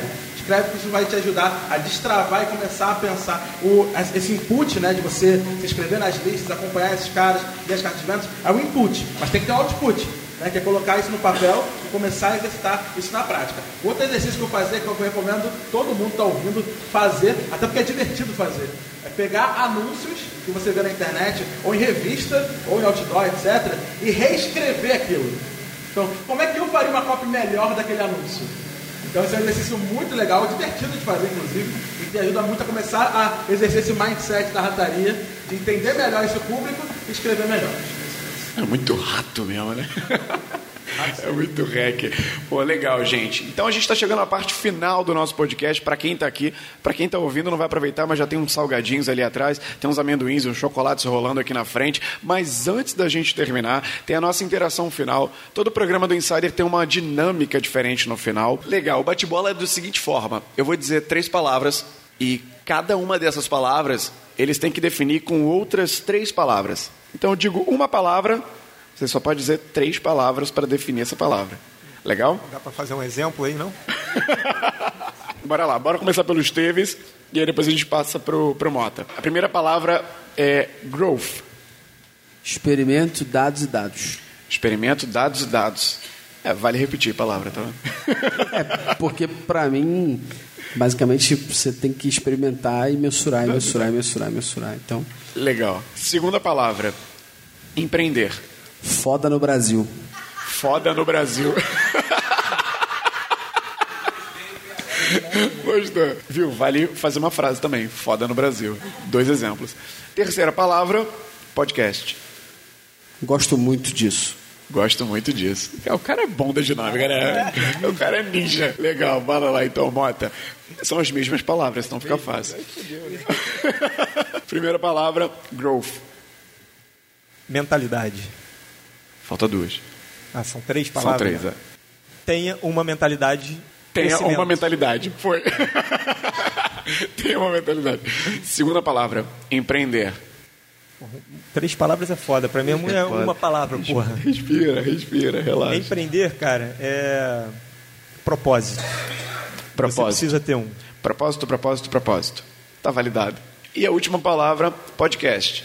Speaker 5: escreve que isso vai te ajudar a destravar e começar a pensar. O, esse input né, de você se inscrever nas listas, acompanhar esses caras e as cartas de vendas, é o input, mas tem que ter o output. Né, que é colocar isso no papel e começar a exercitar isso na prática. Outro exercício que eu fazer, que eu recomendo todo mundo está ouvindo fazer, até porque é divertido fazer, é pegar anúncios que você vê na internet, ou em revista, ou em outdoor, etc., e reescrever aquilo. Então, como é que eu faria uma cópia melhor daquele anúncio? Então esse é um exercício muito legal, divertido de fazer, inclusive, e que ajuda muito a começar a exercer esse mindset da rataria, de entender melhor esse público e escrever melhor.
Speaker 10: É muito rato mesmo, né? <laughs> É muito hacker. Pô, legal, gente. Então a gente está chegando à parte final do nosso podcast. Para quem está aqui, para quem está ouvindo, não vai aproveitar, mas já tem uns salgadinhos ali atrás, tem uns amendoins, uns chocolates rolando aqui na frente. Mas antes da gente terminar, tem a nossa interação final. Todo programa do Insider tem uma dinâmica diferente no final. Legal, o bate-bola é da seguinte forma: eu vou dizer três palavras e cada uma dessas palavras eles têm que definir com outras três palavras. Então eu digo uma palavra você só pode dizer três palavras para definir essa palavra. Legal?
Speaker 2: Dá para fazer um exemplo aí, não? <laughs>
Speaker 1: bora lá. Bora começar pelo Esteves e aí depois a gente passa pro, pro Mota. A primeira palavra é growth.
Speaker 6: Experimento, dados e dados.
Speaker 1: Experimento, dados e dados. É, vale repetir a palavra, tá? <laughs>
Speaker 6: É, porque para mim, basicamente, você tem que experimentar e mensurar, e mensurar, e mensurar, e mensurar. Então,
Speaker 1: Legal. Segunda palavra, empreender.
Speaker 6: Foda no Brasil.
Speaker 1: Foda no Brasil. Gostou? Viu? Vale fazer uma frase também. Foda no Brasil. Dois exemplos. Terceira palavra, podcast.
Speaker 6: Gosto muito disso.
Speaker 1: Gosto muito disso. O cara é bom da dinâmica, né? O cara é ninja. Legal, bora lá então, Mota. São as mesmas palavras, senão fica fácil. <laughs> Primeira palavra, growth.
Speaker 2: Mentalidade.
Speaker 1: Falta duas.
Speaker 2: Ah, são três
Speaker 1: São
Speaker 2: palavras.
Speaker 1: três, é.
Speaker 2: Tenha uma mentalidade.
Speaker 1: Tenha uma mentalidade. Foi. <laughs> Tenha uma mentalidade. Segunda palavra, empreender.
Speaker 2: Três palavras é foda. Pra mim é uma- é
Speaker 1: foda.
Speaker 2: uma palavra, porra.
Speaker 1: Respira, respira, relaxa.
Speaker 2: Empreender, cara, é propósito. Você
Speaker 1: Propósito.
Speaker 2: precisa ter um.
Speaker 1: Propósito, propósito, propósito. Tá validado. E a última palavra, podcast.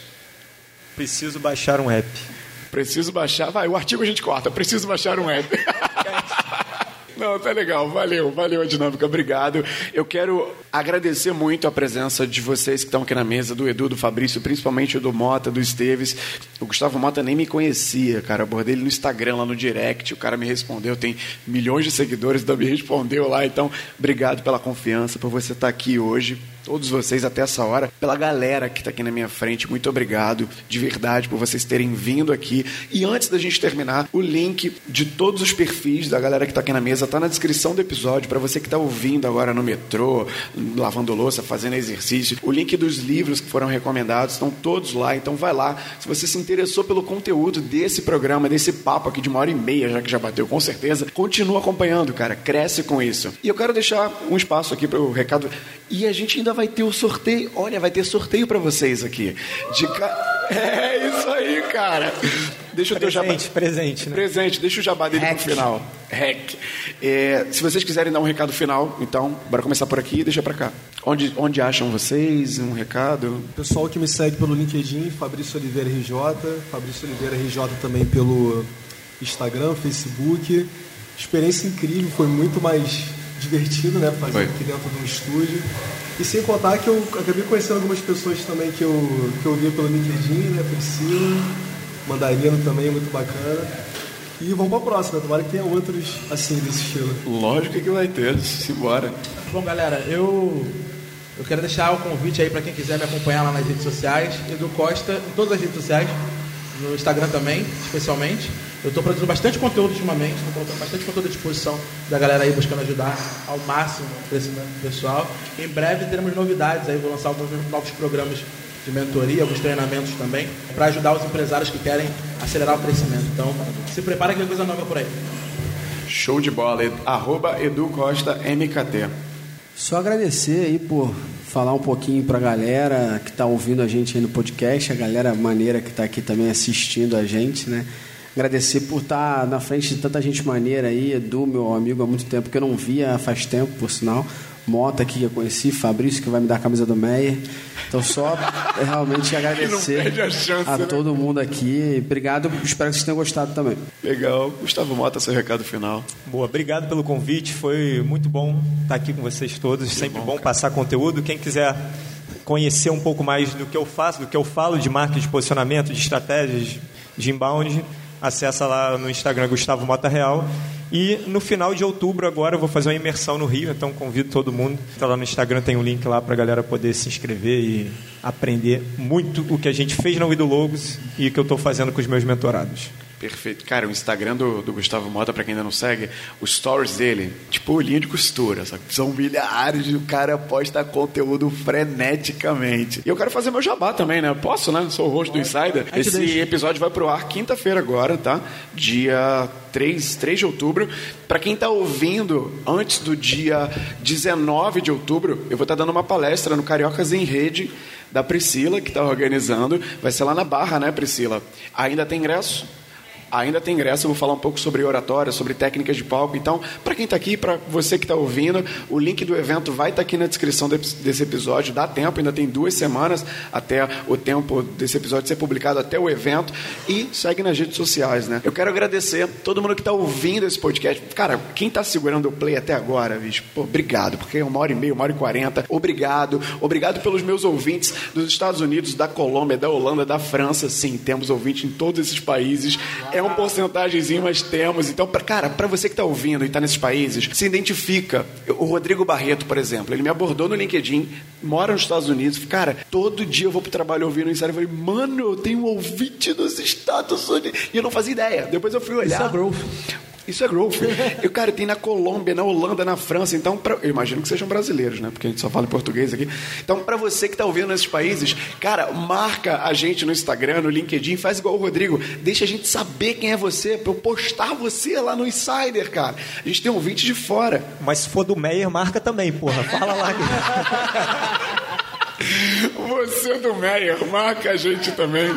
Speaker 2: Preciso baixar um app.
Speaker 1: Preciso baixar. Vai, o artigo a gente corta. Preciso baixar um app. <laughs> Não, tá legal. Valeu, valeu a dinâmica. Obrigado. Eu quero agradecer muito a presença de vocês que estão aqui na mesa, do Edu, do Fabrício, principalmente do Mota, do Esteves. O Gustavo Mota nem me conhecia, cara. Eu abordei ele no Instagram, lá no direct. O cara me respondeu. Tem milhões de seguidores, ainda me respondeu lá. Então, obrigado pela confiança, por você estar aqui hoje. Todos vocês até essa hora, pela galera que está aqui na minha frente, muito obrigado de verdade por vocês terem vindo aqui. E antes da gente terminar, o link de todos os perfis da galera que está aqui na mesa está na descrição do episódio para você que está ouvindo agora no metrô, lavando louça, fazendo exercício. O link dos livros que foram recomendados estão todos lá, então vai lá. Se você se interessou pelo conteúdo desse programa, desse papo aqui de uma hora e meia, já que já bateu com certeza, continua acompanhando, cara, cresce com isso. E eu quero deixar um espaço aqui para o recado. E a gente ainda vai ter o sorteio. Olha, vai ter sorteio para vocês aqui. De ca... <laughs> É isso aí, cara. Deixa eu ter o jabá.
Speaker 2: Presente, presente, né?
Speaker 1: Presente, deixa o jabá dele
Speaker 6: Hack.
Speaker 1: pro final. Hack. É, se vocês quiserem dar um recado final, então, bora começar por aqui e deixa pra cá. Onde, onde acham vocês? Um recado?
Speaker 4: Pessoal que me segue pelo LinkedIn, Fabrício Oliveira RJ, Fabrício Oliveira RJ também pelo Instagram, Facebook. Experiência incrível, foi muito mais divertido, né? Fazer
Speaker 1: Foi.
Speaker 4: aqui dentro de um estúdio. E sem contar que eu acabei conhecendo algumas pessoas também que eu, que eu vi pelo LinkedIn, né? Priscila, Mandarino também, muito bacana. E vamos pra próxima, tomara que tenha outros assim, desse estilo.
Speaker 1: Lógico que vai ter, simbora.
Speaker 5: Bom, galera, eu, eu quero deixar o convite aí para quem quiser me acompanhar lá nas redes sociais. Edu Costa, em todas as redes sociais, no Instagram também, especialmente. Eu estou produzindo bastante conteúdo ultimamente, estou colocando bastante conteúdo à disposição da galera aí buscando ajudar ao máximo o crescimento pessoal. Em breve teremos novidades aí, vou lançar alguns novos programas de mentoria, alguns treinamentos também, para ajudar os empresários que querem acelerar o crescimento. Então, se prepara que tem coisa nova por aí.
Speaker 1: Show de bola. Arroba Edu Costa MKT.
Speaker 6: Só agradecer aí por falar um pouquinho pra galera que tá ouvindo a gente aí no podcast, a galera maneira que tá aqui também assistindo a gente, né? Agradecer por estar na frente de tanta gente maneira aí, Edu, meu amigo há muito tempo, que eu não via faz tempo, por sinal. Mota aqui que eu conheci, Fabrício que vai me dar a camisa do Meyer. Então só <laughs> realmente agradecer
Speaker 1: a chance,
Speaker 6: a
Speaker 1: né?
Speaker 6: todo mundo aqui. Obrigado, espero que vocês tenham gostado também.
Speaker 1: Legal. Gustavo Mota, seu recado final.
Speaker 2: Boa, obrigado pelo convite. Foi muito bom estar aqui com vocês todos. Sempre bom, passar conteúdo. Quem quiser conhecer um pouco mais do que eu faço, do que eu falo de marketing de posicionamento, de estratégias de inbound, acessa lá no Instagram Gustavo Mota Real. E no final de outubro agora eu vou fazer uma imersão no Rio, então convido todo mundo. Tá lá no Instagram tem um link lá para a galera poder se inscrever e aprender muito o que a gente fez na Wido Logos e o que eu estou fazendo com os meus mentorados.
Speaker 1: Perfeito. Cara, o Instagram do, do Gustavo Mota, pra quem ainda não segue, os stories dele, tipo linha de costura, sabe? São milhares e o cara posta conteúdo freneticamente. E eu quero fazer meu jabá também, né? Posso, né? Sou o host do Insider. Esse episódio vai pro ar quinta-feira agora, tá? Dia 3, 3 de outubro. Pra quem tá ouvindo antes do dia 19 de outubro, eu vou estar dando uma palestra no Cariocas em Rede da Priscila, que está organizando. Vai ser lá na Barra, né, Priscila? Ainda tem ingresso? Ainda tem ingresso. Eu vou falar um pouco sobre oratória, sobre técnicas de palco. Então, para quem está aqui, para você que está ouvindo, o link do evento vai estar tá aqui na descrição desse episódio. Dá tempo, ainda tem duas semanas até o tempo desse episódio ser publicado, até o evento. E segue nas redes sociais, né? Eu quero agradecer todo mundo que está ouvindo esse podcast. Cara, quem está segurando o play até agora, bicho, pô, obrigado, porque é uma hora e meia, uma hora e quarenta. Obrigado. Obrigado pelos meus ouvintes dos Estados Unidos, da Colômbia, da Holanda, da França. Sim, temos ouvintes em todos esses países. É um porcentagemzinho, mas temos. Então, pra, cara, para você que está ouvindo e está nesses países, se identifica. O Rodrigo Barreto, por exemplo, ele me abordou no LinkedIn, mora nos Estados Unidos. Cara, todo dia eu vou pro trabalho ouvindo isso. Eu falei, mano, eu tenho um ouvinte dos Estados Unidos. E eu não fazia ideia. Depois eu fui olhar.
Speaker 5: Isso é.
Speaker 1: Isso é growth. Eu, cara, tem na Colômbia, na Holanda, na França. Então, pra, eu imagino que sejam brasileiros, né? Porque a gente só fala em português aqui. Então, para você que está ouvindo nesses países, cara, marca a gente no Instagram, no LinkedIn, faz igual o Rodrigo. Deixa a gente saber quem é você, para eu postar você lá no Insider, cara. A gente tem um ouvinte de fora.
Speaker 2: Mas se for do Meyer, marca também, porra. Fala lá. <laughs>
Speaker 1: Você do Meyer, marca a gente também.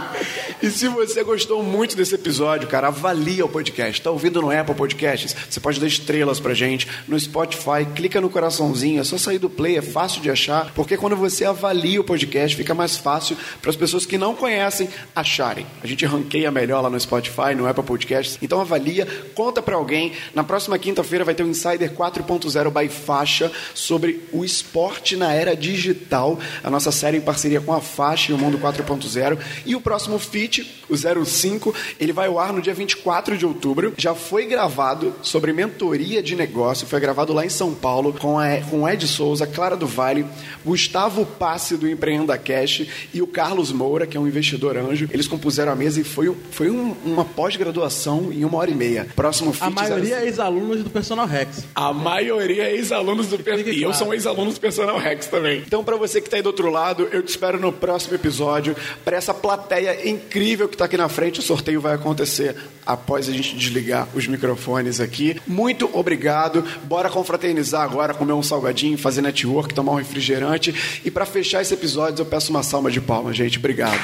Speaker 1: E se você gostou muito desse episódio, cara, avalia o podcast. Tá ouvindo no Apple Podcasts? Você pode dar estrelas pra gente. No Spotify, clica no coraçãozinho. É só sair do play, é fácil de achar. Porque quando você avalia o podcast, fica mais fácil para as pessoas que não conhecem acharem. A gente ranqueia melhor lá no Spotify, no Apple Podcasts. Então avalia, conta para alguém. Na próxima quinta-feira vai ter o Insider 4.0 by faixa sobre o esporte na era digital. A nossa série em parceria com a Faixa e o Mundo 4.0. E o próximo feat, o 05, ele vai ao ar no dia 24 de outubro. Já foi gravado sobre mentoria de negócio, foi gravado lá em São Paulo com, a, com Ed Souza, Clara do Vale, Gustavo Passe do Empreenda Cash e o Carlos Moura, que é um investidor anjo. Eles compuseram a mesa e foi, foi um, uma pós-graduação em uma hora e meia. Próximo feat.
Speaker 5: A maioria é ex-alunos do Personal Rex.
Speaker 1: A maioria é ex-alunos do Personal E eu sou um ex-aluno do Personal Rex também. Então, para você que está aí do outro lado, eu te espero no próximo episódio. Para essa plateia incrível que está aqui na frente, o sorteio vai acontecer após a gente desligar os microfones aqui. Muito obrigado. Bora confraternizar agora, comer um salgadinho, fazer network, tomar um refrigerante. E para fechar esse episódio, eu peço uma salva de palmas, gente. Obrigado.